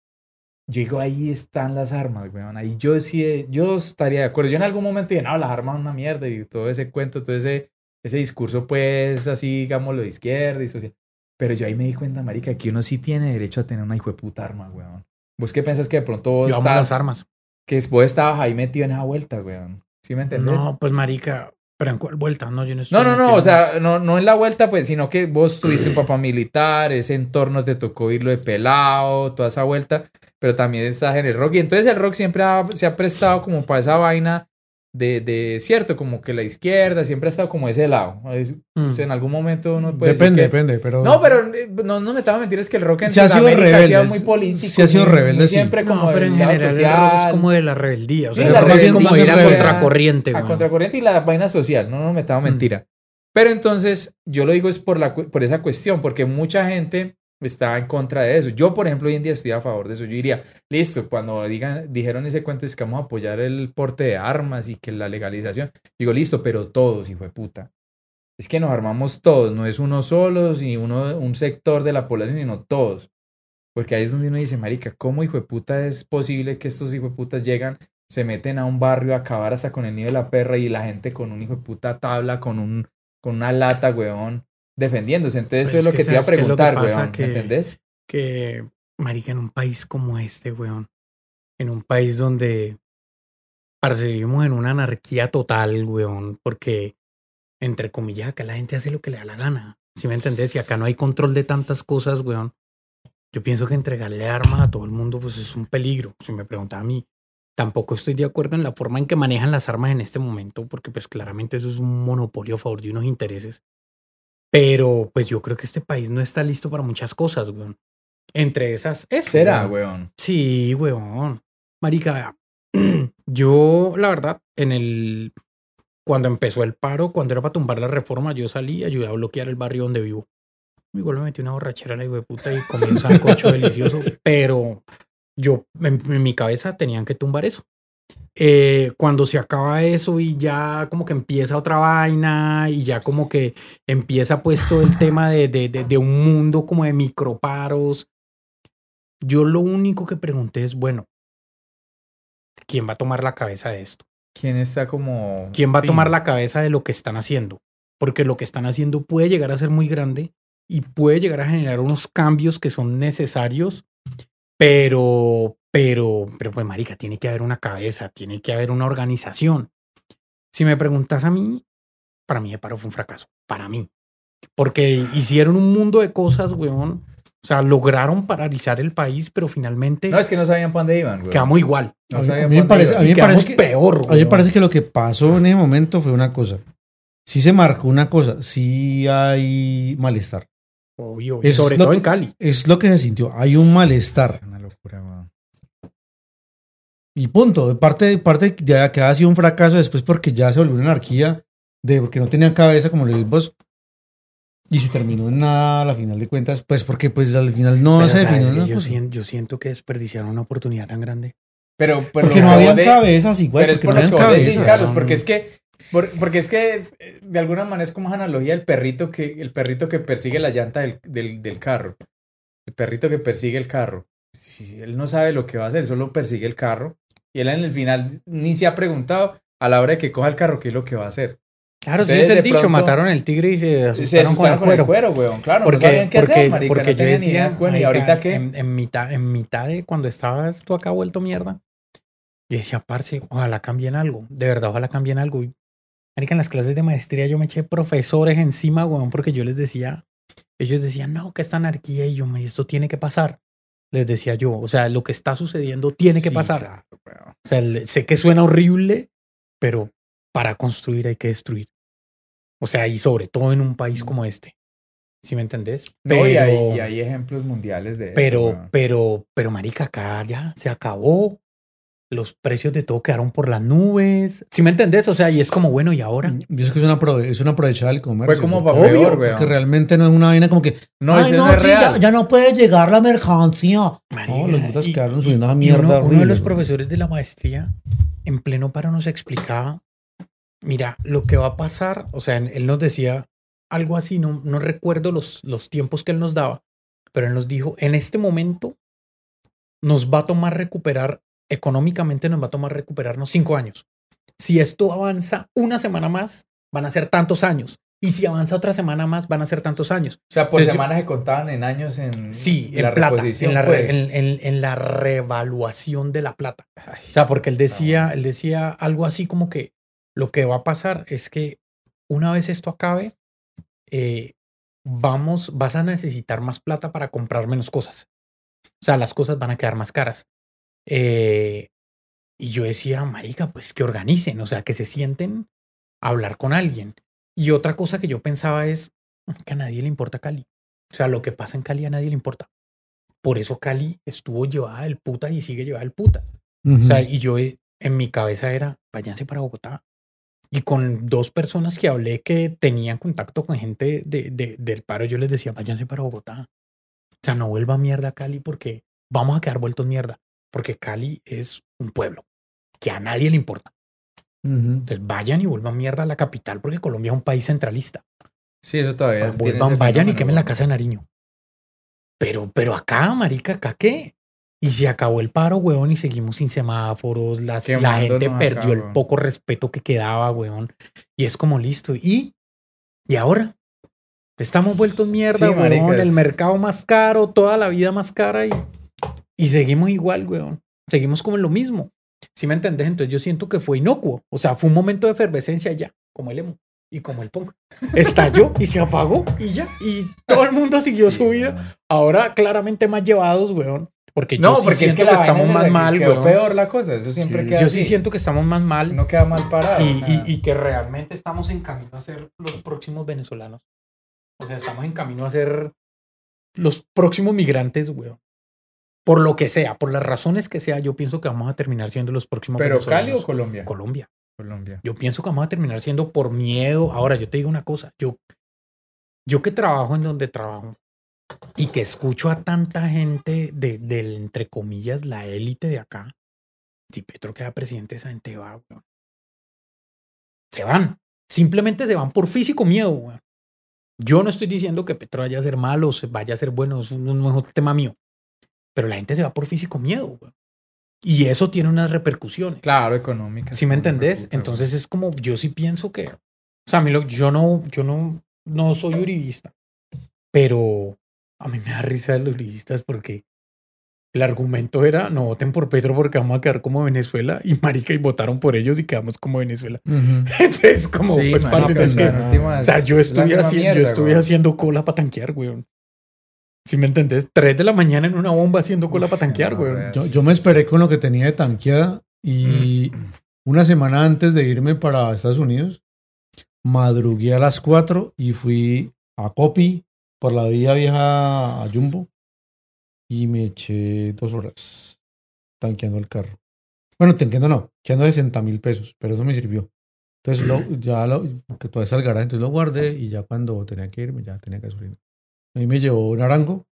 S2: yo digo, ahí están las armas, weón, ahí yo sí, yo estaría de acuerdo. Yo en algún momento dije, no, las armas son una mierda y todo ese cuento, todo ese, ese discurso pues así, digámoslo, de izquierda y social. Pero yo ahí me di cuenta, marica, que uno sí tiene derecho a tener una hijo de puta arma, weón. ¿Vos qué pensás que de pronto vos
S3: Yo amo
S2: estás-
S3: las armas.
S2: que vos estabas ahí metido en esa vuelta, weón. ¿Sí me entendés?
S3: No, pues marica, Pero en cuál vuelta, no, yo no estoy
S2: No, no, o sea, no, no en la vuelta, pues, sino que vos tuviste un papá militar, ese entorno te tocó irlo de pelado, toda esa vuelta, pero también estás en el rock. Y entonces el rock siempre ha- se ha prestado como para esa vaina de, de, cierto, como que la izquierda siempre ha estado como ese lado. Es-
S3: Mm.
S2: o sea, en algún momento uno puede
S4: Depende,
S2: decir que-
S4: depende, pero...
S2: No, pero eh, no, no me estaba a mentir, es que el rock en
S4: Se ha sido
S2: Sudamérica ha sido
S4: rebelde,
S2: muy político.
S4: se ha sido rebelde, sí.
S2: Siempre como
S3: no, pero en general el rock es
S2: social.
S3: como de la rebeldía. O sea,
S2: Sí,
S3: el
S2: la
S3: rock es como ir a
S2: rebelde.
S3: contracorriente.
S2: a contracorriente y la vaina social, no nos metamos
S3: Mm.
S2: mentira. Pero entonces, yo lo digo es por, la, por esa cuestión, porque mucha gente está en contra de eso. Yo, por ejemplo, hoy en día estoy a favor de eso. Yo diría, listo, cuando digan, dijeron ese cuento es que vamos a apoyar el porte de armas y que la legalización, digo, listo, pero todos, hijo de puta. Es que nos armamos todos, no es uno solo, ni uno, un sector de la población, sino todos. Porque ahí es donde uno dice, marica, ¿cómo hijo de puta es posible que estos hijo de putas llegan se meten a un barrio a acabar hasta con el nido de la perra y la gente con un hijo de puta tabla, con un con una lata, weón, defendiéndose. Entonces, eso es lo
S3: que
S2: que te iba a
S3: ¿sabes qué es lo que
S2: preguntar, weón.
S3: Que-
S2: ¿Me entendés?
S3: que, marica, en un país como este, weón, en un país donde, parce, vivimos en una anarquía total, weón, porque, entre comillas, acá la gente hace lo que le da la gana, ¿sí me entendés? Y acá no hay control de tantas cosas, weón. Yo pienso que entregarle armas a todo el mundo, pues es un peligro, si me pregunta a mí. Tampoco estoy de acuerdo en la forma en que manejan las armas en este momento, porque pues claramente eso es un monopolio a favor de unos intereses. Pero pues yo creo que este país no está listo para muchas cosas, weón. Entre esas, eso,
S2: ¿Será,
S3: weón. Sí, weón. Marica, yo, la verdad, en el. Cuando empezó el paro, cuando era para tumbar la reforma, yo salí y ayudé a bloquear el barrio donde vivo. Igual me metí una borrachera a la de puta y comí un sancocho delicioso, pero yo, en, en mi cabeza, tenían que tumbar eso. Eh, cuando se acaba eso y ya como que empieza otra vaina y ya como que empieza pues todo el tema de, de, de, de un mundo como de microparos, yo lo único que pregunté es, bueno, ¿quién va a tomar la cabeza de esto?
S2: ¿Quién está como.
S3: ¿Quién va a tomar la cabeza de lo que están haciendo? Porque lo que están haciendo puede llegar a ser muy grande y puede llegar a generar unos cambios que son necesarios, pero, pero, pero pues marica, tiene que haber una cabeza, tiene que haber una organización. Si me preguntas a mí, para mí el paro fue un fracaso, para mí. Porque hicieron un mundo de cosas, weón. O sea, lograron paralizar el país, pero finalmente
S2: No, es que no sabían para dónde iban, weón.
S3: quedamos igual.
S2: No
S4: a, mí,
S2: sabían
S4: a mí me parece, a mí me parece que,
S3: peor.
S4: a mí me parece que lo que pasó en ese momento fue una cosa. Sí se marcó una cosa, sí hay malestar.
S3: Obvio,
S4: Es
S3: sobre
S4: lo
S3: todo
S4: que-
S3: en Cali.
S4: Es lo que se sintió, hay un malestar.
S2: Es una locura, weón.
S4: Y punto. Parte, parte de que ha sido un fracaso después porque ya se volvió una anarquía, de porque no tenían cabeza, como decís vos. Y se terminó en nada a la final de cuentas, pues porque pues al final no
S3: Pero
S4: se
S3: ¿sabes
S4: definió.
S3: yo, siento, yo siento que desperdiciaron una oportunidad tan grande.
S2: Pero, pero
S4: Porque
S2: lo
S4: no habían
S2: de-
S4: cabezas igual.
S2: Pero es
S4: porque
S2: por
S4: no habían cabezas.
S2: Carlos, porque es que, por- porque es que es, de alguna manera es como esa analogía del perrito que, el perrito que persigue la llanta del, del, del carro. El perrito que persigue el carro. Si, si él no sabe lo que va a hacer, solo persigue el carro. Y él en el final ni se ha preguntado a la hora de que coja el carro qué es lo que va a hacer.
S3: Claro, sí es el dicho, mataron el tigre y se asustaron,
S2: Se asustaron
S3: con el cuero.
S2: weón. Claro,
S3: porque
S2: no sabían qué
S3: porque,
S2: hacer, marica,
S3: porque
S2: no
S3: yo
S2: ni
S3: decía.
S2: ¿Y ahorita qué?
S3: En, en mitad, en mitad de cuando estabas tú acá vuelto mierda, yo decía, parce, ojalá cambien algo. De verdad, ojalá cambien algo. Y, marica, en las clases de maestría yo me eché profesores encima, weón, porque yo les decía, ellos decían, no, que esta anarquía y yo, "Ma, esto tiene que pasar. Les decía yo, o sea, lo que está sucediendo tiene que
S2: Sí,
S3: pasar.
S2: claro.
S3: O sea, sé que suena horrible, pero para construir hay que destruir. O sea, y sobre todo en un país como este. ¿Sí me entendés?
S2: No, y, hay, y hay ejemplos mundiales de eso,
S3: pero,
S2: weón.
S3: pero, pero, marica, acá ya se acabó. Los precios de todo quedaron por las nubes. ¿Sí me entendés? O sea, y es como, bueno, ¿y ahora?
S4: Yo pienso que es una, es una aprovechada del comercio.
S2: Fue como
S4: porque-
S2: pa' peor, weón.
S4: Porque realmente no es una vaina como que.
S2: No,
S4: "Ay,
S2: ese no, es
S4: sí,
S2: real.
S4: ya, ya no puede llegar la mercancía. No, los putas quedaron subiendo
S3: Y
S4: mierda.
S3: uno, uno de los profesores de la maestría en pleno paro nos explicaba, mira, lo que va a pasar, o sea, él nos decía algo así, no, no recuerdo los, los tiempos que él nos daba, pero él nos dijo, en este momento nos va a tomar recuperar, económicamente nos va a tomar recuperarnos cinco años. Si esto avanza una semana más, van a ser tantos años. Y si avanza otra semana más, van a ser tantos años.
S2: O sea, por
S3: Entonces,
S2: semanas se contaban en años en
S3: Sí,
S2: la
S3: en plata,
S2: reposición.
S3: en la,
S2: pues.
S3: re- en, en- en la revaluación de la plata.
S2: Ay,
S3: O sea, porque él decía, él decía algo así como que lo que va a pasar es que una vez esto acabe, eh, vamos, vas a necesitar más plata para comprar menos cosas. O sea, las cosas van a quedar más caras. Eh, y yo decía, marica, pues que organicen, o sea, que se sienten a hablar con alguien. Y otra cosa que yo pensaba es que a nadie le importa Cali. O sea, lo que pasa en Cali a nadie le importa. Por eso Cali estuvo llevada del puta y sigue llevada del puta. O sea, y yo eh, en mi cabeza era, váyanse para Bogotá. Y con dos personas que hablé que tenían contacto con gente de, de, del paro, yo les decía, váyanse para Bogotá. O sea, no vuelva mierda a Cali porque vamos a quedar vueltos mierda. Porque Cali es un pueblo que a nadie le importa. Entonces vayan y vuelvan mierda a la capital porque Colombia es un país centralista.
S2: Sí, eso todavía. tiene
S3: Vuelvan,
S2: ese
S3: vayan y quemen la casa de Nariño. Pero, pero acá, marica, acá qué? Y se acabó el paro, weón, y seguimos sin semáforos. Las, la gente
S2: acá,
S3: perdió el poco respeto que quedaba, weón. Y es como listo. Y, y ahora estamos vueltos mierda,
S2: Sí,
S3: weón. El mercado más caro, toda la vida más cara y, y seguimos igual, weón. Seguimos como en lo mismo. ¿Sí me entendés? Entonces yo siento que fue inocuo. O sea, fue un momento de efervescencia ya, como el emo y como el punk. Estalló y se apagó y ya. Y todo el mundo siguió
S2: Sí,
S3: su vida. Ahora claramente más llevados, weón. Porque yo
S2: No,
S3: sí
S2: porque es
S3: siento
S2: que
S3: que, estamos
S2: es
S3: más
S2: esa,
S3: mal, weón.
S2: peor la cosa. Eso siempre
S4: Sí.
S2: queda
S3: Yo
S2: así.
S3: sí siento que estamos más mal
S2: No queda mal parado.
S3: y,
S2: o sea,
S3: y- y que realmente estamos en camino a ser los próximos venezolanos. O sea, estamos en camino a ser los próximos migrantes, weón. Por lo que sea, por las razones que sea, yo pienso que vamos a terminar siendo los próximos
S2: ¿Pero Cali o Colombia?
S3: Colombia.
S2: Colombia.
S3: Yo pienso que vamos a terminar siendo por miedo. Ahora, yo te digo una cosa, yo, yo que trabajo en donde trabajo y que escucho a tanta gente de, del, entre comillas, la élite de acá, si Petro queda presidente, esa gente va, weón. Se van. Simplemente se van por físico miedo, weón. Yo no estoy diciendo que Petro vaya a ser malo vaya a ser bueno, es un, un, un tema mío. Pero la gente se va por físico miedo. Y eso tiene unas repercusiones.
S2: Claro, económica.
S3: ¿Sí me entendés? Entonces es como, yo sí pienso que, o sea, a mí lo- yo no, yo no, no soy uribista, pero a mí me da risa de los uribistas porque el argumento era, no voten por Petro porque vamos a quedar como Venezuela y marica y votaron por ellos y quedamos como Venezuela. Entonces como,
S2: Sí,
S3: pues,
S2: marica,
S3: parce, es que-
S2: últimas,
S3: o sea, yo estuve, haciendo, yo estuve haciendo cola para tanquear, weón. ¿Sí me entendés? Tres de la mañana en una bomba haciendo cola
S2: Uf,
S3: para tanquear,
S2: no,
S3: weón.
S2: real.
S4: Yo, yo me esperé con lo que tenía de tanqueada y una semana antes de irme para Estados Unidos, madrugué a las 4 y fui a Copi por la vía vieja a Jumbo y me eché dos horas tanqueando el carro. Bueno, tanqueando no, echando 60 mil pesos, pero eso me sirvió. Entonces lo, ya lo, que todavía garaje, entonces lo guardé y ya cuando tenía que irme ya tenía gasolina. A mí me llevó un arango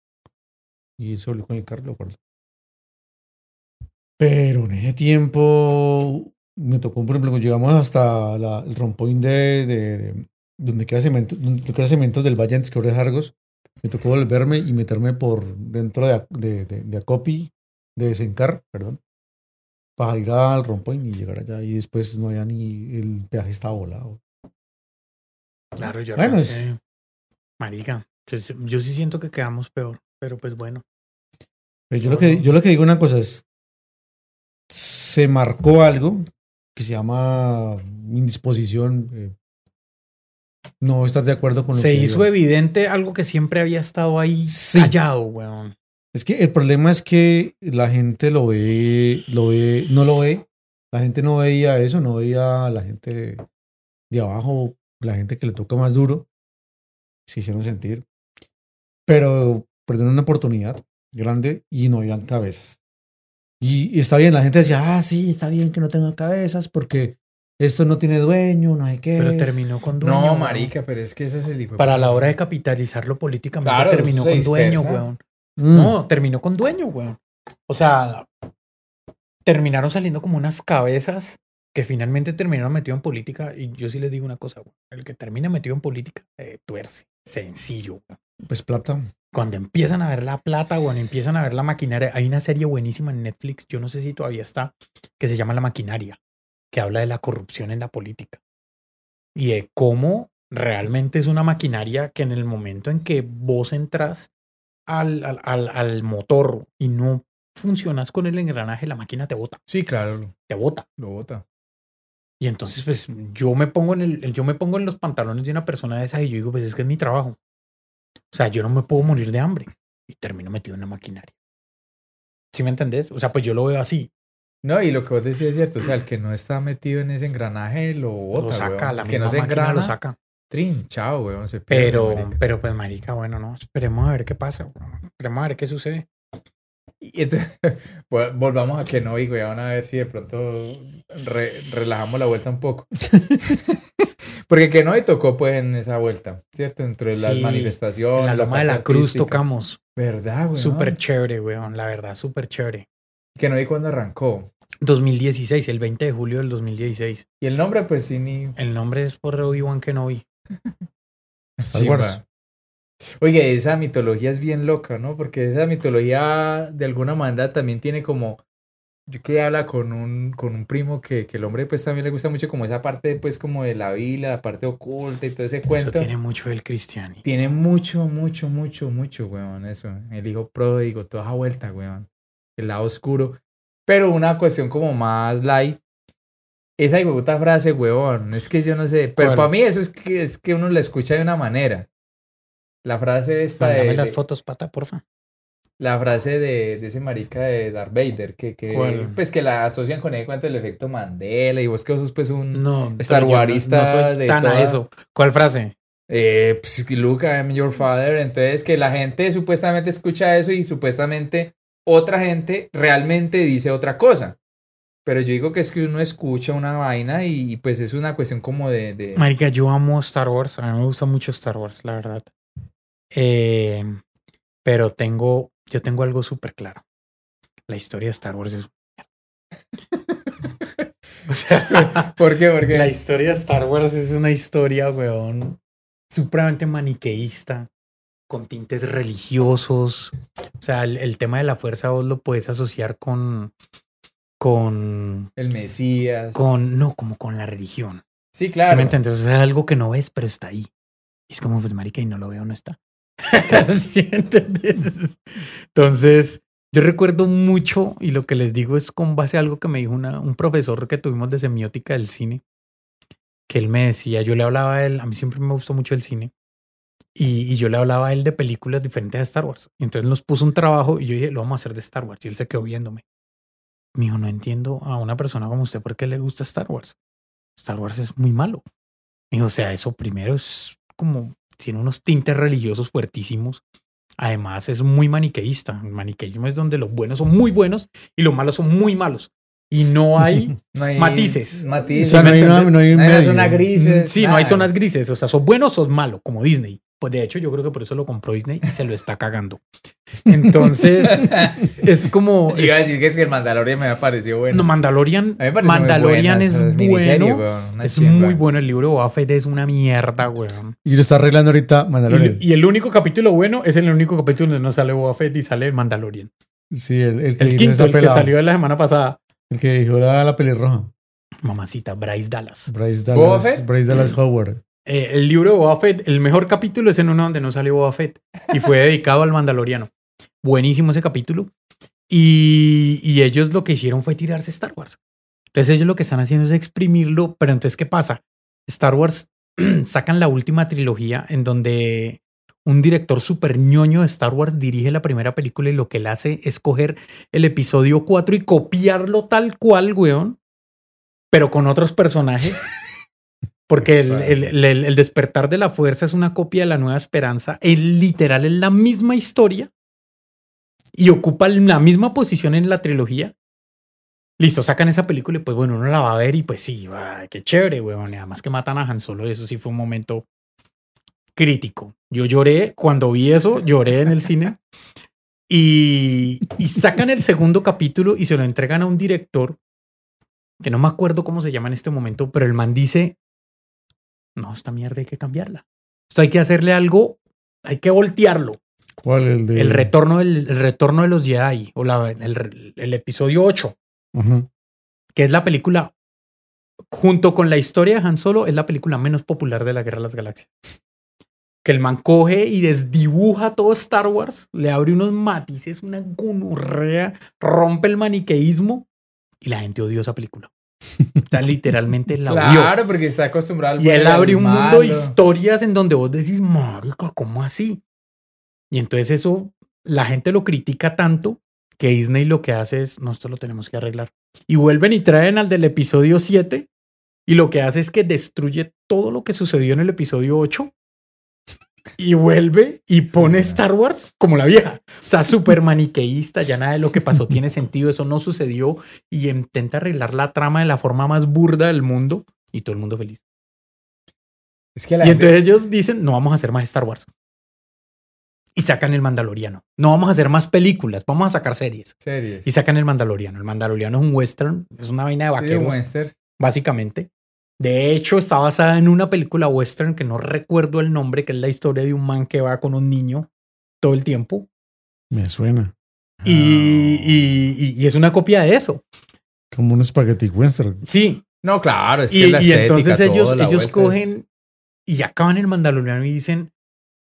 S4: y se volvió con el carro lo guardé. Pero en ese tiempo me tocó, por ejemplo, cuando llegamos hasta la- el rompoint de, de- de- donde queda cemento, donde queda cementos del Valle antes que ahora es Argos, me tocó volverme y meterme por dentro de, de, de, Acopi, de Sencar, perdón, para ir al rompoint y llegar allá y después no había ni el peaje estaba volado.
S3: Claro, yo
S4: Bueno,
S3: no sé. Marica, yo sí siento que quedamos peor, pero pues bueno.
S4: Pero yo, lo que, yo lo que digo una cosa es, se marcó algo que se llama indisposición. eh, no estar de acuerdo con lo
S3: Se
S4: que
S3: hizo
S4: digo.
S3: evidente algo que siempre había estado ahí
S4: Sí.
S3: callado, weón.
S4: Es que el problema es que la gente lo ve, lo ve, no lo ve. La gente no veía eso, no veía a la gente de abajo, la gente que le toca más duro. Se hicieron sentir. Pero perdieron una oportunidad grande y no habían cabezas. Y, y está bien, la gente decía, ah, sí, está bien que no tenga cabezas porque esto no tiene dueño, no hay qué.
S3: Pero
S4: es".
S3: terminó con dueño.
S2: No, marica, pero es que ese es el hijo
S3: Para la hora de capitalizarlo políticamente
S2: Claro,
S3: terminó con dueño, weón.
S4: Mm.
S3: No, terminó con dueño, weón. O sea, terminaron saliendo como unas cabezas que finalmente terminaron metido en política. Y yo sí les digo una cosa, weón. El que termina metido en política, eh, tuerce. Sencillo, weón.
S4: Pues plata.
S3: Cuando empiezan a ver la plata, weón, empiezan a ver la maquinaria. Hay una serie buenísima en Netflix, yo no sé si todavía está, que se llama La Maquinaria, que habla de la corrupción en la política. Y de cómo realmente es una maquinaria que en el momento en que vos entras al, al, al, al motor y no funcionas con el engranaje, la máquina te bota,
S2: Sí, claro,
S3: te bota.
S2: lo bota.
S3: Y entonces, pues, yo me pongo en el, yo me pongo en los pantalones de una persona de esa y yo digo, pues es que es mi trabajo. O sea, yo no me puedo morir de hambre. Y termino metido en la maquinaria. ¿Sí me entendés? O sea, pues yo lo veo así.
S2: No, y lo que vos decís es cierto. O sea, el que no está metido en ese engranaje lo bota,
S3: lo saca,
S2: weón.
S3: la
S2: El que no se engrana,
S3: lo saca.
S2: trin, chao, weón. Se pierde,
S3: Pero,
S2: marica.
S3: pero pues, marica, bueno, no. Esperemos a ver qué pasa. weón. Esperemos a ver qué sucede.
S2: Y entonces, vol- volvamos a que no, y weón, a ver si de pronto re- relajamos la vuelta un poco. Porque que no y tocó pues en esa vuelta, ¿cierto? Entre las
S3: Sí,
S2: manifestaciones.
S3: En la Loma de la Cruz
S2: artística.
S3: tocamos.
S2: ¿Verdad, weón?
S3: Súper chévere, weón. La verdad, súper chévere.
S2: Que no vi cuándo arrancó.
S3: 2016, el 20 de julio del 2016.
S2: Y el nombre, pues sí, ni.
S3: El nombre es por Obi-Wan Kenobi.
S4: Star. Wars.
S2: Oye, esa mitología es bien loca, ¿no? Porque esa mitología de alguna manera también tiene como. Yo que habla con un, con un primo que, que el hombre pues también le gusta mucho como esa parte pues como de la Biblia, la parte oculta y todo ese cuento.
S3: Eso tiene mucho del cristianismo.
S2: Tiene mucho, mucho, mucho, mucho, weón, eso. El hijo pródigo, toda esa vuelta, weón. El lado oscuro. Pero una cuestión como más light. Esa puta frase, weón. Es que yo no sé. Pero para mí eso es que, es que uno la escucha de una manera. La frase esta
S3: Mándame
S2: de,
S3: las
S2: de-
S3: fotos, pata, porfa.
S2: la frase de, de ese marica de Darth Vader, que, que
S3: ¿Cuál?
S2: pues que la asocian con el cuento del efecto Mandela y vos que sos pues un
S3: No,
S2: Star
S3: no-
S2: Warista
S3: no soy
S2: de
S3: tan a
S2: toda-
S3: eso. ¿Cuál frase?
S2: eh, pues, Luke, I'm your father. Entonces, que la gente supuestamente escucha eso y supuestamente otra gente realmente dice otra cosa. Pero yo digo que es que uno escucha una vaina y, y, pues es una cuestión como de... de-
S3: Marica, yo amo Star Wars. A mí me gusta mucho Star Wars, la verdad. Eh, pero tengo, yo tengo algo súper claro. La historia de Star Wars es... o sea,
S2: ¿Por qué? Porque
S3: la historia de Star Wars es una historia, weón, supremamente maniqueísta, con tintes religiosos. O sea, el, el tema de la fuerza vos lo puedes asociar con, con,
S2: el Mesías.
S3: con, no, como con la religión.
S2: Sí,
S3: ¿Sí
S2: claro.
S3: me entiendes? O sea, es algo que no ves, pero está ahí. Y es como, pues, marica, y no lo veo, no está. ¿Sí? Entonces, yo recuerdo mucho, y lo que les digo es con base a algo que me dijo una- un profesor que tuvimos de semiótica del cine, que él me decía, yo le hablaba a él, a mí siempre me gustó mucho el cine, y, y yo le hablaba a él de películas diferentes a Star Wars. Entonces nos puso un trabajo y yo dije, lo vamos a hacer de Star Wars. Y él se quedó viéndome. Me dijo, no entiendo a una persona como usted por qué le gusta Star Wars. Star Wars es muy malo. Me dijo, o sea, eso primero es como, tiene unos tintes religiosos fuertísimos. Además, es muy maniqueísta. El maniqueísmo es donde los buenos son muy buenos y los malos son muy malos. Y no hay,
S2: No hay
S3: Matices.
S2: Matices.
S4: O sea, no hay no hay un
S2: No hay una
S4: medio.
S2: zona grises.
S3: sí, no hay
S2: nada.
S3: zonas grises. O sea, sos buenos o sos malo, como Disney. Pues de hecho, yo creo que por eso lo compró Disney y se lo está cagando. Entonces, es como.
S2: Yo iba a decir que es que el Mandalorian me ha parecido bueno.
S3: no, Mandalorian,
S2: A mí me parece muy
S3: Mandalorian
S2: buena
S3: es bueno.
S2: weón,
S3: Es muy bueno. El libro de Boba Fett es una mierda, weón.
S4: Y lo está arreglando ahorita Mandalorian.
S3: y el único capítulo bueno es el único capítulo donde no sale Boba Fett y sale Mandalorian.
S4: Sí, el, el que
S3: El quinto,
S4: esa
S3: el que salió de la semana pasada.
S4: El que dijo la, la pelirroja.
S3: Mamacita, Bryce Dallas.
S4: Bryce
S2: ¿Boba
S4: Dallas,
S2: Fett?
S4: Bryce Dallas Howard.
S3: Eh, el libro de Boba Fett, el mejor capítulo es en uno donde no sale Boba Fett y fue dedicado al Mandaloriano. Buenísimo ese capítulo. Y, y ellos lo que hicieron fue tirarse Star Wars. Entonces ellos lo que están haciendo es exprimirlo, pero entonces ¿qué pasa? Star Wars sacan la última trilogía en donde un director súper ñoño de Star Wars dirige la primera película y lo que él hace es coger el episodio 4 y copiarlo tal cual, weón, pero con otros personajes. Porque el, el- el- el despertar de la fuerza es una copia de la nueva esperanza. El literal es la misma historia y ocupa la misma posición en la trilogía. Listo, sacan esa película y pues bueno, uno la va a ver y pues sí, va, qué chévere, weón. Además que matan a Han Solo, eso sí fue un momento crítico. Yo lloré cuando vi eso, lloré en el cine. Y, y sacan el segundo capítulo y se lo entregan a un director que no me acuerdo cómo se llama en este momento, pero el man dice, no, esta mierda hay que cambiarla. Esto hay que hacerle algo, hay que voltearlo.
S4: ¿Cuál? El de.
S3: El retorno, del, el retorno de los Jedi, o la, el, el episodio 8,
S4: Ajá.
S3: que es la película, junto con la historia de Han Solo, es la película menos popular de la Guerra de las Galaxias. Que el man coge y desdibuja todo Star Wars, le abre unos matices, una gunurrea, rompe el maniqueísmo y la gente odió esa película. O sea, literalmente la vio.
S2: Claro, porque está acostumbrado al
S3: Y él abre un mundo de historias en donde vos decís, marica, ¿cómo así? Y entonces eso, la gente lo critica tanto que Disney lo que hace es, no, esto lo tenemos que arreglar. Y vuelven y traen al del episodio 7 y lo que hace es que destruye todo lo que sucedió en el episodio 8 y vuelve y pone Star Wars como la vieja. O sea, súper maniqueísta, ya nada de lo que pasó tiene sentido, eso no sucedió y intenta arreglar la trama de la forma más burda del mundo y todo el mundo feliz.
S2: Es que la
S3: Y
S2: gente-
S3: entonces ellos dicen, no vamos a hacer más Star Wars. Y sacan el Mandaloriano. No vamos a hacer más películas, vamos a sacar series.
S2: Series.
S3: Y sacan el Mandaloriano. El Mandaloriano es un western, es una vaina de
S2: Sí,
S3: vaqueros,
S2: Western.
S3: básicamente. De hecho, está basada en una película western que no recuerdo el nombre, que es la historia de un man que va con un niño todo el tiempo.
S4: Me suena.
S3: Y, y- y- y es una copia de eso.
S4: Como un spaghetti western.
S3: Sí,
S2: No, claro, es
S3: y,
S2: que la
S3: y
S2: estética,
S3: entonces ellos,
S2: la
S3: ellos cogen y acaban el Mandaloriano y dicen,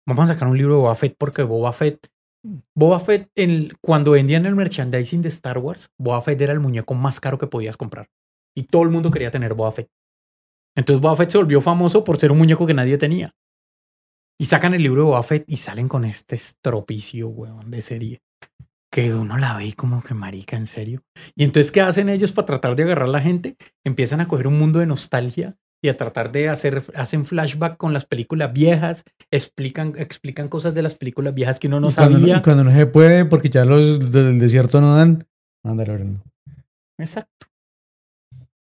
S3: vamos a sacar un libro de Boba Fett porque Boba Fett, Boba Fett, en- cuando vendían el merchandising de Star Wars, Boba Fett era el muñeco más caro que podías comprar. Y todo el mundo quería tener Boba Fett. Entonces Boba Fett se volvió famoso por ser un muñeco que nadie tenía. Y sacan el libro de Boba Fett y salen con este estropicio, weón, de serie. Que uno la ve y como que marica, en serio. Y entonces, ¿qué hacen ellos para tratar de agarrar a la gente? Empiezan a coger un mundo de nostalgia y a tratar de hacer, hacen flashback con las películas viejas, explican, explican cosas de las películas viejas que uno no
S4: y, cuando,
S3: sabía.
S4: y cuando no se puede, porque ya los del desierto no dan, Mandaloriano.
S3: Exacto.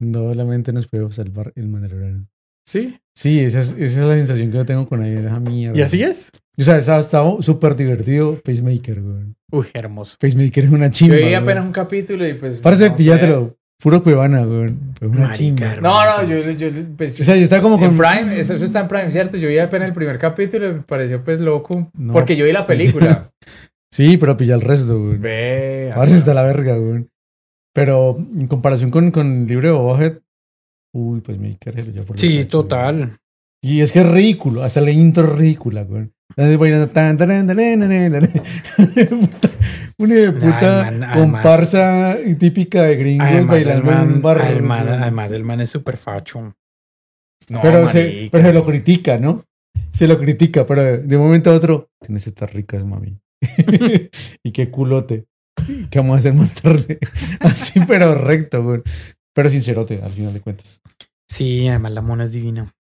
S4: Solamente nos puede salvar el Mandaloriano.
S3: Sí.
S4: Sí, esa es, esa es la sensación que yo tengo con ahí, esa mierda.
S3: Y así es.
S4: O sea, estaba, súper divertido Pacemaker, güey.
S3: Uy, hermoso.
S4: Pacemaker es una
S2: Yo
S4: chimba.
S2: vi
S4: güey.
S2: apenas un capítulo y pues.
S4: Parece,
S2: no sé.
S4: píllatelo. Puro cuevana, güey. Una chimba.
S2: No, no, yo, yo pues,
S4: O sea, yo estaba como con...
S2: en Prime, eso, eso está en Prime, ¿cierto? Yo vi apenas el primer capítulo y me pareció pues loco.
S4: No.
S2: Porque yo vi la película.
S4: Sí, pero pilla el resto, güey.
S2: Ve.
S4: Ahora sí está la verga, güey. Pero en comparación con, con el libro de Boba uy, pues me quedé ya por
S3: Sí, total.
S4: Y es que es ridículo, hasta la intro es ridícula, güey. Una de puta
S3: Ay, man, además-
S4: comparsa típica de gringos
S3: Además, el
S4: bailando en un
S3: además, el man es súper facho.
S2: No,
S4: pero, se, pero se lo critica, ¿no? Se lo critica, pero de un momento a otro, tienes estas ricas, mami. y qué culote. ¿Qué vamos a hacer más tarde? Así, pero recto, güey. Pero sincerote, al final de cuentas.
S3: Sí, además la mona es divina.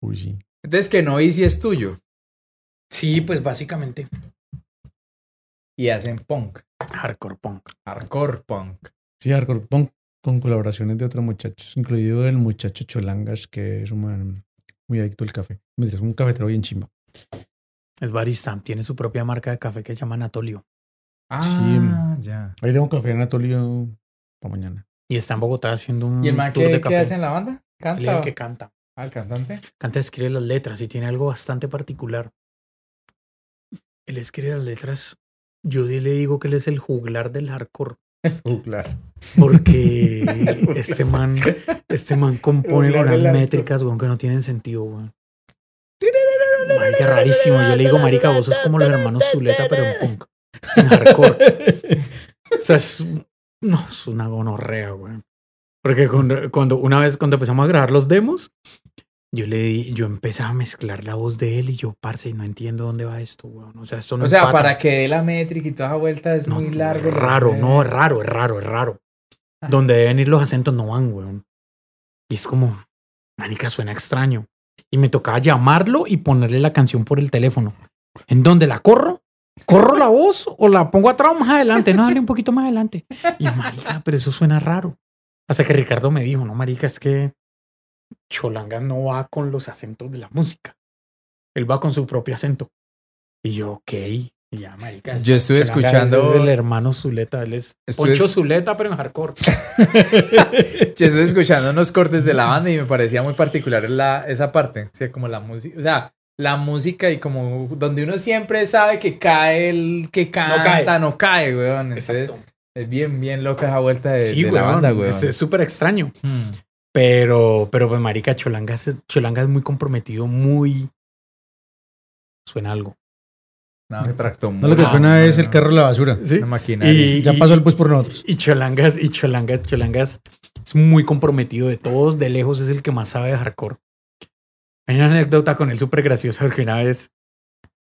S4: Uy, sí.
S2: Entonces que no si es tuyo.
S3: Sí, pues básicamente.
S2: Y hacen punk.
S3: Hardcore punk.
S2: Hardcore punk.
S4: Sí, hardcore punk con colaboraciones de otros muchachos, incluido el muchacho Cholangas, que es un man muy adicto al café. Me es un cafetero bien chimba.
S3: Es barista. Tiene su propia marca de café que se llama Anatolio.
S2: Ah, ya.
S4: Ahí tengo un café Anatolio para mañana.
S3: Y está en Bogotá haciendo un
S2: ¿Y el man
S3: tour de
S2: qué,
S3: café.
S2: qué hace en la banda?
S3: Él
S2: ¿Canta?
S3: es el que canta.
S2: Ah, el cantante.
S3: Canta, escribe las letras y tiene algo bastante particular. Él escribe las letras. Yo le digo que él es el juglar del hardcore.
S2: Claro.
S3: Porque este man, este man compone
S2: Juglar
S3: con
S2: hardcore.
S3: métricas, weón, que no tienen sentido, weón. Marica, rarísimo. Yo le digo, marica, vos sos como los hermanos Zuleta, pero en punk. En hardcore. O sea, es, no, es una gonorrea, güey. Porque cuando, cuando- una vez, cuando empezamos a grabar los demos, yo le di, yo empecé a mezclar la voz de él y yo, parce, no entiendo dónde va esto, güey. O sea, esto no
S2: O sea,
S3: empata.
S2: para que dé la métrica y toda esa vuelta es
S3: No,
S2: muy largo.
S3: es Raro, no, es raro, es raro, es raro.
S2: Ah.
S3: Donde deben ir los acentos no van, güey. Y es como, manica, suena extraño. Y me tocaba llamarlo y ponerle la canción por el teléfono. ¿En dónde la corro? ¿Corro la voz o la pongo atrás más adelante? No, dale un poquito más adelante. Y marica, pero eso suena raro. Hasta que Ricardo me dijo, no, marica, es que Cholanga no va con los acentos de la música. Él va con su propio acento. Y yo, ok. Y ya, marica.
S2: Yo estuve
S3: Cholanga
S2: escuchando-
S3: Es el hermano Zuleta. Él es
S2: Estuve-
S3: Poncho Zuleta, pero en hardcore.
S2: Yo estoy escuchando unos cortes de la banda y me parecía muy particular la, esa parte. O sea, como la música. O sea, la música y como donde uno siempre sabe que cae el que canta, no cae,
S3: cae.
S2: weón. Entonces, es bien, bien loca esa vuelta de,
S3: Sí,
S2: de la banda, weón.
S3: Es súper extraño.
S2: Hmm.
S3: Pero, pero pues, marica, Cholanga, es- Cholanga es muy comprometido, muy... Suena algo.
S2: No, me tractó
S4: No, lo que suena es el carro de la basura.
S3: Sí.
S2: Una maquinaria.
S3: Y,
S4: Ya pasó el bus por nosotros.
S3: Y Cholangas, y Cholangas, Cholangas Es muy comprometido de todos, de lejos es el que más sabe de hardcore. Hay una anécdota con él súper graciosa porque una vez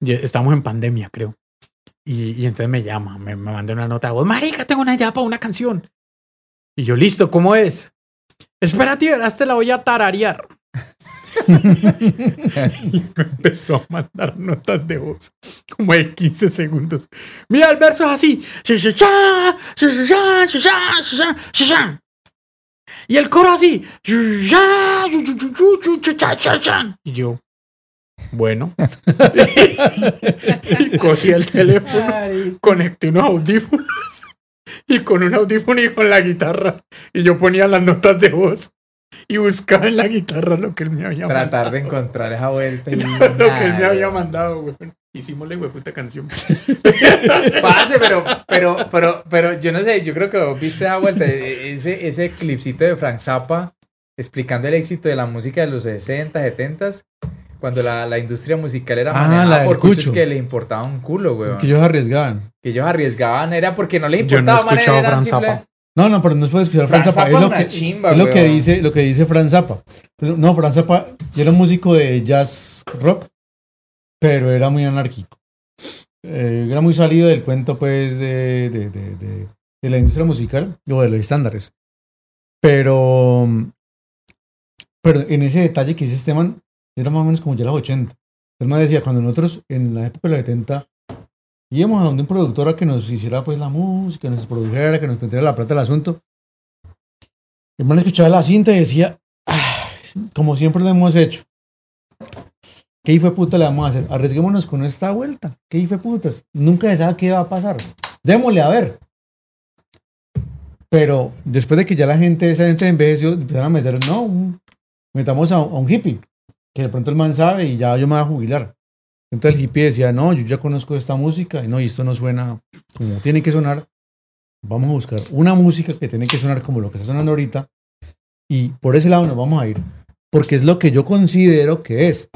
S3: estamos en pandemia, creo. Y, y entonces me llama, me, me manda una nota de voz, marica, tengo una idea para una canción. Y yo, listo, ¿cómo es? Espérate, verás, te la voy a tararear. y me empezó a mandar notas de voz, como de 15 segundos. Mira, el verso es así. Y el coro así. Y yo, bueno. y cogí el teléfono, conecté unos audífonos y con un audífono y con la guitarra. Y yo ponía las notas de voz y buscaba en la guitarra lo que él me había
S2: Tratar
S3: mandado.
S2: de encontrar esa vuelta. y
S3: lo que él me había mandado, güey. Hicimos la puta canción.
S2: Parce, pero, pero, pero, pero yo no sé, yo creo que vos viste esa vuelta, e- ese, ese clipcito de Frank Zappa explicando el éxito de la música de los 60, 70, cuando la, la industria musical era
S4: Ah,
S2: manejada por cuchos
S4: cucho.
S2: que les importaba un culo, weón.
S4: Que
S2: Que,
S4: ellos arriesgaban.
S2: ellos arriesgaban era porque no les
S3: Yo no he
S2: importaba, man,
S3: escuchado
S2: eran
S3: Frank
S2: simple-
S3: Zappa.
S4: No, no, pero no puede escuchar Fran
S2: Frank
S4: Zappa.
S2: Zappa
S4: Es lo
S2: una
S4: que,
S2: chimba,
S4: es lo que
S2: weón.
S4: dice, lo que dice Fran Zappa. No, Fran Zappa era un músico de jazz rock, pero era muy anárquico. Eh, era muy salido del cuento, pues, de, de, de, de- la industria musical o de los estándares. Pero, pero en ese detalle que dice este era más o menos como ya los 80. El man decía, cuando nosotros en la época de los 70 íbamos a donde un productor a que nos hiciera pues la música, nos produjera, que nos metiera la plata del asunto. El man escuchaba la cinta y decía, "Ah, como siempre lo hemos hecho. ¿Qué hijo puta le vamos a hacer? Arriesguémonos con esta vuelta. ¿Qué hijo putas? Nunca se sabe qué va a pasar. Démosle a ver. Pero después de que ya la gente, esa gente envejeció, empezaron a meter, no, metamos a, a un hippie, que de pronto el man sabe y ya yo me voy a jubilar. Entonces el hippie decía, no, yo ya conozco esta música y no, y esto no suena como tiene que sonar. Vamos a buscar una música que tiene que sonar como lo que está sonando ahorita y por ese lado nos vamos a ir, porque es lo que yo considero que es.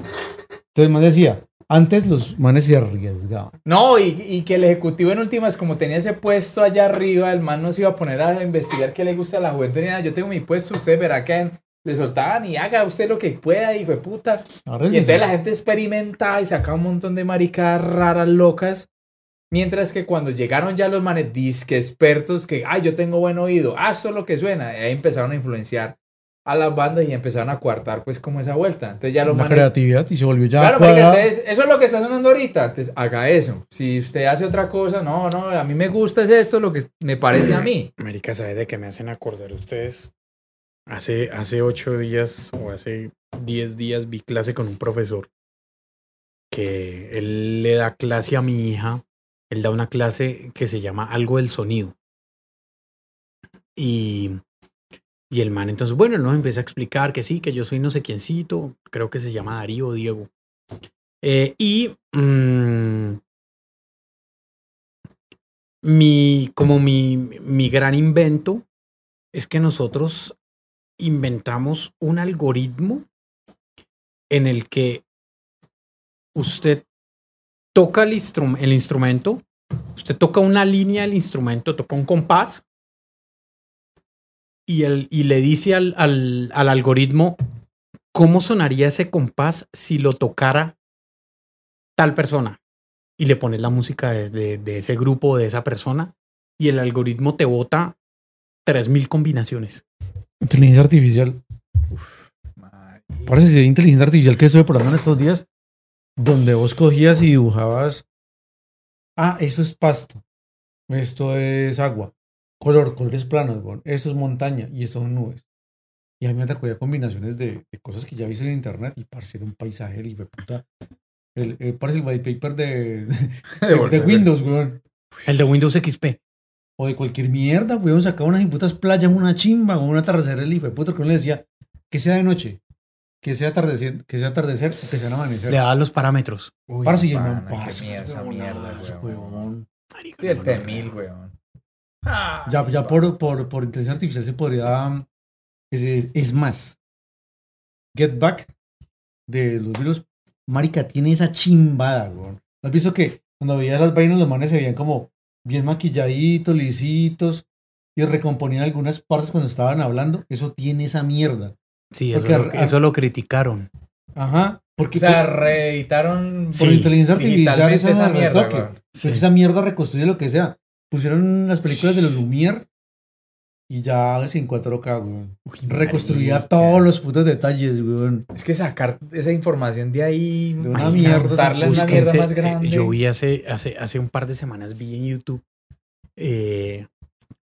S4: Entonces man decía, antes los manes se arriesgaban.
S2: No, y, y que el ejecutivo en últimas, como tenía ese puesto allá arriba, el man no se iba a poner a investigar qué le gusta a la juventud ni nada. Yo tengo mi puesto, usted verá que le soltaban y haga usted lo que pueda, hijo de puta. Y entonces la gente experimenta y saca un montón de maricadas raras, locas. Mientras que cuando llegaron ya los manes disque expertos que, ay, yo tengo buen oído, ah, eso es lo que suena, y ahí empezaron a influenciar a las bandas y empezaron a coartar pues como esa vuelta. Entonces ya los
S4: la
S2: manes...
S4: creatividad y se volvió ya
S2: Claro, porque entonces eso es lo que está sonando ahorita. Entonces haga eso. Si usted hace otra cosa, no, no, a mí me gusta es esto, lo que me parece a mí.
S3: América, ¿sabe de qué me hacen acordar ustedes? Hace, hace ocho días o hace diez días vi clase con un profesor que él le da clase a mi hija. Él da una clase que se llama Algo del Sonido. Y, y el man, entonces, bueno, él nos empieza a explicar que sí, que yo soy no sé quiéncito, creo que se llama Darío Diego. Eh, y mm, mi, como mi, mi gran invento es que nosotros inventamos un algoritmo en el que usted toca el, el instrumento, usted toca una línea del instrumento, toca un compás y, el, y le dice al, al, al algoritmo cómo sonaría ese compás si lo tocara tal persona. Y le pones la música de, de- de ese grupo, de esa persona, y el algoritmo te bota 3.000 combinaciones.
S4: Inteligencia artificial. Parece que hay inteligencia artificial que estuve probando en estos días, donde vos cogías y dibujabas. Ah, esto es pasto. Esto es agua. Color, colores planos, weón. Esto es montaña y esto son nubes. Y a mí me recogía combinaciones de, de cosas que ya viste en internet y parecer un paisaje, el hijo de puta. El, el, parece el white paper de, de, de Windows, weón.
S3: El de Windows XP.
S4: O de cualquier mierda, weón. Sacaba unas putas playas, una chimba, o un atardecer, el hijo de puta, que uno le decía que sea de noche, que sea atardecer, que sea atardecer, o que sea amanecer.
S3: Le da los parámetros.
S2: Uy,
S4: Parce, y el man, parce,
S2: mierda, esa mierda, weón.
S4: weón.
S2: Sí, el
S3: no,
S2: T-1000,
S3: no,
S4: Ya, ya por, por, por inteligencia artificial se podría. Es, es más. Get Back de los virus. Marica, tiene esa chimbada, weón. ¿Has visto que cuando veías las vainas, los manes se veían como bien maquilladitos, lisitos? y recomponían algunas partes cuando estaban hablando, eso tiene esa mierda.
S3: Sí, eso,
S4: Porque
S3: lo, eso lo criticaron.
S4: Ajá. Porque
S2: O sea, reeditaron
S4: por
S3: sí,
S4: inteligencia artificial esa,
S2: esa mierda,
S4: esa mierda reconstruye lo que sea. Pusieron las películas de los Lumière y ya sin 4K, weón. Reconstruía
S3: marica.
S4: todos los putos detalles, weón.
S2: Es que sacar esa información de ahí,
S4: De una mierda,
S2: darle una mierda más
S3: eh,
S2: grande.
S3: yo vi hace, hace, hace un par de semanas, vi en YouTube eh,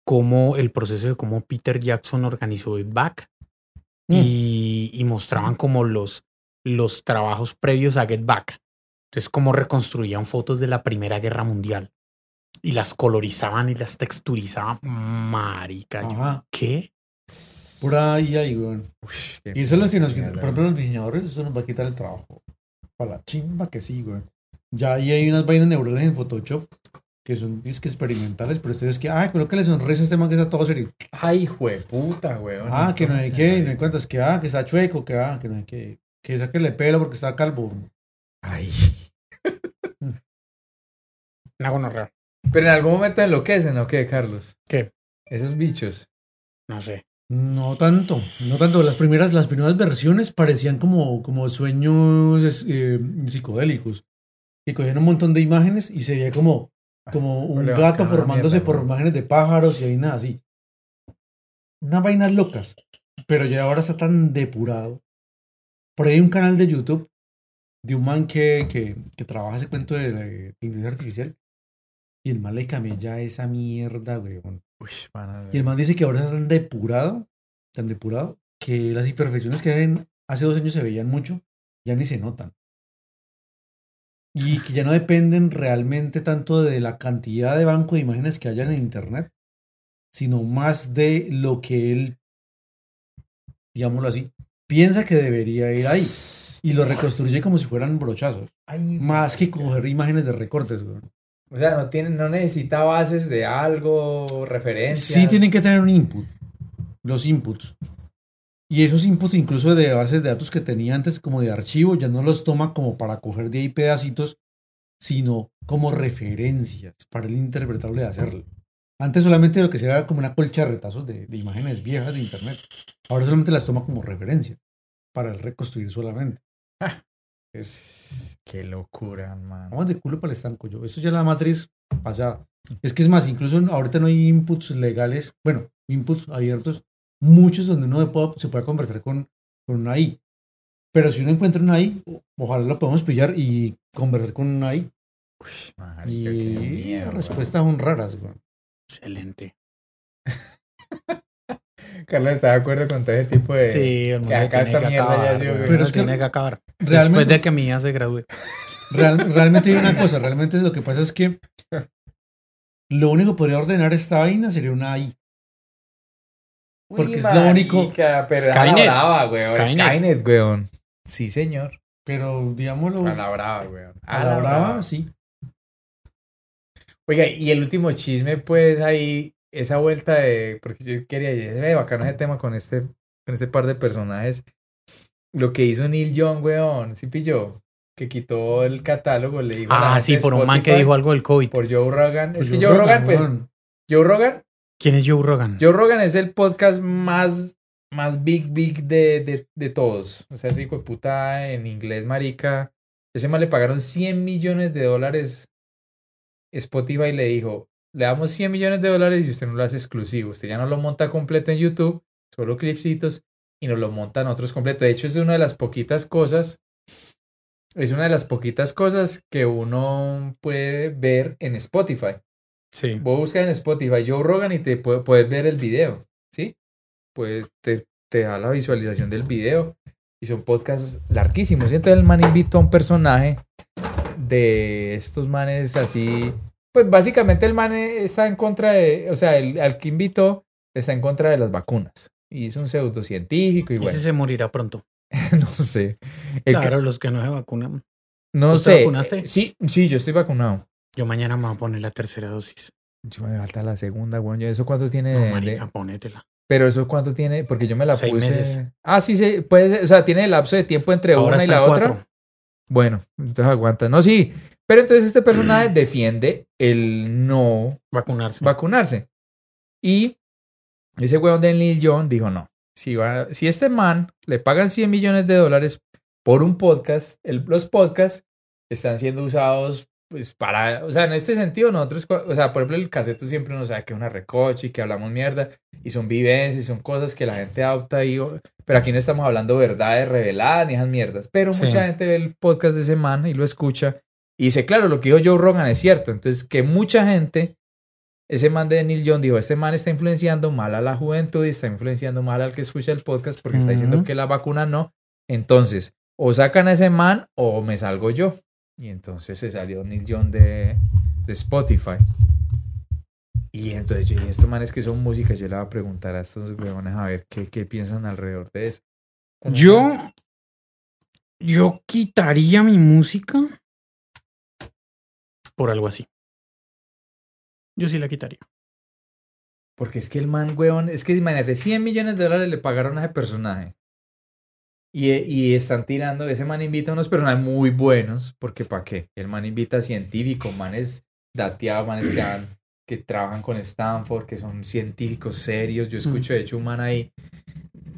S3: cómo el proceso de cómo Peter Jackson organizó It Back
S4: Mm.
S3: y, y mostraban como los, los trabajos previos a Get Back. Entonces, cómo reconstruían fotos de la Primera Guerra Mundial y las colorizaban y las texturizaban. Marica,
S4: Ajá.
S3: ¿qué?
S4: Pura ahí, ahí, weón.
S2: Ush, qué
S4: Y eso es lo que nos quita. Por ejemplo, los diseñadores, eso nos va a quitar el trabajo. Para la chimba que sí, güey. Ya ahí hay unas vainas neurales en Photoshop que son disque experimentales, pero ustedes que, ah, colócale sonrisa a este man que está todo serio.
S2: Ay, jueputa, weón.
S4: Ah, que no hay qué, no hay cuentas, que ah, que está chueco, que ah, que no hay que, que saquele pelo porque está calvo.
S2: Ay.
S3: Una gonorrea.
S2: Pero en algún momento enloquecen, ¿o qué, Carlos?
S3: ¿Qué?
S2: Esos bichos.
S3: No sé.
S4: No tanto, no tanto. Las primeras, las primeras versiones parecían como, como sueños eh, psicodélicos. Que cogían un montón de imágenes y se veía como, como un
S2: le
S4: gato formándose
S2: mierda,
S4: por imágenes de pájaros y vainas así. Unas vainas locas. Pero ya ahora está tan depurado. Por ahí hay un canal de YouTube de un man que, que, que trabaja ese cuento de la inteligencia artificial. Y el man le cambió ya esa mierda, güey.
S2: Uy.
S4: Y el man dice que ahora está tan depurado, tan depurado, que las imperfecciones que en- hace dos años se veían mucho, ya ni se notan. Y que ya no dependen realmente tanto de la cantidad de banco de imágenes que hayan en internet, sino más de lo que él, digámoslo así, piensa que debería ir ahí. Y lo reconstruye como si fueran brochazos.
S2: Ay,
S4: Más que coger imágenes de recortes, güey.
S2: O sea, no, tiene, no necesita bases de algo, referencias.
S4: Sí tienen que tener un input, los inputs. Y esos inputs incluso de bases de datos que tenía antes como de archivo, ya no los toma como para coger de ahí pedacitos, sino como referencias para el interpretable de hacerlo. Antes solamente lo que se era como una colcha de retazos de, de imágenes viejas de internet. Ahora solamente las toma como referencia para el reconstruir solamente. Es,
S2: Qué locura, man.
S4: Vamos de culo para el estanco yo. Eso ya la matriz pasada. Es que es más, incluso ahorita no hay inputs legales, bueno, inputs abiertos, muchos donde uno pueda- se puede conversar con, con una AI. Pero si uno encuentra una AI, o- ojalá lo podamos pillar y conversar con una AI.
S2: Uy, marica, qué
S4: Y las respuestas son raras, güey.
S3: Excelente.
S2: Carlos está de acuerdo con todo ese tipo de.
S3: Sí, el mundo
S2: que acá
S3: tiene
S2: esta
S3: que
S2: mierda ya
S3: acabar.
S2: sí,
S3: güey,
S2: güey.
S4: Pero
S3: no
S4: es que
S3: tiene que acabar. Después
S4: Realmente,
S3: de que mi hija se gradúe.
S4: real- realmente hay una cosa, realmente lo que pasa es que lo único que podría ordenar esta vaina sería una.
S2: Uy,
S4: porque es lo único-
S2: Pero
S3: Skynet.
S2: la brava, weón.
S3: Skynet.
S2: Skynet, weón. Sí, señor.
S4: Pero digámoslo,
S2: A la brava, weón.
S4: a la brava, sí.
S2: Oiga, y el último chisme, pues ahí, esa vuelta de. Porque yo quería. Se ve bacano ese tema con este, con este par de personajes. Lo que hizo Neil Young, weón. ¿Sí pilló? Que quitó el catálogo, le dijo.
S3: Ah, sí, por un man que dijo algo del COVID.
S2: Por Joe Rogan. Es que
S4: yo
S2: Joe Rogan, pues.
S4: weón,
S2: Joe Rogan.
S3: ¿Quién es Joe Rogan?
S2: Joe Rogan es el podcast más, más big, big de, de, de todos. O sea, ese hijo de puta en inglés, marica. Ese man le pagaron 100 millones de dólares. Spotify le dijo, le damos 100 millones de dólares y usted no lo hace exclusivo. Usted ya no lo monta completo en YouTube, solo clipsitos, y nos lo montan otros completos. De hecho, es una de las poquitas cosas, es una de las poquitas cosas que uno puede ver en Spotify.
S3: Sí.
S2: Vos buscas en Spotify Joe Rogan y te puede- puedes ver el video, ¿sí? Pues te, te da la visualización del video y son podcasts larguísimos. Y entonces el man invitó a un personaje de estos manes así. Pues básicamente el man está en contra de, o sea, el, al que invitó está en contra de las vacunas. Y es un pseudocientífico y
S3: Ese
S2: bueno,
S3: se morirá pronto.
S2: no sé. El
S3: Claro, los que no se vacunan.
S2: no
S3: ¿Vos te
S2: sé.
S3: vacunaste?
S2: Sí, sí, yo estoy vacunado.
S3: Yo mañana me voy a poner la tercera dosis.
S2: Yo me falta la segunda, weón. Yo, ¿Eso cuánto tiene
S3: No,
S2: de- de,
S3: marica, ponétela.
S2: Pero eso cuánto tiene, porque yo me la
S3: Seis
S2: puse.
S3: meses.
S2: Ah, sí, sí, puede ser, o sea, tiene el lapso de tiempo entre
S3: Ahora
S2: una y la
S3: en
S2: otra. Bueno, entonces aguanta. No, sí. Pero entonces este personaje defiende el no
S3: Vacunarse.
S2: vacunarse. Y ese weón de Neil Young dijo, no, si, va, si este man le pagan 100 millones de dólares por un podcast, el- los podcasts están siendo usados pues para, o sea, en este sentido nosotros, o sea, por ejemplo el caseto siempre uno sabe que es una recoche y que hablamos mierda y son vivencias y son cosas que la gente adopta y, pero aquí no estamos hablando verdades reveladas ni esas mierdas, pero
S3: Sí.
S2: mucha gente ve el podcast de ese man y lo escucha y dice, claro, lo que dijo Joe Rogan es cierto, entonces que mucha gente ese man de Neil Young dijo, este man está influenciando mal a la juventud y está influenciando mal al que escucha el podcast porque está diciendo que la vacuna no. Entonces, o sacan a ese man o me salgo yo. Y entonces se salió Neil Young de, de Spotify. Y entonces yo dije, estos manes que son música, yo le voy a preguntar a estos huevones a ver qué, qué piensan alrededor de eso.
S5: Yo, yo quitaría mi música.
S3: Por algo así. Yo sí la quitaría.
S2: Porque es que el man, huevón, es que imagínate, 100 millones de dólares le pagaron a ese personaje. Y, y están tirando, ese man invita a unos personajes muy buenos, porque ¿para qué? El man invita a científicos, manes dateados, manes que, han- que trabajan con Stanford, que son científicos serios. Yo escucho, de hecho, un man ahí,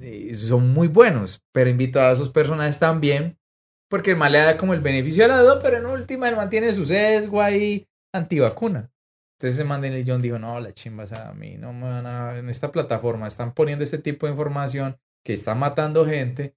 S2: eh, son muy buenos, pero invito a esos personajes también, porque el man le da como el beneficio de la duda, pero en última el man tiene su sesgo ahí antivacuna. Entonces ese man Neil Young dijo, no, la chimba, o sea, a mí no me van a... En esta plataforma están poniendo este tipo de información que está matando gente.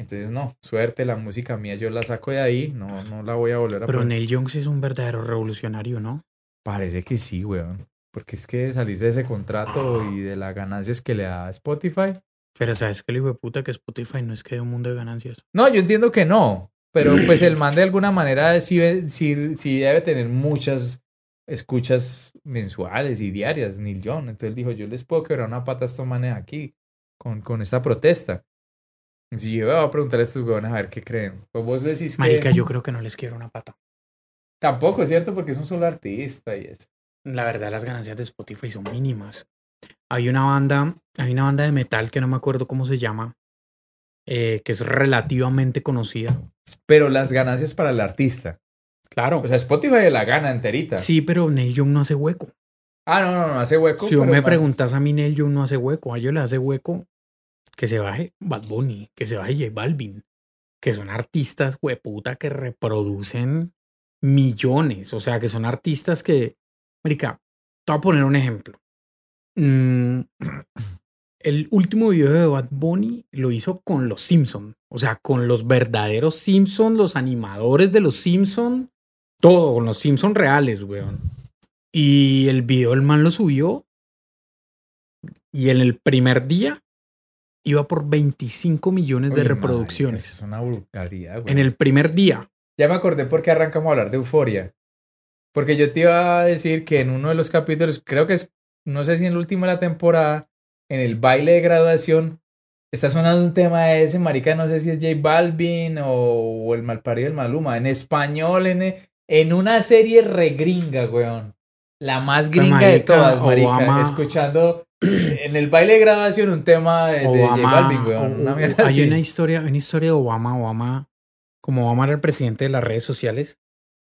S2: Entonces, no, suerte, la música mía yo la saco de ahí, no, no la voy a volver a
S3: Pero
S2: poner.
S3: Neil Young sí es un verdadero revolucionario, ¿no?
S2: Parece que sí, weón. Porque es que salirse de ese contrato y de las ganancias que le da Spotify.
S3: Pero sabes que el hijo de puta que Spotify no es que de un mundo de ganancias.
S2: No, yo entiendo que no. Pero pues el man de alguna manera sí, ve- sí, sí debe tener muchas escuchas mensuales y diarias, Neil Young. Entonces él dijo, yo les puedo quebrar una pata a estos manes aquí con, con esta protesta. Yo voy a preguntarle a estos huevones a ver qué creen. Pues vos decís
S3: Marica,
S2: que
S3: yo creo que no les quiero una pata.
S2: tampoco es cierto porque es un solo artista y eso.
S3: La verdad, las ganancias de Spotify son mínimas. Hay una banda, hay una banda de metal que no me acuerdo cómo se llama, eh, que es relativamente conocida.
S2: Pero las ganancias para el artista.
S3: Claro.
S2: O sea, Spotify la gana enterita.
S3: sí, pero Neil Young no hace hueco.
S2: Ah, no, no, no, hace hueco.
S3: Si vos me
S2: man-
S3: preguntas a mí, Neil Young no hace hueco. A ellos le hace hueco que se baje Bad Bunny, que se baje J Balvin, que son artistas hueputa que reproducen millones. O sea, que son artistas que. Marica, te voy a poner un ejemplo. Mm, el último video de Bad Bunny lo hizo con los Simpson. O sea, con los verdaderos Simpson, los animadores de los Simpson. Todo, con los Simpson reales, weón. Y el video el man lo subió. Y en el primer día iba por 25 millones de
S2: Uy,
S3: reproducciones.
S2: Es una vulgaridad, güey.
S3: En el primer día.
S2: Ya me acordé por qué arrancamos a hablar de euforia. Porque yo te iba a decir que en uno de los capítulos, creo que es, no sé si en el último de la temporada, en el baile de graduación, está sonando un tema de ese, marica, no sé si es J Balvin o, o el malparido del Maluma, en español, en, en una serie regringa, weón. La más gringa de
S3: marica,
S2: todas, marica.
S3: Obama-
S2: Escuchando en el baile de graduación un tema de, de J Balvin, weón. Una
S3: hay
S2: así.
S3: una historia, una historia de Obama, Obama, como Obama era el presidente de las redes sociales,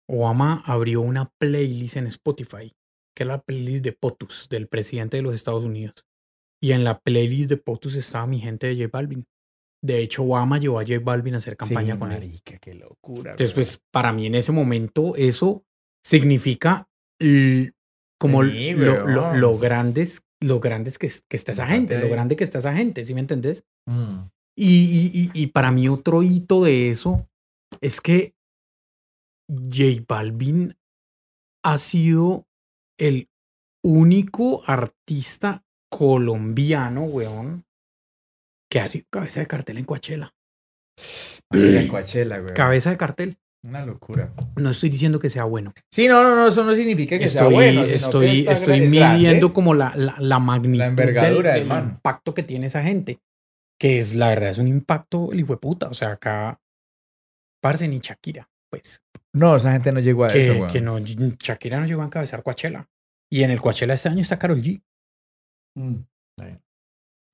S3: Obama abrió una playlist en Spotify, que es la playlist de POTUS, del presidente de los Estados Unidos. Y en la playlist de POTUS estaba mi gente de J Balvin. De hecho, Obama llevó a J Balvin a hacer campaña
S2: Sí,
S3: con él.
S2: qué locura.
S3: Entonces, pues, para mí en ese momento eso significa como
S2: Sí,
S3: lo, lo, lo grandes, lo grandes que, es- que está esa gente, lo grande que está esa gente, ¿sí me entendés?
S2: Mm.
S3: Y, y, y, y para mí otro hito de eso es que J Balvin ha sido el único artista colombiano, weón, que ha sido cabeza de cartel en Coachella.
S2: Marica, Coachella, güey.
S3: Cabeza de cartel.
S2: Una locura.
S3: No estoy diciendo que sea bueno.
S2: Sí, no, no, no, eso no significa que sea
S3: estoy,
S2: bueno. sino que
S3: estoy,
S2: está
S3: estoy midiendo como la, la, la magnitud
S2: La envergadura del
S3: del, impacto que tiene esa gente. Que es, la verdad, es un impacto el hijo de puta. O sea, acá, parce ni Shakira, pues.
S2: No, esa gente no llegó a
S3: Que,
S2: eso,
S3: que no, Shakira no llegó a encabezar Coachella. Y en el Coachella este año está Carol G.
S2: Mm.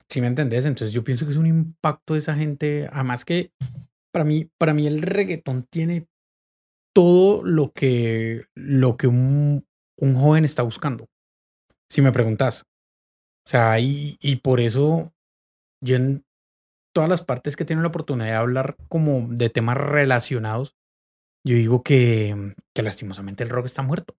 S3: ¿Sí me entendés? Entonces yo pienso que es un impacto de esa gente. Además que para mí, para mí el reggaetón tiene todo lo que, lo que un, un joven está buscando. Si me preguntas, O sea, y, y por eso yo en todas las partes que tienen la oportunidad de hablar como de temas relacionados, yo digo que, que lastimosamente el rock está muerto.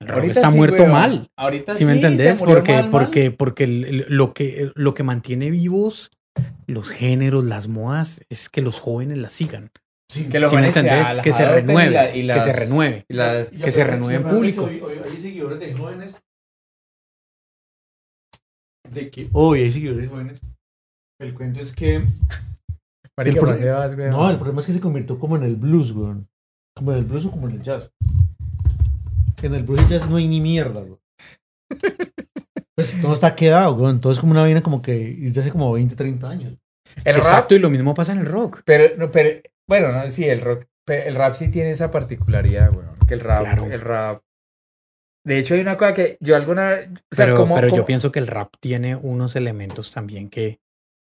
S3: El rock
S2: Ahorita
S3: está
S2: sí,
S3: muerto
S2: weón.
S3: mal.
S2: Ahorita
S3: ¿Sí me entendés? Porque,
S2: mal, mal.
S3: porque, porque el- lo, que, lo que mantiene vivos los géneros, las modas, es que los jóvenes las sigan.
S4: Sí.
S2: que los
S3: ¿Sí me
S2: jóvenes se
S3: entendés?
S2: las
S3: Que se
S2: y
S3: renueve,
S2: la- y
S3: que se renueve.
S2: y la-
S4: Y
S3: que se renueve en público.
S4: que Hoy, hoy hay seguidores de jóvenes. De que hoy hay seguidores jóvenes. El cuento es que. El pro-
S2: ¿para dónde vas, weón?
S4: No, el problema es que se convirtió como en el blues, weón. Como en el blues o como en el jazz. En el blues y jazz no hay ni mierda, weón. Pues todo está quedado, weón. Todo es como una vaina como que desde hace como 20, 30 años.
S2: El rap,
S3: Exacto, y lo mismo pasa en el rock.
S2: pero, no, pero, bueno, no, sí, el rock, el rap sí tiene esa particularidad, weón. Que el rap,
S3: Claro.
S2: el rap. De hecho, hay una cosa que yo alguna. O sea,
S3: pero
S2: como,
S3: pero yo pienso que el rap tiene unos elementos también que,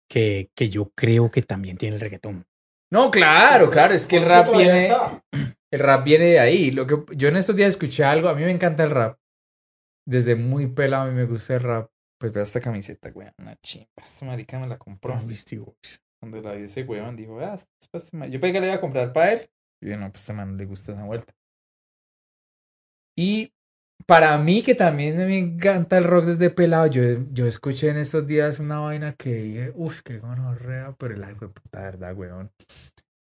S3: que, que yo creo que también tiene el reggaetón.
S2: No, claro, claro, es que el rap viene.
S4: está.
S2: El rap viene de ahí. Lo que yo en estos días escuché algo, a mí me encanta el rap. Desde muy pelado a mí me gusta el rap. Pues vea esta camiseta, weón. Una chimba. Esta marica me la compró.
S3: Beastie Boys.
S2: Cuando la vi ese weón, dijo, ah, esta es pa' este man". Yo pensé que le iba a comprar para él. Y yo, no, pues este man le gusta esa vuelta. Y para mí, que también me encanta el rock desde pelado, yo, yo escuché en estos días una vaina que dije, uff, qué gonorrea, pero la puta verdad, weón.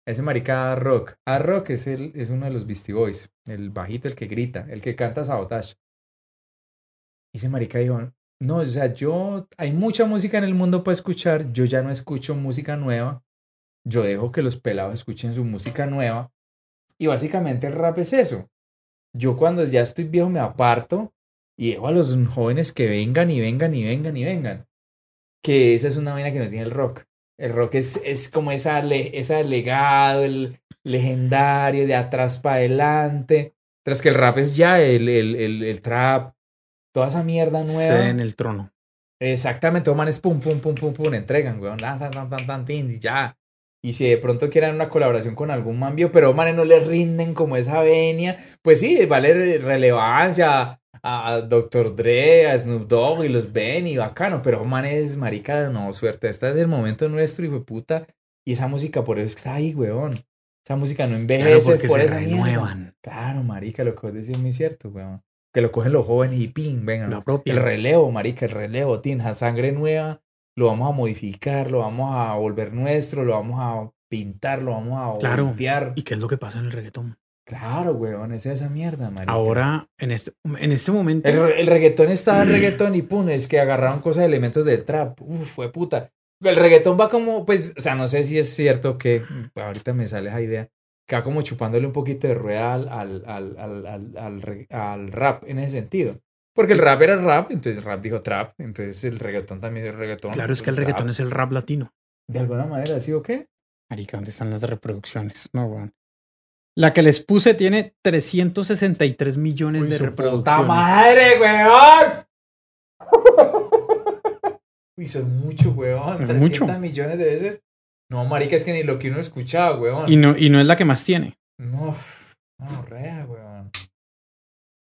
S2: Ese marica rock. A rock es, el, es uno de los Beastie Boys. El bajito, el que grita, el que canta Sabotage. Y ese marica dijo, no, o sea, yo, hay mucha música en el mundo para escuchar, yo ya no escucho música nueva, yo dejo que los pelados escuchen su música nueva. Y básicamente el rap es eso. Yo cuando ya estoy viejo me aparto y dejo a los jóvenes que vengan y vengan y vengan y vengan. Que esa es una vaina que no tiene el rock. El rock es, es como esa, le- ese legado, el legendario, de atrás para adelante. Tras que el rap es ya el, el, el trap, toda esa mierda nueva.
S3: Sede en el trono.
S2: Exactamente, toman es pum, pum, pum, pum, pum, entregan, weón, tan, tan, tan, tan, y ya. Y si de pronto quieren una colaboración con algún mambio, pero manes no les rinden como esa venia, pues sí, vale re- relevancia a, Dr. Dre, a Snoop Dogg y los ven y bacano, pero manes, marica, no, suerte, este es el momento nuestro, hijo de puta, y esa música por eso está ahí, weón. Esa música no
S3: Claro,
S2: envejece
S3: porque
S2: por
S3: se
S2: esa mierda.
S3: renuevan.
S2: Claro, marica, lo que vos decís es muy cierto, weón. Que lo cogen los jóvenes y ping, venga. El relevo, marica, el relevo, tiene sangre nueva, lo vamos a modificar, lo vamos a volver nuestro, lo vamos a pintar, lo vamos a
S3: Claro.
S2: voltear.
S3: ¿Y qué es lo que pasa en el reggaetón?
S2: Claro, weón, es esa mierda, marica.
S3: Ahora, en este, en este momento,
S2: El, el reggaetón estaba en reggaetón y pum, es que agarraron cosas, elementos del trap. Uf, fue puta. El reggaetón va como, pues, o sea, no sé si es cierto que, ahorita me sale esa idea, que va como chupándole un poquito de rueda al, al, al, al, al, al re- al rap en ese sentido. Porque el rap era rap, entonces el rap dijo trap, entonces el reggaetón también es reggaetón.
S3: claro, es que el reggaetón es el rap latino.
S2: De alguna manera, ¿sí o qué?
S3: Marica, ¿dónde están las reproducciones? No, weón. La que les puse tiene 363 millones
S2: Uy,
S3: de
S2: su
S3: reproducciones.
S2: ¡Puta madre, weón! Uy, son mucho, weón.
S3: Es
S2: 300
S3: mucho.
S2: millones de veces. No, marica, es que ni lo que uno escuchaba, weón.
S3: Y no, y no es la que más tiene.
S2: No, no, rea, weón.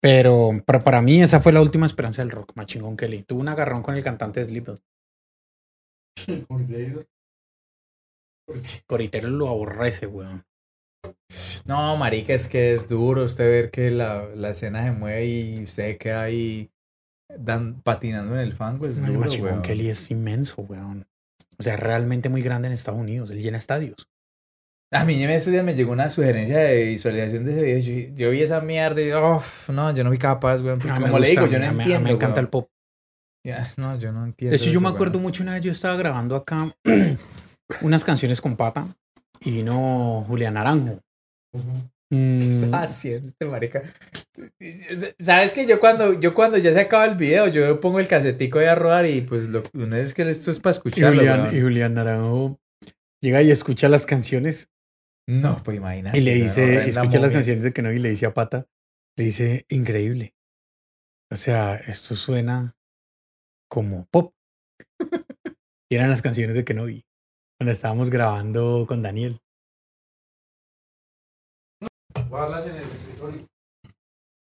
S3: Pero, pero para mí esa fue la última esperanza del rock, más chingón Kelly. Tuvo un agarrón con el cantante de Slipknot. Coritero lo aborrece, weón.
S2: No, marica, es que es duro usted ver que la, la escena se mueve y usted queda ahí dan, patinando en el fango. Es
S3: No,
S2: duro.
S3: Kelly es inmenso, weón. O sea, realmente muy grande en Estados Unidos. Él llena estadios.
S2: A mí en estos días me llegó una sugerencia de visualización de ese video. Yo, yo vi esa mierda y yo, "Uf, no, yo no fui capaz, porque
S3: Ah,
S2: como le digo, yo no
S3: a a
S2: entiendo.
S3: Me encanta el pop.
S2: No, yo no entiendo.
S3: De hecho, yo me acuerdo mucho una vez, yo estaba grabando acá unas canciones con Pata y vino Julián Naranjo.
S2: ¿Qué
S3: Mm,
S2: está haciendo este marica? Sabes que yo cuando, yo cuando ya se acaba el video, yo pongo el casetico ahí a rodar y pues lo una vez que esto es para
S3: y,
S2: escucharlo.
S3: Julián,
S2: weón.
S3: y Julián Naranjo llega y escucha las canciones
S2: No, pues imagínate.
S3: y le dice, escucha las canciones de que no y le dice a Pata, le dice, increíble. O sea, esto suena como pop. y eran las canciones de que no vi. Cuando estábamos grabando con Daniel.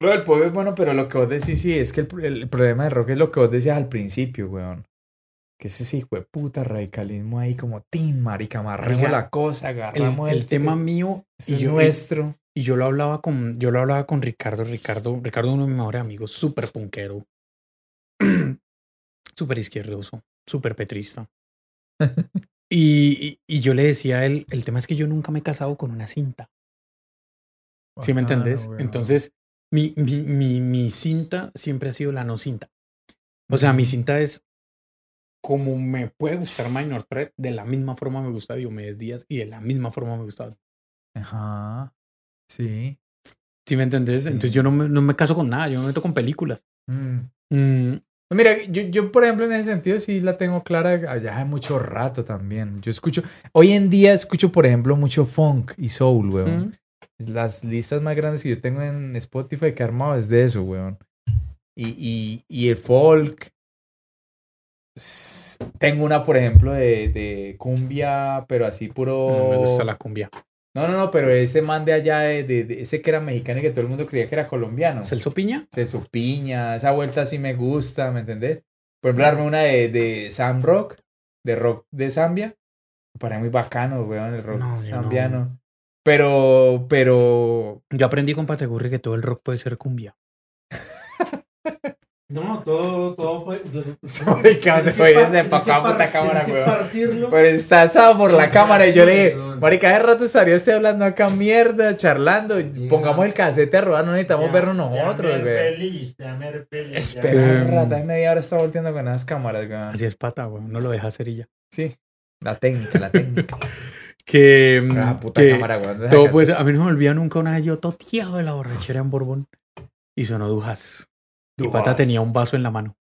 S2: Lo del pop es bueno, pero lo que vos decís, sí, es que el, el problema del rock es lo que vos decías al principio, weón. Que es ese hijo de puta radicalismo ahí como, tin, marica, amarremos la cosa,
S3: El,
S2: agarramos
S3: el
S2: esto,
S3: tema
S2: que
S3: mío y yo,
S2: nuestro.
S3: y yo lo hablaba con yo lo hablaba con Ricardo, Ricardo, Ricardo uno de mis mejores amigos, súper punkero, súper izquierdoso, súper petrista. y, y, y yo le decía a él, el tema es que yo nunca me he casado con una cinta. ¿Sí me entendés?
S2: weón.
S3: Entonces, mi, mi, mi, mi cinta siempre ha sido la no cinta. O sea, mi
S2: Ujú.
S3: cinta es como me puede gustar Minor Threat, de la misma forma me gusta Diomedes Díaz y de la misma forma me gusta.
S2: Ajá. Sí.
S3: ¿Sí me entendés?
S2: Sí.
S3: Entonces yo no me, no me caso con nada, yo me meto con películas.
S2: Mm.
S3: Mm,
S2: Mira, yo, yo, por ejemplo, en ese sentido sí la tengo clara allá hace mucho rato también. Yo escucho, hoy en día escucho, por ejemplo, mucho funk y soul, weón.
S3: mm.
S2: Las listas más grandes que yo tengo en Spotify que he armado es de eso, weón. Y, y, y el folk. Tengo una, por ejemplo, de, de cumbia, pero así puro.
S3: No me gusta la cumbia.
S2: No, no, no, pero ese man de allá, de, de- de- ese que era mexicano y que todo el mundo creía que era colombiano.
S3: ¿Celso Piña?
S2: Celso Piña, esa vuelta sí me gusta, ¿me entendés? Por ejemplo, armé una de, de Sam Rock, de rock de Zambia. Me parece muy bacano, weón, el rock
S3: No,
S2: zambiano. Pero, pero.
S3: Yo aprendí con Pategurri que todo el rock puede ser cumbia.
S4: No, todo, todo fue. Par-
S2: se puta cámara, weón. Pues está asado por la cámara y yo le dije,
S4: weón.
S2: Marica, hace rato estaría usted hablando acá mierda, charlando. Pongamos el casete a rodar, no necesitamos vernos nosotros, güey.
S6: feliz, feliz.
S2: Espera, rata, de media hora está volteando con esas cámaras, güey.
S3: Así es pata, güey. No lo deja hacer y ya.
S2: Sí, la técnica, la técnica.
S3: Que, mm,
S2: Ah, puta
S3: que
S2: cámara, güey. ¿dónde
S3: todo pues, a mí no me olvida nunca una vez yo toteado de la borrachera en Borbón y sonó Dujas. Y pata tenía un vaso en la mano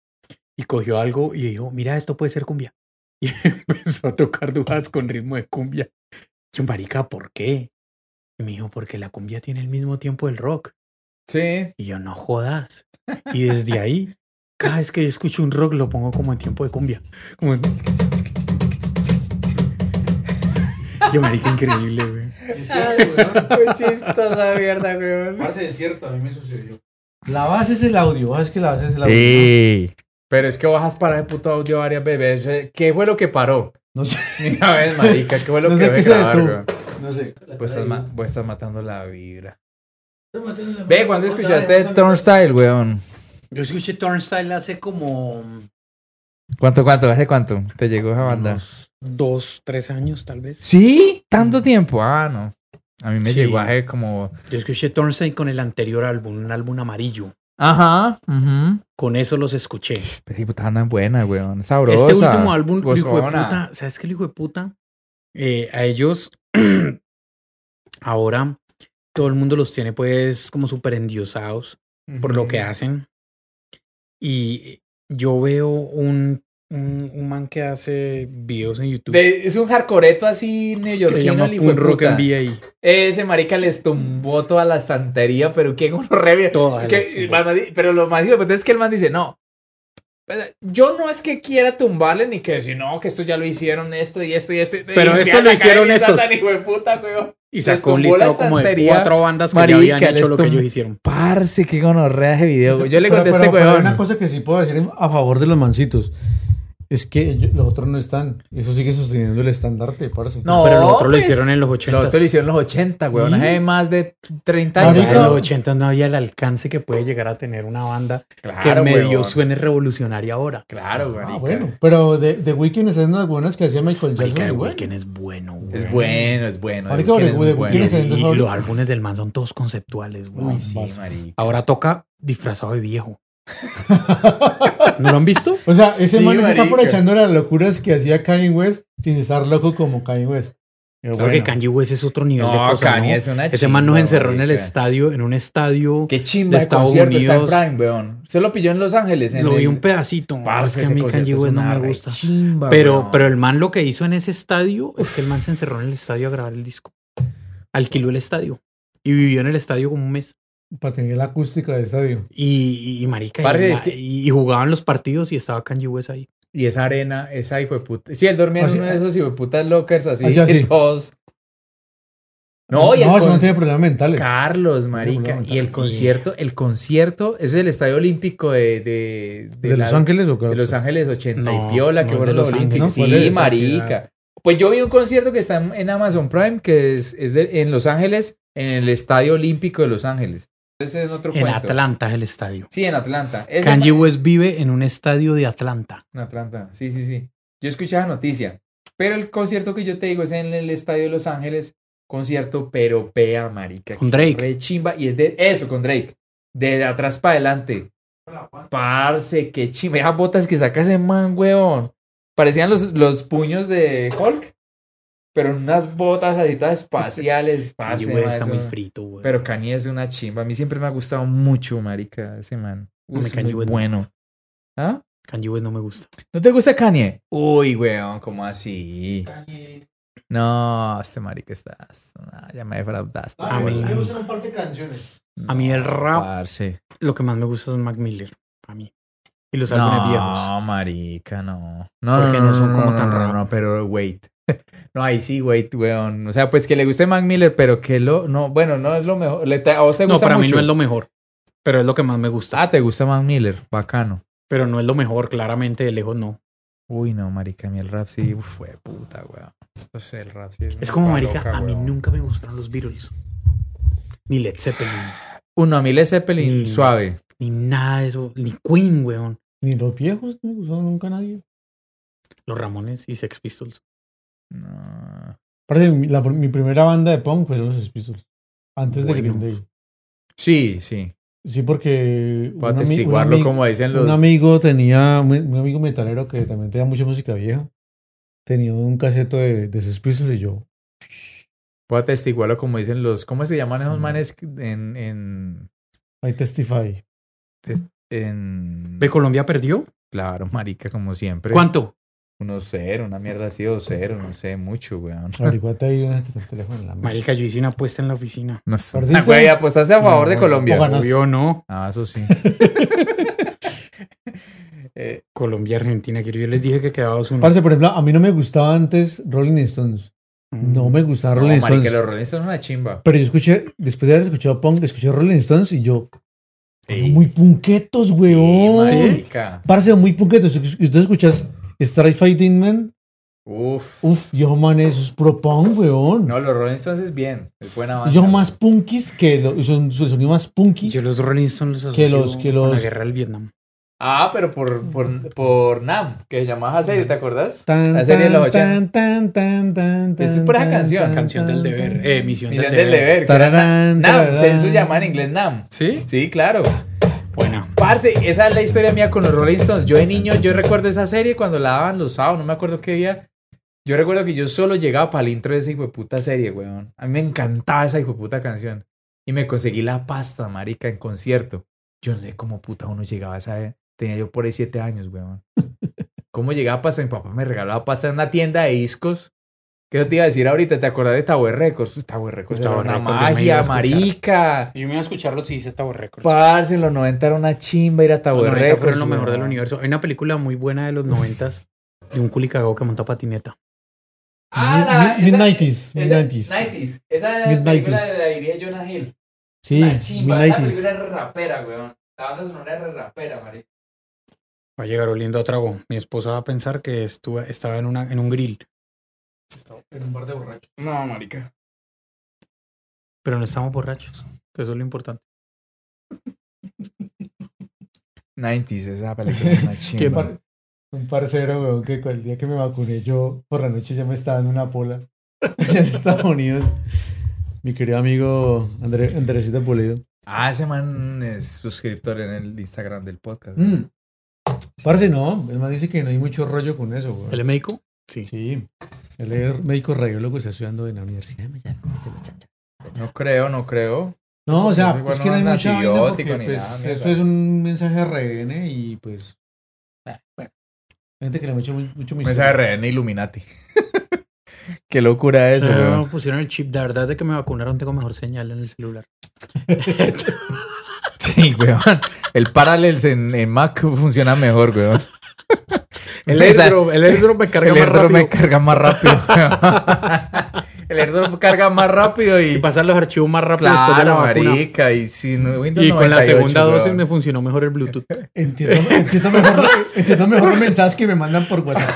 S3: y cogió algo y dijo, mira, esto puede ser cumbia. Y empezó a tocar Dujas con ritmo de cumbia. Yo, marica, ¿por qué? Y me dijo, porque la cumbia tiene el mismo tiempo del rock.
S2: Sí,
S3: Y yo, no jodas. Y desde ahí, cada vez que yo escucho un rock, lo pongo como en tiempo de cumbia. Como en- Yo, marica, increíble, güey.
S4: Es cierto, weón.
S2: Muy chistosa mierda, weón.
S4: Parce, es cierto, a mí me sucedió. La base es el audio, es que la base es el audio.
S2: Pero es que bajas para el puto audio varias veces. ¿Qué fue lo que paró?
S4: No sé,
S2: Mira, ves, marica, ¿qué fue lo
S4: No
S2: que
S4: sé qué
S2: grabar, weón?
S4: no sé.
S2: Vos estás, ma- vos estás matando la vibra. Ve, ¿cuándo escuchaste Turnstyle, weón?
S3: Yo escuché Turnstile hace como
S2: ¿Cuánto, cuánto? ¿Hace cuánto te llegó esa banda?
S3: unos dos, tres años, tal vez.
S2: ¿Sí? ¿Tanto tiempo? Ah, no. A mí me
S3: Sí.
S2: llegó hace como...
S3: Yo escuché Turnstile con el anterior álbum, un álbum amarillo.
S2: Ajá. mhm
S3: Con eso los escuché.
S2: Pues sí, puta, andan buenas, weón. Sabrosa.
S3: Este último álbum, el hijo de puta, ¿sabes qué el hijo de puta? Eh, a ellos ahora todo el mundo los tiene pues como súper endiosados por lo que hacen. Y yo veo un, un, un man que hace videos en YouTube
S2: De- es un hardcoreto así
S3: que
S2: neoyorquino,
S3: llama
S2: de
S3: Punk Rock. NBA.
S2: Ese marica les tumbó toda la estantería, pero qué uno re
S3: Todas
S2: Es que, pero lo más puta es que el man dice, no. Yo no es que quiera tumbarle ni que decir, no, que esto ya lo hicieron, esto y esto y esto.
S3: Pero
S2: Y
S3: esto lo hicieron estos.
S2: tan hijo de puta, weón.
S3: Y sacó un listado como de
S2: estantería.
S3: cuatro bandas que
S2: Marica,
S3: ya habían hecho lo que ellos hicieron.
S2: Parce, qué gonorrea ese video. güey. Yo le
S4: Pero-
S2: conté a
S4: pero- una cosa que sí puedo decir a favor de los mancitos. Es que los otros no están. Eso sigue sosteniendo el estandarte, parce.
S2: No,
S3: pero lo otro lo
S2: pues,
S3: hicieron en los
S2: Lo
S3: 80.
S2: otro lo hicieron en los 80, weón.
S4: ¿Sí?
S2: Hace más de 30
S3: Ya
S2: años.
S4: Marica.
S3: en los 80 no había el alcance que puede llegar a tener una banda que
S2: Claro,
S3: medio
S2: weón.
S3: suene revolucionaria ahora.
S2: Claro,
S4: Ah,
S2: marica.
S4: bueno. Pero de, de Weeknd están unas buenas que hacía Michael
S3: Marica,
S4: Jackson. Buenas.
S3: Weeknd es bueno, güey.
S2: Es bueno, es bueno.
S4: Marica,
S2: es muy
S4: Weeknd
S2: bueno.
S4: es el-
S3: Y, y los álbumes del man son todos conceptuales, güey.
S2: Uy, sí, marica.
S3: Ahora toca disfrazado de viejo. ¿No lo han visto?
S4: O sea, ese
S2: Sí,
S4: man se está aprovechando de las locuras que hacía Kanye West sin estar loco como Kanye West. Pero
S3: Claro
S4: bueno.
S3: que Kanye West es otro nivel de
S2: No,
S3: cosa,
S2: Kanye
S3: ¿no?
S2: es una
S3: Ese man nos encerró en el estadio, en un estadio.
S2: Qué chimba
S3: de
S2: de
S3: Estados
S2: concierto está en
S3: Unidos.
S2: Prime, weón. Se lo pilló en Los Ángeles. En
S3: Lo vi
S2: el-
S3: un pedacito.
S2: Parce,
S3: es que a mí Kanye
S2: es
S3: West no me gusta.
S2: chimba,
S3: Pero,
S2: weón.
S3: pero el man lo que hizo en ese estadio es que el man se encerró en el estadio a grabar el disco. Alquiló el estadio. Y vivió en el estadio como un mes.
S4: Para tener la acústica del estadio.
S3: Y, y marica,
S2: Parce,
S3: y,
S2: es
S3: la-
S2: que-
S3: y jugaban los partidos y estaba Kanye West ahí.
S2: Y esa arena, esa hijo de puta. Sí, él dormía en uno de esos hijo de putas lockers así.
S4: Así, así.
S2: todos. No, y
S4: no, eso no tiene problemas mentales.
S2: Carlos, marica. Y el concierto, el concierto es el Estadio Olímpico de, de,
S4: ¿De,
S2: la-
S4: Los Ángeles o
S2: de Los Ángeles 80
S3: No,
S2: y piola, que fueron
S3: de
S2: los Olímpicos.
S4: Ángeles, ¿no? ¿Cuál
S2: Sí, marica. Pues yo vi un concierto que está en- en Amazon Prime, que es, es de- en Los Ángeles, en el Estadio Olímpico de Los Ángeles. Ese es otro
S3: En
S2: cuento.
S3: Atlanta es el estadio.
S2: Sí, en Atlanta. Ese
S3: Kanye West vive en un estadio de Atlanta.
S2: En Atlanta, sí, sí, sí. Yo escuché la noticia. Pero el concierto que yo te digo es en el Estadio de Los Ángeles. Concierto, pero pea, marica.
S3: Con Drake.
S2: Re chimba. Y es de eso, con Drake. De atrás para adelante. Parce, qué chimba. Esas botas que saca ese man, weón. Parecían los, los puños de Hulk. Pero unas botas así todas espaciales. Parce,
S3: Kanye West está
S2: eso-
S3: muy frito, güey.
S2: Pero Kanye es una chimba. A mí siempre me ha gustado mucho, marica, ese man.
S3: No me
S2: Es
S3: Kanye
S2: muy
S3: West no.
S2: bueno. ¿Ah?
S3: Kanye West no me gusta.
S2: ¿No te gusta Kanye? Uy, weón, ¿cómo así? No, este marica estás. no, ya me defraudaste.
S3: A mí-
S4: me gustan un par de canciones.
S3: A mí el rap,
S2: Parce.
S3: lo que más me gusta es Mac Miller. A mí. Y los álbumes
S2: No,
S3: viejos.
S2: marica, no. No,
S3: Porque no son como tan
S2: no,
S3: rap.
S2: No, pero wait. No, ahí sí, wait, weón. O sea, pues que le guste Mac Miller, pero que lo. No, bueno, no es lo mejor. Le te- ¿A vos te
S3: No,
S2: gusta
S3: para mí no es lo mejor. Pero es lo que más me gusta.
S2: Ah, te gusta Mac Miller. Bacano.
S3: Pero no es lo mejor, claramente, de lejos no.
S2: Uy, no, marica, a mí el rap sí. Uf, fue puta, weón. No sé, el rap sí es.
S3: Es como, marica,
S2: loca,
S3: a mí
S2: weón.
S3: nunca me gustaron los Beatles. Ni Led Zeppelin.
S2: Uno, a mí Led Zeppelin
S3: Ni-
S2: suave.
S3: Ni nada de eso. Ni Queen, weón.
S4: Ni los viejos no me gustaron nunca a nadie.
S3: Los Ramones y Sex Pistols.
S2: No.
S4: Aparte, mi, la- mi primera banda de punk fue los Sex Pistols. Antes de. Green Day.
S2: Sí, sí.
S4: Sí, porque un
S2: atestiguarlo
S4: ami-
S2: como dicen los.
S4: un amigo tenía, un un amigo metalero que también tenía mucha música vieja. Tenía un caseto de, de Sex Pistols y yo,
S2: Puedo atestiguarlo como dicen los. ¿Cómo se llaman esos
S4: Sí.
S2: manes en. en,
S4: I testify.
S2: en...
S3: ¿De Colombia perdió?
S2: Claro, marica, como siempre.
S3: ¿Cuánto?
S2: 1-0, una mierda así, 2-0, no sé, mucho, weón.
S4: Averiguate ahí una que el teléfono en la mano.
S3: Marica, yo hice una apuesta en la oficina.
S2: No sé.
S4: ¿Perdiste?
S2: Ah, güey, apostaste a favor
S4: No,
S2: de
S4: o
S2: Colombia.
S3: Yo no.
S2: Ah, eso sí. Eh,
S3: Colombia, Argentina. que Yo les dije que quedaba 2-1.
S4: Parce, por ejemplo, a mí no me gustaba antes Rolling Stones.
S3: Mm.
S4: No me gustaba
S2: no,
S4: Rolling
S2: marica,
S4: Stones.
S2: los Rolling Stones son una chimba.
S4: Pero yo escuché, después de haber escuchado punk, escuché Rolling Stones y yo,
S2: Ey.
S4: muy punquetos,
S2: Sí,
S4: weón.
S2: marica.
S4: Parce, muy punquetos. Y tú escuchas Strike Fighting Man.
S2: Uf.
S4: Uf, yo, man, eso es pro punk, weón.
S2: No, los Rolling Stones es bien. Es buena banda.
S4: yo más punkis que lo, son, son sonido más punky.
S3: Yo los Rolling Stones los
S4: Que los- que
S3: con la
S4: los-
S3: guerra del Vietnam.
S2: Ah, pero por, por, por Nam, que se llamaba esa serie, ¿te acuerdas?
S4: Tan,
S2: La serie de los
S4: tan, tan, tan, tan, tan,
S2: Esa es pura
S4: tan,
S2: canción.
S4: tan,
S3: Canción del deber. Eh, misión,
S2: Misión
S3: del
S2: del
S3: deber.
S4: Tararán,
S2: Nam,
S4: tararán.
S2: se- eso se llama en inglés Nam.
S3: ¿Sí?
S2: Sí, claro.
S3: Buena.
S2: Parce, esa es la historia mía con los Rolling Stones. Yo de niño, yo recuerdo esa serie cuando la daban los sábados, no me acuerdo qué día. Yo recuerdo que yo solo llegaba para el intro de esa hijo de puta serie, weón. A mí me encantaba esa hijo puta canción. Y me conseguí la pasta, marica, en concierto. Yo no sé cómo puta uno llegaba a esa... Tenía yo por ahí siete años, weón. ¿Cómo llegaba pasta? Mi papá me regalaba pasta en una tienda de discos. ¿Qué te iba a decir ahorita? ¿Te acordás de Tower Records? Tower Records era
S3: Tower Records,
S2: magia, marica.
S3: Yo me iba a escucharlo si hice Tower Records.
S2: Parce, en los 90 era una chimba ir a
S3: Los
S2: Tower
S3: 90
S2: Records.
S3: fueron lo mejor del universo. Hay una película muy buena de los 90 de un culicagao que monta patineta.
S2: Ah,
S4: Mid-
S2: esa-
S4: Mid-nineties,
S2: esa-
S4: mid-nineties.
S2: 90s. Esa
S4: Mid-nineties.
S2: película de la diría Jonah Hill.
S4: Sí,
S2: Una chimba. Esa película es rapera, weón. La banda sonora es re rapera, marica.
S3: Va a llegar oliendo a trago. Mi esposa va a pensar que estuve, estaba en, una, en un grill.
S4: En un bar de borrachos.
S2: No, marica.
S3: Pero no estamos borrachos. Que eso es lo importante.
S2: 90s, esa película es una
S4: Qué
S2: chimba.
S4: par- un parcero, weón, que el día que me vacuné yo por la noche ya me estaba dando una pola en Estados Unidos. Mi querido amigo André, Andresito Pulido.
S2: Ah, ese man es suscriptor en el Instagram del podcast.
S4: Mm. Parce, no, el man dice que no hay mucho rollo con eso, weón.
S3: ¿El médico? Sí.
S4: Sí, él es médico radiólogo, está estudiando en la Universidad de Miami.
S2: No creo, no creo.
S4: No, o sea,
S2: Igual
S4: es
S2: no
S4: que no hay mucha vaina porque pues,
S2: nada,
S4: esto es un mensaje RN y pues... ah, bueno, hay gente que le ha hecho mucho misterio.
S2: Mensaje RN Illuminati. Qué locura eso,
S3: O sea,
S2: weón.
S3: pusieron el chip. De verdad, de que me vacunaron, tengo mejor señal en el celular.
S2: Sí, weón. El Parallels en, en Mac funciona mejor, weón.
S3: El airdrop, el airdrop me carga
S2: el
S3: más
S2: airdrop
S3: rápido.
S2: me carga más rápido. El airdrop carga más rápido
S3: Y
S2: y...
S3: pasar los archivos más rápido después de la
S2: Claro,
S3: vacuna.
S2: marica. Y, Windows
S3: con la
S2: 98,
S3: segunda dosis me funcionó mejor el Bluetooth.
S4: Entiendo, entiendo mejor, entiendo mejor los mensajes que me mandan por WhatsApp.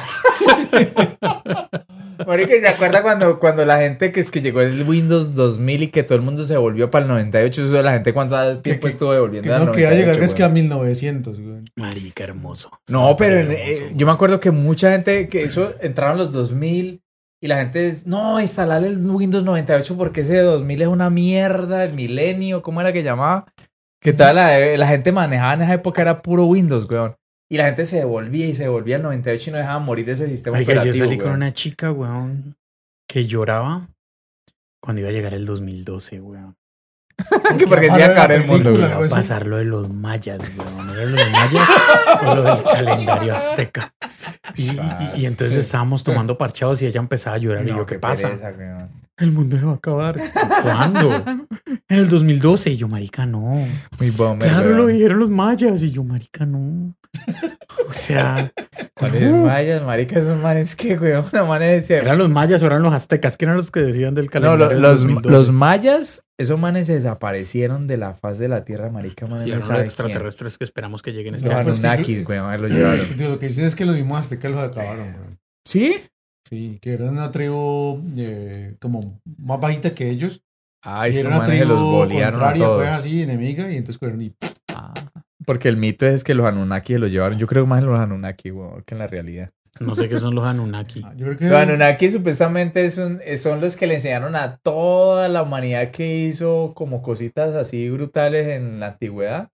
S2: Marica, ¿se acuerda cuando, cuando la gente que es que llegó el Windows 2000 y que todo el mundo se volvió para el 98? Eso de la gente cuánto tiempo
S4: que-
S2: estuvo
S4: Que
S2: devolviendo al
S4: no queda
S2: 98,
S4: llegar es que a
S2: weón?
S4: 1900, güey.
S3: Marica, hermoso.
S2: No, pero en-
S3: Hermoso.
S2: eh, yo me acuerdo que mucha gente que eso entraron los 2000 y la gente es, no, instalar el Windows 98 porque ese de 2000 es una mierda, el milenio, ¿cómo era que llamaba? Que tal la, la gente manejaba en esa época era puro Windows, weón. Y la gente se devolvía y se devolvía al 98 y no dejaba morir de ese sistema
S3: yo
S2: operativo.
S3: salí con una chica, weón, que lloraba cuando iba a llegar el 2012, weón.
S2: Que porque se iba a acabar el mundo,
S3: pasar lo de los mayas, weón. ¿Era lo de los mayas o lo del calendario azteca? Y, y- y entonces estábamos tomando parchados y ella empezaba a llorar. y
S2: No,
S3: yo, ¿qué, pasa?
S2: pereza, weón.
S3: El mundo se va a acabar. ¿Cuándo? En el 2012. Y yo, marica, no.
S2: Muy bomber,
S3: Claro, lo dijeron los mayas. Y yo, marica, no. O sea,
S2: ¿Cuáles mayas, marica? Esos manes que, weón, una manes de-
S3: ¿eran los mayas o eran los aztecas? ¿Quién eran los que decían del
S2: No,
S3: calendario?
S2: lo-
S3: del
S2: los,
S3: 2012?
S2: los mayas, esos manes se desaparecieron de la faz de la tierra, marica, manes.
S3: Y
S2: no
S3: eran los
S2: quién.
S3: extraterrestres que esperamos que lleguen este
S2: Los
S4: No,
S3: año.
S4: que-
S2: Anunnakis, weón, los llevaron.
S4: Tío, lo que dicen es que los mismos aztecas los acabaron, güey.
S2: ¿Sí?
S4: Sí, que eran una tribu eh, como más bajita que ellos.
S2: Ay,
S4: y era una tribu
S2: los a
S4: contraria,
S2: todos.
S4: pues así, enemiga, y entonces cogieron y...
S2: Ah, porque el mito es que los Anunnaki los llevaron. Yo creo más en los Anunnaki, weón, que en la realidad.
S3: No sé qué son los Anunnaki.
S4: Ah, Yo creo que...
S2: Los Anunnaki supuestamente son, son los que le enseñaron a toda la humanidad que hizo como cositas así brutales en la antigüedad.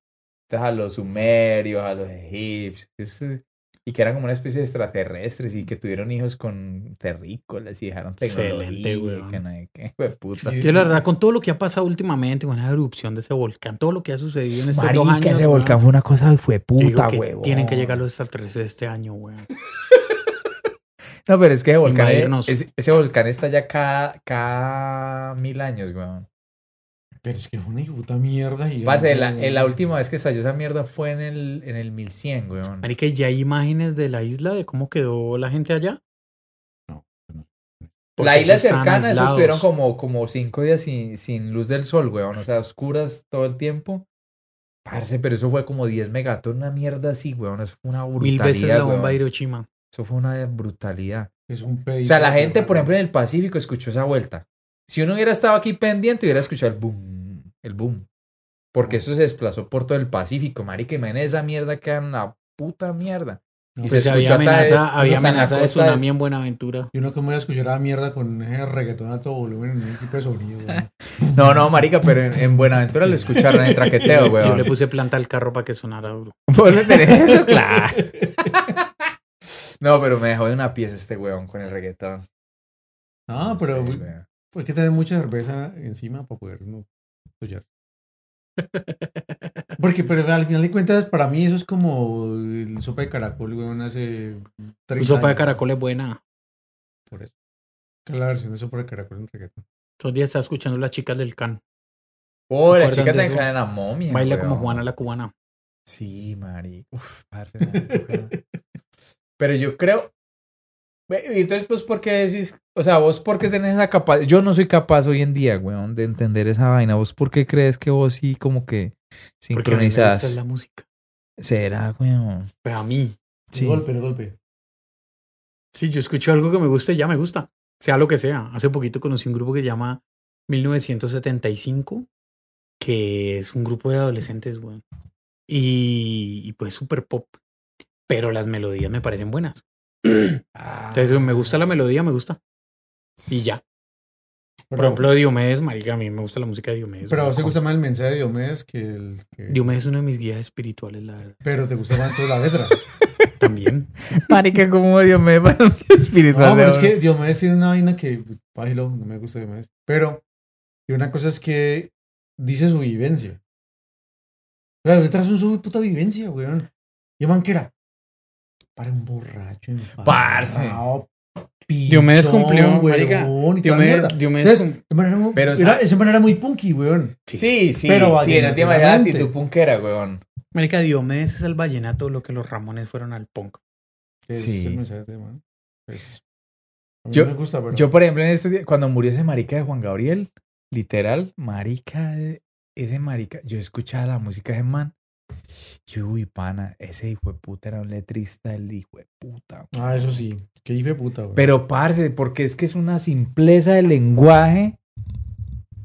S2: Entonces a los sumerios, a los egipcios. Y que eran como una especie de extraterrestres y que tuvieron hijos con terrícolas y dejaron tecnología.
S3: Excelente,
S2: y
S3: weón.
S2: que no sé qué, hijo de puta.
S3: Sí, la verdad, con todo lo que ha pasado últimamente, con la erupción de ese volcán, todo lo que ha sucedido en estos dos
S2: Marica,
S3: años.
S2: ese
S3: weón,
S2: volcán fue una cosa fue
S3: yo
S2: puta,
S3: que
S2: huevón.
S3: Tienen que llegar los extraterrestres este año, weón.
S2: No, pero es que ese volcán,
S3: Invadirnos.
S2: ese, volcán está ya cada, cada mil años, weón.
S4: Pero es que fue una puta mierda gigante.
S2: Pase, la, la última vez que estalló esa mierda fue en el, en el 1100, weón.
S3: Marica, ¿y ya hay imágenes de la isla, de cómo quedó la gente allá?
S4: No, no.
S2: La isla cercana, esos estuvieron como, como cinco días sin, sin luz del sol, weón. O sea, oscuras todo el tiempo. Parce, pero eso fue como 10 megaton, una mierda así, weón. Eso fue una
S3: Mil
S2: brutalidad,
S3: veces la bomba
S2: weón.
S3: de Hiroshima.
S2: Eso fue una brutalidad.
S4: Es un
S2: O
S4: pedito
S2: sea, la gente, por ejemplo, en el Pacífico escuchó esa vuelta. Si uno hubiera estado aquí pendiente, hubiera escuchado el boom, el boom. Porque eso se desplazó por todo el Pacífico, marica. Imagínate esa mierda que era una puta mierda.
S4: No,
S2: Y
S3: Pues
S2: se
S3: había
S2: escuchó
S3: había
S2: hasta en la
S3: amenaza de tsunami en Buenaventura.
S4: Y uno que me voy a escuchar a mierda con ese reggaetón a todo volumen en un equipo de sonido.
S2: No, no, marica, pero en, en Buenaventura lo escucharon en traqueteo,
S3: Yo
S2: weón.
S3: le puse planta al carro para que sonara duro.
S2: ¿Vos le tenés eso? Claro. No, pero me dejó de una pieza este weón con el reggaetón.
S4: Ah,
S2: No
S4: pero
S2: sé,
S4: güey,
S2: weón.
S4: Hay que tener mucha cerveza encima para poder no. Porque, pero al final de cuentas, para mí eso es como el sopa de caracol, weón, hace 30
S3: Tu sopa de caracol es buena.
S4: Por eso. Que es la versión de sopa de caracol en reggaetón.
S3: Todos días estaba escuchando las chicas del can.
S2: Oh, la
S3: ¿Acuerdan
S2: chica
S3: de
S2: te
S3: eso?
S2: en la momia.
S3: Baila
S2: weón.
S3: como Juana la cubana.
S2: Sí, marica. Uf, weón. Pero yo creo. Entonces, pues, ¿por qué decís? O sea, vos, ¿por qué tenés esa capacidad? Yo no soy capaz hoy en día, weón, de entender esa vaina. ¿Vos por qué crees que vos sí, como que
S3: Porque
S2: sincronizás?
S3: la música.
S2: Será, weón.
S3: Pues a mí.
S2: Sí.
S4: El golpe, el golpe.
S3: Sí, yo escucho algo que me gusta y ya me gusta. Sea lo que sea. Hace poquito conocí un grupo que se llama 1975, que es un grupo de adolescentes, güey. Y, y pues súper pop. Pero las melodías me parecen buenas. Entonces, me gusta la melodía, me gusta. Y ya. Por
S4: Pero-
S3: ejemplo, Diomedes, marica, a mí me gusta la música de Diomedes.
S4: Pero a vos te gusta más el mensaje de Diomedes que el. Que...
S3: Diomedes es uno de mis guías espirituales, la verdad.
S4: Pero te gusta más toda la letra.
S3: También.
S2: Marica, como Dios me para espiritual.
S4: No, pero es que Diomedes tiene una vaina que. Págilo, no me gusta Diomedes. Pero. Y una cosa es que dice su vivencia. Las letras son su puta vivencia, weón. Y man que era. Para un borracho.
S2: Parce.
S3: Diomedes cumplió, marica. Diomedes,
S4: mierda.
S3: Diomedes
S4: Entonces,
S3: cum-
S2: Pero,
S4: era,
S2: sa-
S4: esa manera era muy punky, weón.
S2: Sí, sí,
S4: Pero
S2: sí, en el tema de actitud punkera, weón.
S3: Marica, Diomedes es el vallenato lo que los Ramones fueron al punk.
S2: Sí.
S4: Pues,
S2: Yo-
S4: me gusta, pero...
S2: Yo, por ejemplo, en este día, cuando murió ese marica de Juan Gabriel, literal, marica, de- ese marica, yo escuchaba la música de man. Yo, uy, pana, ese hijo de puta era un letrista, el hijo de puta. güey.
S4: Ah, eso sí. Qué hijo de puta, güey.
S2: Pero, parce, porque es que es una simpleza de lenguaje,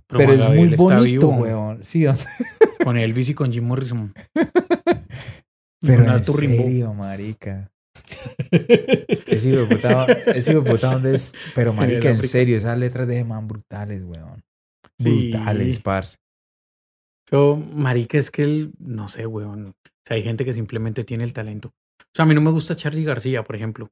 S2: pero,
S3: Juan
S2: es muy
S3: está
S2: bonito,
S3: vivo.
S2: weón. Sí, sea,
S3: Con Elvis y con Jim Morrison.
S2: Pero en serio, marica. Ese hijo de puta, ese hijo de puta, ¿dónde es? Pero, marica, en serio, esas letras de man brutales, weón.
S3: Sí.
S2: Brutales, parce.
S3: Yo, marica, es que él, no sé, weón. O sea, hay gente que simplemente tiene el talento. O sea, a mí no me gusta Charlie García, por ejemplo.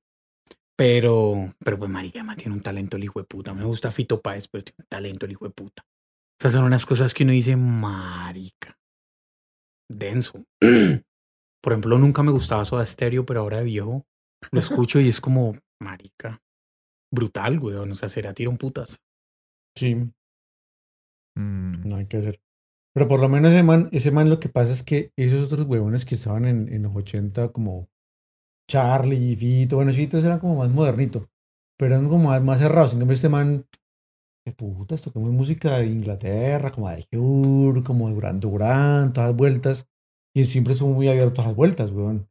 S3: Pero, pero pues, marica, además tiene un talento el hijo de puta. Me gusta Fito Páez, pero tiene un talento el hijo de puta. O sea, son unas cosas que uno dice, marica. Denso. por ejemplo, nunca me gustaba Soda Stereo, pero ahora de viejo lo escucho y es como, marica. Brutal, weón. O sea, será tiro un putas.
S4: Sí,
S2: Mm.
S4: no hay que hacer. Pero por lo menos ese man, ese man lo que pasa es que esos otros huevones que estaban en, en los 80 como Charlie, Fito, bueno, Fito eran como más modernito, pero eran como más, cerrados. En cambio este man, qué putas, tocamos música de Inglaterra, como de Cure, como de Duran Duran, todas vueltas. Y siempre estuvo muy abierto a las vueltas, weón.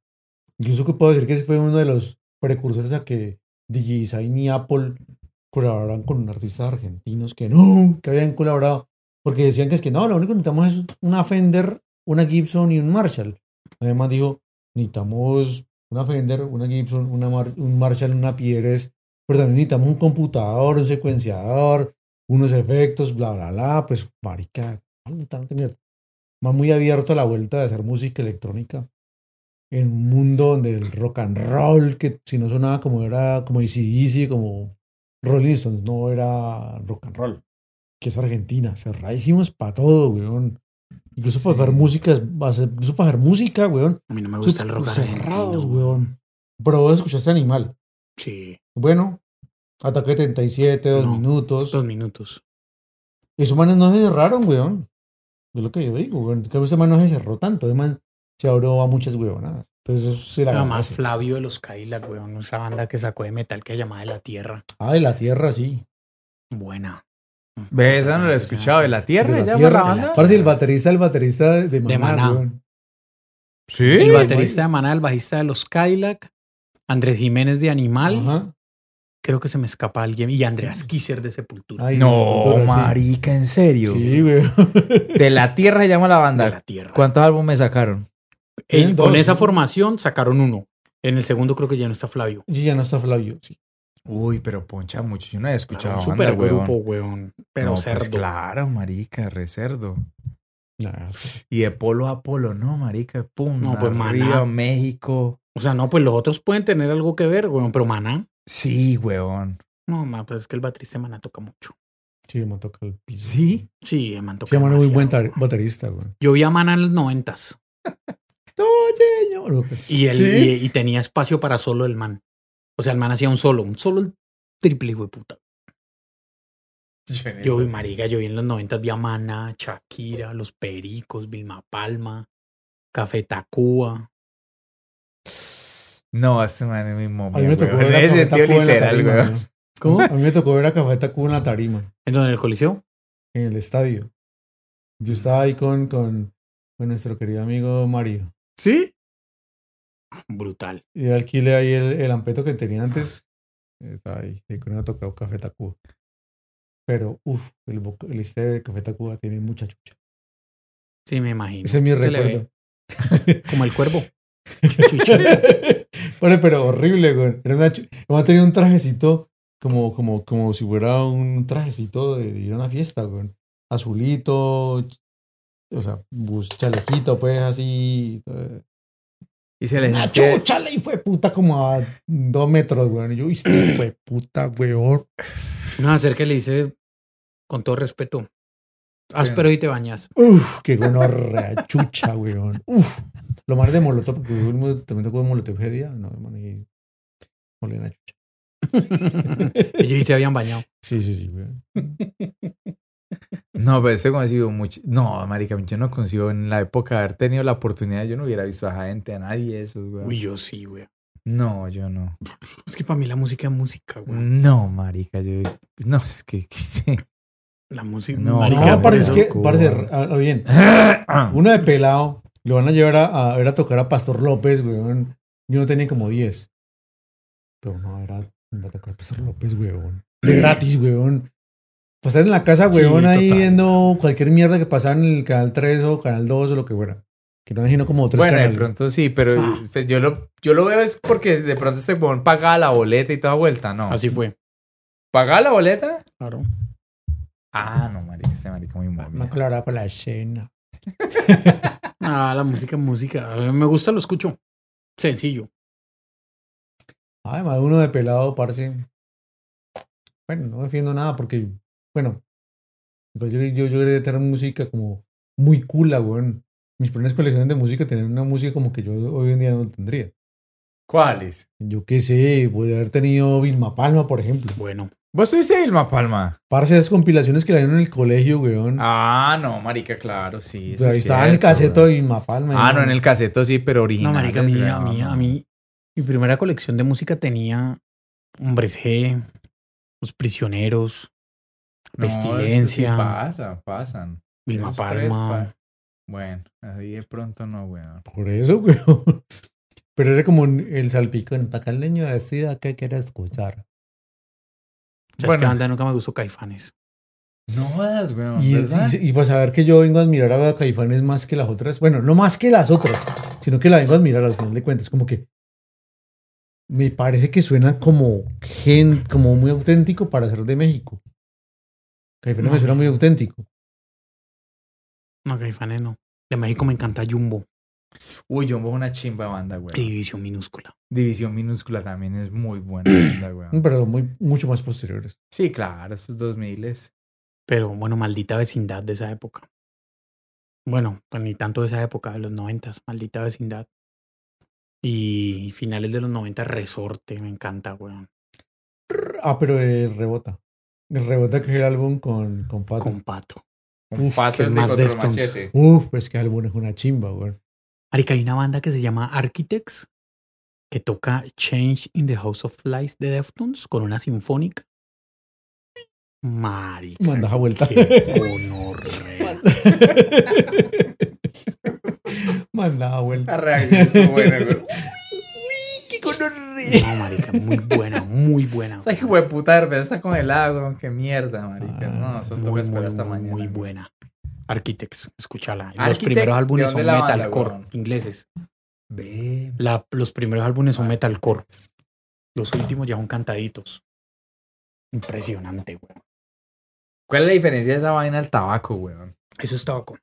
S4: Incluso que puedo decir que ese fue uno de los precursores a que DJI y Apple colaboraran con artistas argentinos que nunca habían colaborado. Porque decían que es que no, lo único que necesitamos es una Fender, una Gibson y un Marshall. Además dijo, necesitamos una Fender, una Gibson, un Marshall, una Pieres, pero también necesitamos un computador, un secuenciador, unos efectos, bla, bla, bla. Pues, marica, va muy abierto a la vuelta de hacer música electrónica en un mundo donde el rock and roll, que si no sonaba como era, como ACDC, como Rolling Stones, no era rock and roll que es Argentina, cerradísimos para todo, weón. Incluso para
S2: Sí.
S4: hacer música, incluso para hacer música, weón.
S3: A mí no me gusta el rock
S4: cerrados, weón. Pero vos escuchaste Animal.
S3: Sí,
S4: Bueno, Ataque 77, dos
S3: No,
S4: minutos.
S3: dos minutos.
S4: Esos manes no se cerraron, weón. Es lo que yo digo, weón. Que ese man no se cerró tanto. Además, se abrió a muchas weonadas. Entonces, eso se la
S3: Además,
S4: agradece.
S3: Flavio de los Cadillac, weón. Esa banda que sacó de metal que llamaba de la Tierra.
S4: Ah, de la tierra, sí.
S3: Buena.
S2: Ve, esa no la he escuchado. ¿De la tierra?
S4: De la
S2: ¿Ya
S4: tierra.
S2: la banda?
S4: Parece el baterista, el baterista de Maná,
S3: Maná.
S4: weón.
S2: Sí.
S3: El baterista de Maná, el bajista de los Cadillac. Andrés Jiménez de Animal.
S4: Ajá.
S3: Creo que se me escapa alguien. Y Andreas Kisser de Sepultura.
S4: Ay,
S2: No,
S4: Sepultura, sí.
S2: marica, en serio.
S4: Sí, weón.
S2: De la tierra se llama la
S3: de
S2: banda.
S3: la Tierra.
S2: ¿Cuántos álbumes sacaron?
S3: Eh, con
S4: dos,
S3: esa
S4: ¿no?
S3: formación sacaron uno. En el segundo creo que ya no está Flavio.
S4: Sí, ya no está Flavio, sí.
S2: Uy, pero poncha mucho. Yo no he escuchado
S3: un
S2: banda,
S3: super
S2: weón.
S3: grupo, weón. Pero
S2: No, pues
S3: cerdo.
S2: claro, marica, re cerdo.
S4: Nah, es-
S2: Y de polo a polo, no, marica. Pum,
S3: No, pues, Maná.
S2: México.
S3: O sea, no, pues los otros pueden tener algo que ver, weón. Pero Maná.
S2: Sí, weón.
S3: No, ma, pues es que el baterista de Maná toca mucho.
S4: Sí, me toca el piso.
S2: Sí.
S3: Sí, el man toca
S4: Se llama muy buen baterista, güey.
S3: Yo vi a Maná en los noventas. Y, él,
S2: ¿Sí?
S3: y, y tenía espacio para solo el man. O sea, el man hacía un solo, un solo el triple hijo de puta. Yo vi, marica, yo vi en los noventas, vi a Mana, Shakira, Los Pericos, Vilma Palma, Café Tacuba.
S2: No, este man es mi momia,
S4: A mí me tocó ver a
S2: En ese
S4: Café Tacuba en la
S2: literal,
S4: tarima, güey.
S3: ¿Cómo?
S4: A mí me tocó ver a Café Tacuba en la tarima,
S3: ¿En donde? ¿En el Coliseo?
S4: en el estadio. Yo estaba ahí con, con, con nuestro querido amigo Mario.
S3: ¿Sí? Brutal.
S4: Y yo alquilé ahí el, el ampeto que tenía antes. Estaba ahí, y con él tocado Café Tacuba. Pero, uff, el, el este de Café Tacuba tiene mucha chucha.
S3: Sí, me imagino.
S4: Ese es mi recuerdo.
S3: Como el cuervo.
S4: Bueno, pero horrible, güey. Era una Además tenía un trajecito como, como, como si fuera un trajecito de, de ir a una fiesta, güey. Azulito, o sea, chalequito, pues así. eh.
S2: Y se les
S4: Una
S2: sentía-
S4: chucha le fue puta como a dos metros, güey. Y yo, viste, fue puta, weón.
S3: No, hacer que le dice, con todo respeto, áspero y te bañas.
S4: Uf, qué gonorrea, chucha, weón. Uf. Lo más de Molotov, porque también tocó de Molotov ese día. No, hermano, y... Olé una chucha.
S3: Ellos sí se habían bañado.
S4: Sí, sí, sí, weón.
S2: No, pero este consigo mucho. No, marica, yo no consigo en la época de haber tenido la oportunidad, yo no hubiera visto a gente, a nadie de esos, weón.
S3: Uy, yo sí, güey.
S2: No, yo no.
S3: Es que para mí la música es música, güey.
S2: No, marica, yo... No, es que... que-
S3: La música.
S2: No,
S3: marica,
S4: No, parece que,
S3: eso-
S4: parece, a- a- bien, uno de pelado, lo van a llevar a, a ver a tocar a Pastor López, weón. Yo no tenía como 10. Pero no, era va a tocar a Pastor López, weón. De gratis, weón. Pues estar en la casa,
S3: Sí,
S4: weón, ahí
S3: total.
S4: viendo cualquier mierda que pasaba en el canal 3 o canal 2 o lo que fuera. Que no imagino como tres
S2: Bueno, de
S4: canales.
S2: pronto sí, pero
S3: Ah.
S2: pues, yo, lo, yo lo veo es porque de pronto este weón pagaba la boleta y toda vuelta, ¿no?
S3: Así fue.
S2: ¿Pagaba la boleta?
S3: Claro.
S2: Ah, no, marica, este marica muy
S4: Me
S2: mal.
S4: aclaraba para la escena.
S3: Ah, la música música. A mí Me gusta, lo escucho. Sencillo.
S4: Además, uno de pelado, parce. Bueno, no defiendo nada porque, bueno, pues yo, yo, yo quería tener música como muy cool, weón. Mis primeras colecciones de música tenían una música como que yo hoy en día no tendría.
S2: ¿Cuáles?
S4: Yo qué sé, podría haber tenido Vilma Palma, por ejemplo.
S3: Bueno.
S2: ¿Vos tuviste Vilma Palma?
S4: Parce, esas compilaciones que la dieron en el colegio, weón.
S2: Ah, no, marica, claro, sí.
S4: O sea, ahí
S2: es
S4: estaba en el caseto de Vilma Palma.
S2: Ah, no, en el caseto sí, pero original.
S3: No, marica, a mí, a mí, a mí. Mi primera colección de música tenía Hombres G, Los Prisioneros, Pestilencia,
S2: pasa, pasan.
S3: Vilma Palma.
S2: pa- Bueno, ahí de pronto no, weón.
S4: Por eso, weón. Pero era como el salpicón. Para que el niño decida qué quiere escuchar.
S3: ¿Sabes
S2: Bueno.
S3: qué banda nunca me gustó? Caifanes.
S2: No jodas, weón.
S4: Y,
S2: ¿verdad?
S4: y, y para saber que yo vengo a admirar a Caifanes más que las otras, bueno, no más que las otras, sino que la vengo a admirar al final de cuentas, como que me parece que suena como gen, como muy auténtico para ser de México. Caifanes me
S3: No.
S4: suena muy auténtico.
S3: No, Caifanes no. De México me encanta Jumbo.
S2: Uy, Jumbo es una chimba banda, weón.
S3: y División Minúscula.
S2: División minúscula también es muy buena banda, weón.
S4: Pero muy, mucho más posteriores.
S2: Sí, claro, esos dos miles.
S3: Pero bueno, maldita vecindad de esa época. Bueno, pues ni tanto de esa época, de los noventas, maldita vecindad. Y finales de los 90, Resorte, me encanta, weón.
S4: Ah, pero el Rebota. El Rebota que es el álbum con, con Pato.
S3: Con Pato.
S2: Un
S4: Uf,
S2: pato
S3: que es más Deftones.
S2: machete.
S4: Uf, pues que el álbum es una chimba, güey.
S3: Marica, hay una banda que se llama Architects que toca Change in the House of Flies de Deftones con una sinfónica. Marica.
S4: Manda vuelta.
S3: qué gonorrea.
S4: Mandaba vuelta.
S2: Reacción estuvo buena,
S3: No, marica, muy buena, muy buena.
S2: Esa hijo de puta está congelada, weón. Qué mierda, marica.
S4: Ah,
S2: no, eso
S3: muy,
S2: toca esperar
S3: muy,
S2: hasta
S3: muy,
S2: mañana.
S3: muy buena. Architects, escúchala. Los primeros
S2: ¿de
S3: álbumes son metalcore, ingleses.
S2: Ve.
S3: La- los primeros álbumes son
S2: Ah.
S3: metalcore. Los últimos ya son cantaditos. Impresionante, weón.
S2: ¿Cuál es la diferencia de esa vaina al tabaco, weón?
S3: Eso es tabaco.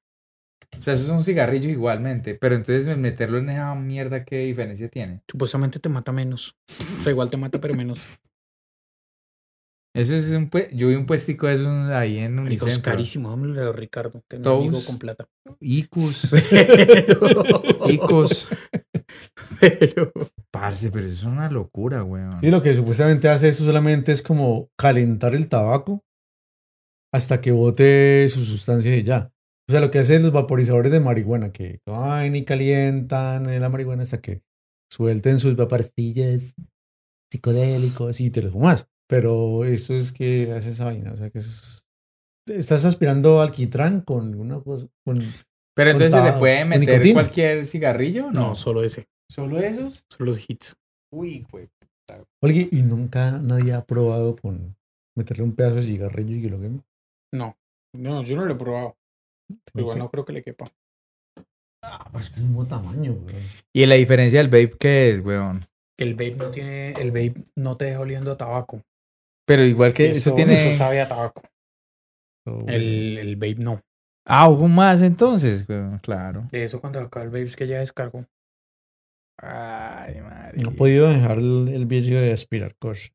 S2: O sea, eso es un cigarrillo igualmente, pero entonces meterlo en esa mierda, ¿qué diferencia tiene?
S3: Supuestamente te mata menos. O sea, igual te mata, pero menos.
S2: Eso es un pue- yo vi un puestico de esos ahí en
S3: Marica, es carísimo. Dámelo a Ricardo, que no amigo con plata.
S2: Icus,
S3: Pero,
S2: Icos.
S3: pero
S2: Parce, pero eso es una locura, weón.
S4: Sí, lo que supuestamente hace eso solamente es como calentar el tabaco hasta que bote su sustancia y ya. O sea, lo que hacen los vaporizadores de marihuana, que ay, ni calientan la marihuana hasta que suelten sus vaporcillas psicodélicos y te los fumas. Pero esto es que hace esa vaina, o sea que es... Estás aspirando alquitrán con una cosa... Con...
S2: pero entonces se le puede meter
S4: nicotina.
S2: cualquier cigarrillo,
S3: ¿no? solo ese.
S2: ¿Solo esos?
S3: Solo los hits.
S2: Uy, güey.
S4: Oye, y nunca nadie ha probado con meterle un pedazo de cigarrillo y que lo queme.
S3: No, no, yo no lo he probado. Igual
S4: Ok.
S3: no creo que le quepa.
S4: Ah, pues es que es un buen tamaño, güey.
S2: ¿Y la diferencia del vape qué es, weón?
S3: El vape no tiene, el vape no te deja oliendo a tabaco.
S2: Pero igual que eso, tiene...
S3: eso sabe a tabaco.
S4: So,
S3: El, el vape no.
S2: Ah, hubo más entonces, weón. Claro.
S3: De eso cuando acaba el vape es que ya descargo.
S2: Ay, madre.
S4: No he podido dejar el, el vicio de aspirar cosas.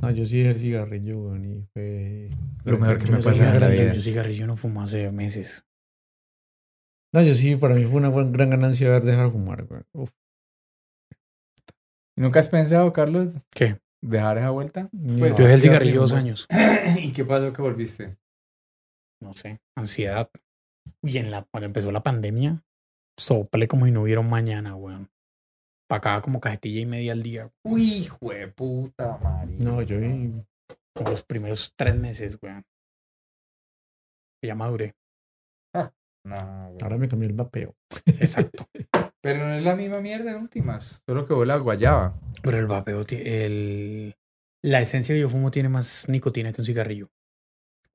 S4: No, yo sí dejé el cigarrillo, güey, y fue...
S2: Lo mejor que me
S3: Yo
S2: pasa en la
S3: cigarrillo-
S2: vida.
S3: Yo cigarrillo no fumo hace meses.
S4: No, yo sí, para mí fue una gran, gran ganancia haber dejado de fumar, güey. Uf,
S2: ¿Nunca has pensado, Carlos,
S3: ¿Qué?
S2: dejar esa vuelta?
S4: ni
S2: Pues,
S3: Yo dejé el cigarrillo dos años.
S2: ¿Y qué pasó que volviste?
S3: No sé, ansiedad. Y en la, cuando empezó la pandemia, sople como si no hubiera un mañana, weón. Pagaba como cajetilla y media al día.
S2: Uy, hijo de puta, marica.
S4: No, yo vi.
S3: Como los primeros tres meses, weón. Ya maduré.
S2: No, güey.
S4: Ahora me cambié el vapeo.
S3: Exacto.
S2: Pero no es la misma mierda en últimas. Solo que vuela guayaba.
S3: Pero el vapeo, el... la esencia que yo fumo tiene más nicotina que un cigarrillo.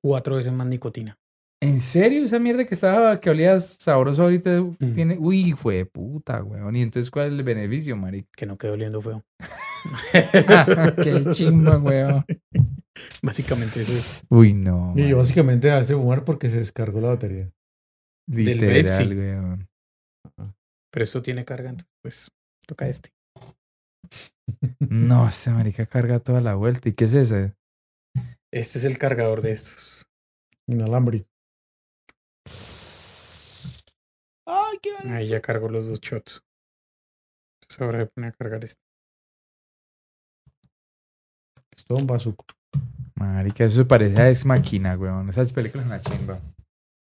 S3: Cuatro veces más nicotina.
S2: ¿En serio? Esa mierda que estaba, que olía sabroso ahorita tiene. Uy, fue de puta, weón. ¿Y entonces cuál es el beneficio, marica?
S3: Que no quedó oliendo feo.
S2: Qué chimba, weón.
S3: Básicamente eso es.
S2: Uy, no.
S4: Y yo básicamente dejaste de fumar porque se descargó la batería.
S3: del
S2: Literal,
S3: sí.
S2: weón.
S3: Pero esto tiene carga, entonces pues toca este.
S2: No, este marica carga toda la vuelta. ¿Y qué es ese?
S3: Este es el cargador de estos.
S4: Inalámbrico.
S7: Ay, qué
S3: Ahí ya cargo los dos shots. Entonces ahora voy a poner a cargar este.
S4: Es todo un bazuco.
S2: Marica, eso parece a Ex Máquina, weón. Esas películas en la chimba.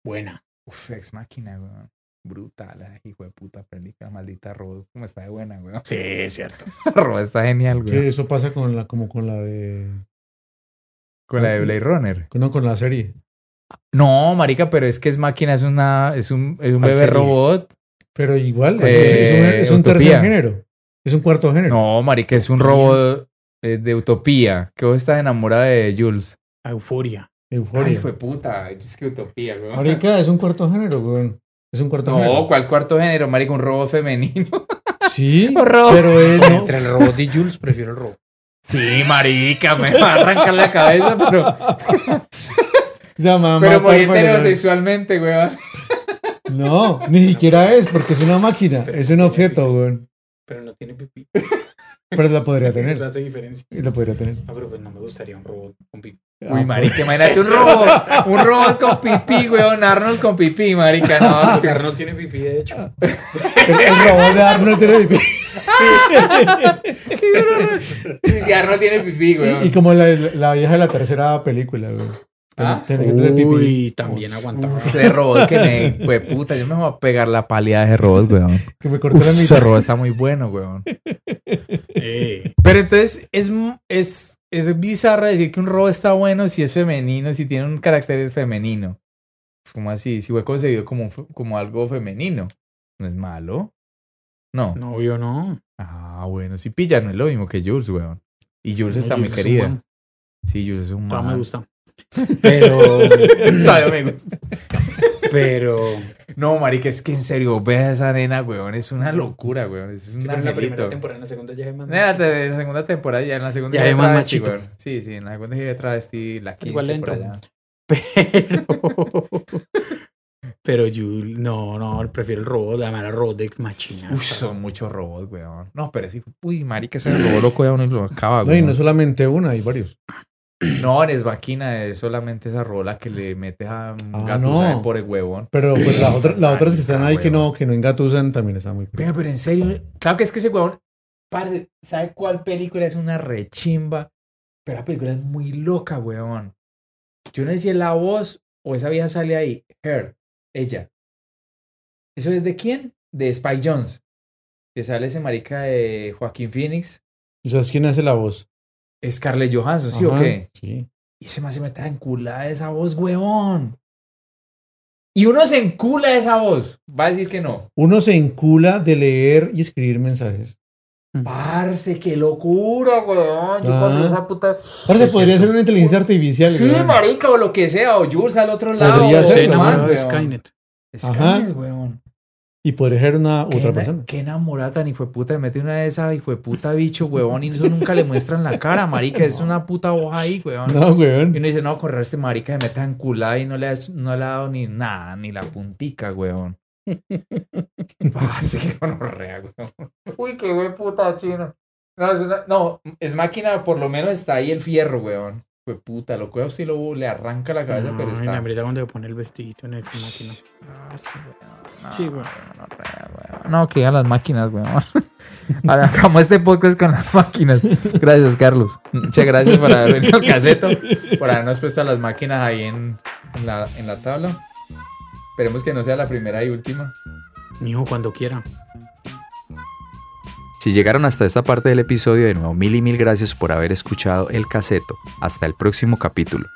S3: Buena.
S2: Uf, Ex Máquina, weón. Brutal, ay, hijo de puta película, maldita Rod. Cómo está de buena, weón.
S3: Sí, es cierto.
S2: Rod está genial,
S4: Sí,
S2: weón.
S4: eso pasa con la, como con la de.
S2: Con la de Blade Runner.
S4: No, con la serie.
S2: No, marica, pero es que es máquina, es una, es un, es un
S3: ¿Cuál
S2: bebé
S3: serie?
S2: robot.
S4: Pero igual,
S2: Eh,
S4: es, un, es un tercer género. Es un cuarto género.
S2: No, marica, es un robot eh, de utopía. Que vos estás enamorada de Jules.
S3: A Euforia.
S2: Ay,
S4: Euforia.
S2: fue puta. Es que utopía, weón.
S4: Marica, es un cuarto género, weón. Es un cuarto género.
S2: No, ¿cuál cuarto género, marica? Un robot femenino.
S4: Sí,
S2: Horror.
S4: pero es. no-
S3: Entre el robot y Jules prefiero el robot.
S2: Sí, marica, me va a arrancar la cabeza, pero,
S4: o sea, mamá,
S2: pero
S4: para-
S2: heterosexualmente, weón.
S4: No, ni siquiera es, porque es una máquina. Es un objeto, weón.
S3: Pero no tiene pipí.
S4: Pero la podría
S3: Eso
S4: tener.
S3: hace diferencia.
S4: La podría tener.
S3: No, pero pues no me gustaría un robot con pipí.
S2: Uy, marica, imagínate un robot, un robot con pipí, weón, Arnold con pipí, marica, no.
S3: Pues Arnold tiene pipí, de hecho.
S4: El, el robot de Arnold tiene pipí.
S2: Si Arnold tiene pipí, weón.
S4: Y, y como la, la vieja de la tercera película, weón.
S2: Ah.
S3: Uy, también aguantaba.
S2: Ese robot que me fue puta, yo me voy a pegar la pálida de ese robot, weón.
S4: Que me cortó
S2: Uf,
S4: la
S2: ese
S4: mitad.
S2: robot está muy bueno, weón.
S3: Eh,
S2: Pero entonces es, es, es bizarro decir que un robot está bueno si es femenino, si tiene un carácter femenino. Como así, si fue concebido como, como algo femenino. No es malo. No.
S3: no, yo no.
S2: Ah, bueno, si pilla, no es lo mismo que Jules, weón. Y Jules
S3: No,
S2: está muy
S3: es
S2: querida. Sí, Jules es un
S3: Todavía me gusta. Pero,
S2: Todavía me gusta.
S3: pero.
S2: No, marica, es que en serio, ve a esa nena, weón. Es una locura, weón. Es un
S3: pero en la primera temporada, en la segunda ya es más.
S2: En la, en la segunda temporada, ya en la segunda
S3: Ya
S2: ya
S3: hay
S2: es
S3: más
S2: travesti,
S3: machito.
S2: weón. Sí, sí, en la segunda ya es travesti, la 15
S3: Igual
S2: por allá.
S3: Pero. Pero Jules, no, no, prefiero el robot, además el robot de Machina.
S2: Uy, son muchos robots, weón. No, pero sí, uy, marica, ese robot loco ya uno lo acaba,
S4: No, y
S2: weón.
S4: no solamente una, hay varios.
S2: No, es máquina, es solamente esa rola que le metes a un
S4: Ah, no.
S2: por el huevón.
S4: Pero pues las otras las otras que están ahí que no, que no engatusan también están muy
S2: Pero, pero en serio, claro que es que ese huevón, parce, ¿sabe cuál película es una rechimba? Pero la película es muy loca, weón. Yo no sé si es la voz o esa vieja sale ahí. Her, ella. ¿Eso es de quién? De Spike Jones. Que sale ese marica de Joaquín Phoenix.
S4: ¿Y sabes quién hace la voz?
S2: Scarlett Johansson, ¿sí o qué?
S4: Sí.
S2: Y se me hace meter enculada esa voz, weón. Y uno se encula de esa voz. Va a decir que no.
S4: Uno se encula de leer y escribir mensajes.
S2: Parce, qué locura, weón. Yo
S4: Ah.
S2: cuando esa puta.
S4: Se podría ser una inteligencia artificial.
S2: Sí,
S4: weón.
S2: marica, o lo que sea, o Jules al otro lado.
S4: Podría
S2: o
S4: ser,
S3: Se
S4: ¿no?
S2: man, weón.
S3: Skynet.
S2: Skynet, weón.
S4: Y podría ser una
S2: Qué
S4: otra persona.
S2: Qué enamorada tan hijo de puta. Mete una de esas hijo de puta bicho, weón. Y eso nunca le muestran la cara, marica. Es una puta hoja ahí, weón.
S4: No, weón.
S2: Y uno dice, no, correr este marica se mete enculada y no le, ha, no le ha dado ni nada, ni la puntica, weón. Parce, qué gonorrea, weón. Uy, qué puta chino. No, es una- no, es máquina, por lo menos está ahí el fierro, weón. Fue puta, lo cual sí lo, le arranca la cabeza, pero
S3: No,
S2: está.
S3: en la le pone el vestidito en el máquina.
S2: Ah, sí, weón. No,
S3: Sí, weón.
S2: weón. No, que digan las máquinas, weón. Ahora acabamos este podcast con las máquinas. Gracias, Carlos. Muchas gracias por haber venido al caseto, por habernos puesto las máquinas ahí en, en la, en la tabla. Esperemos que no sea la primera y última.
S3: Mijo, cuando quiera.
S2: Si llegaron hasta esta parte del episodio, de nuevo mil y mil gracias por haber escuchado el caseto. Hasta el próximo capítulo.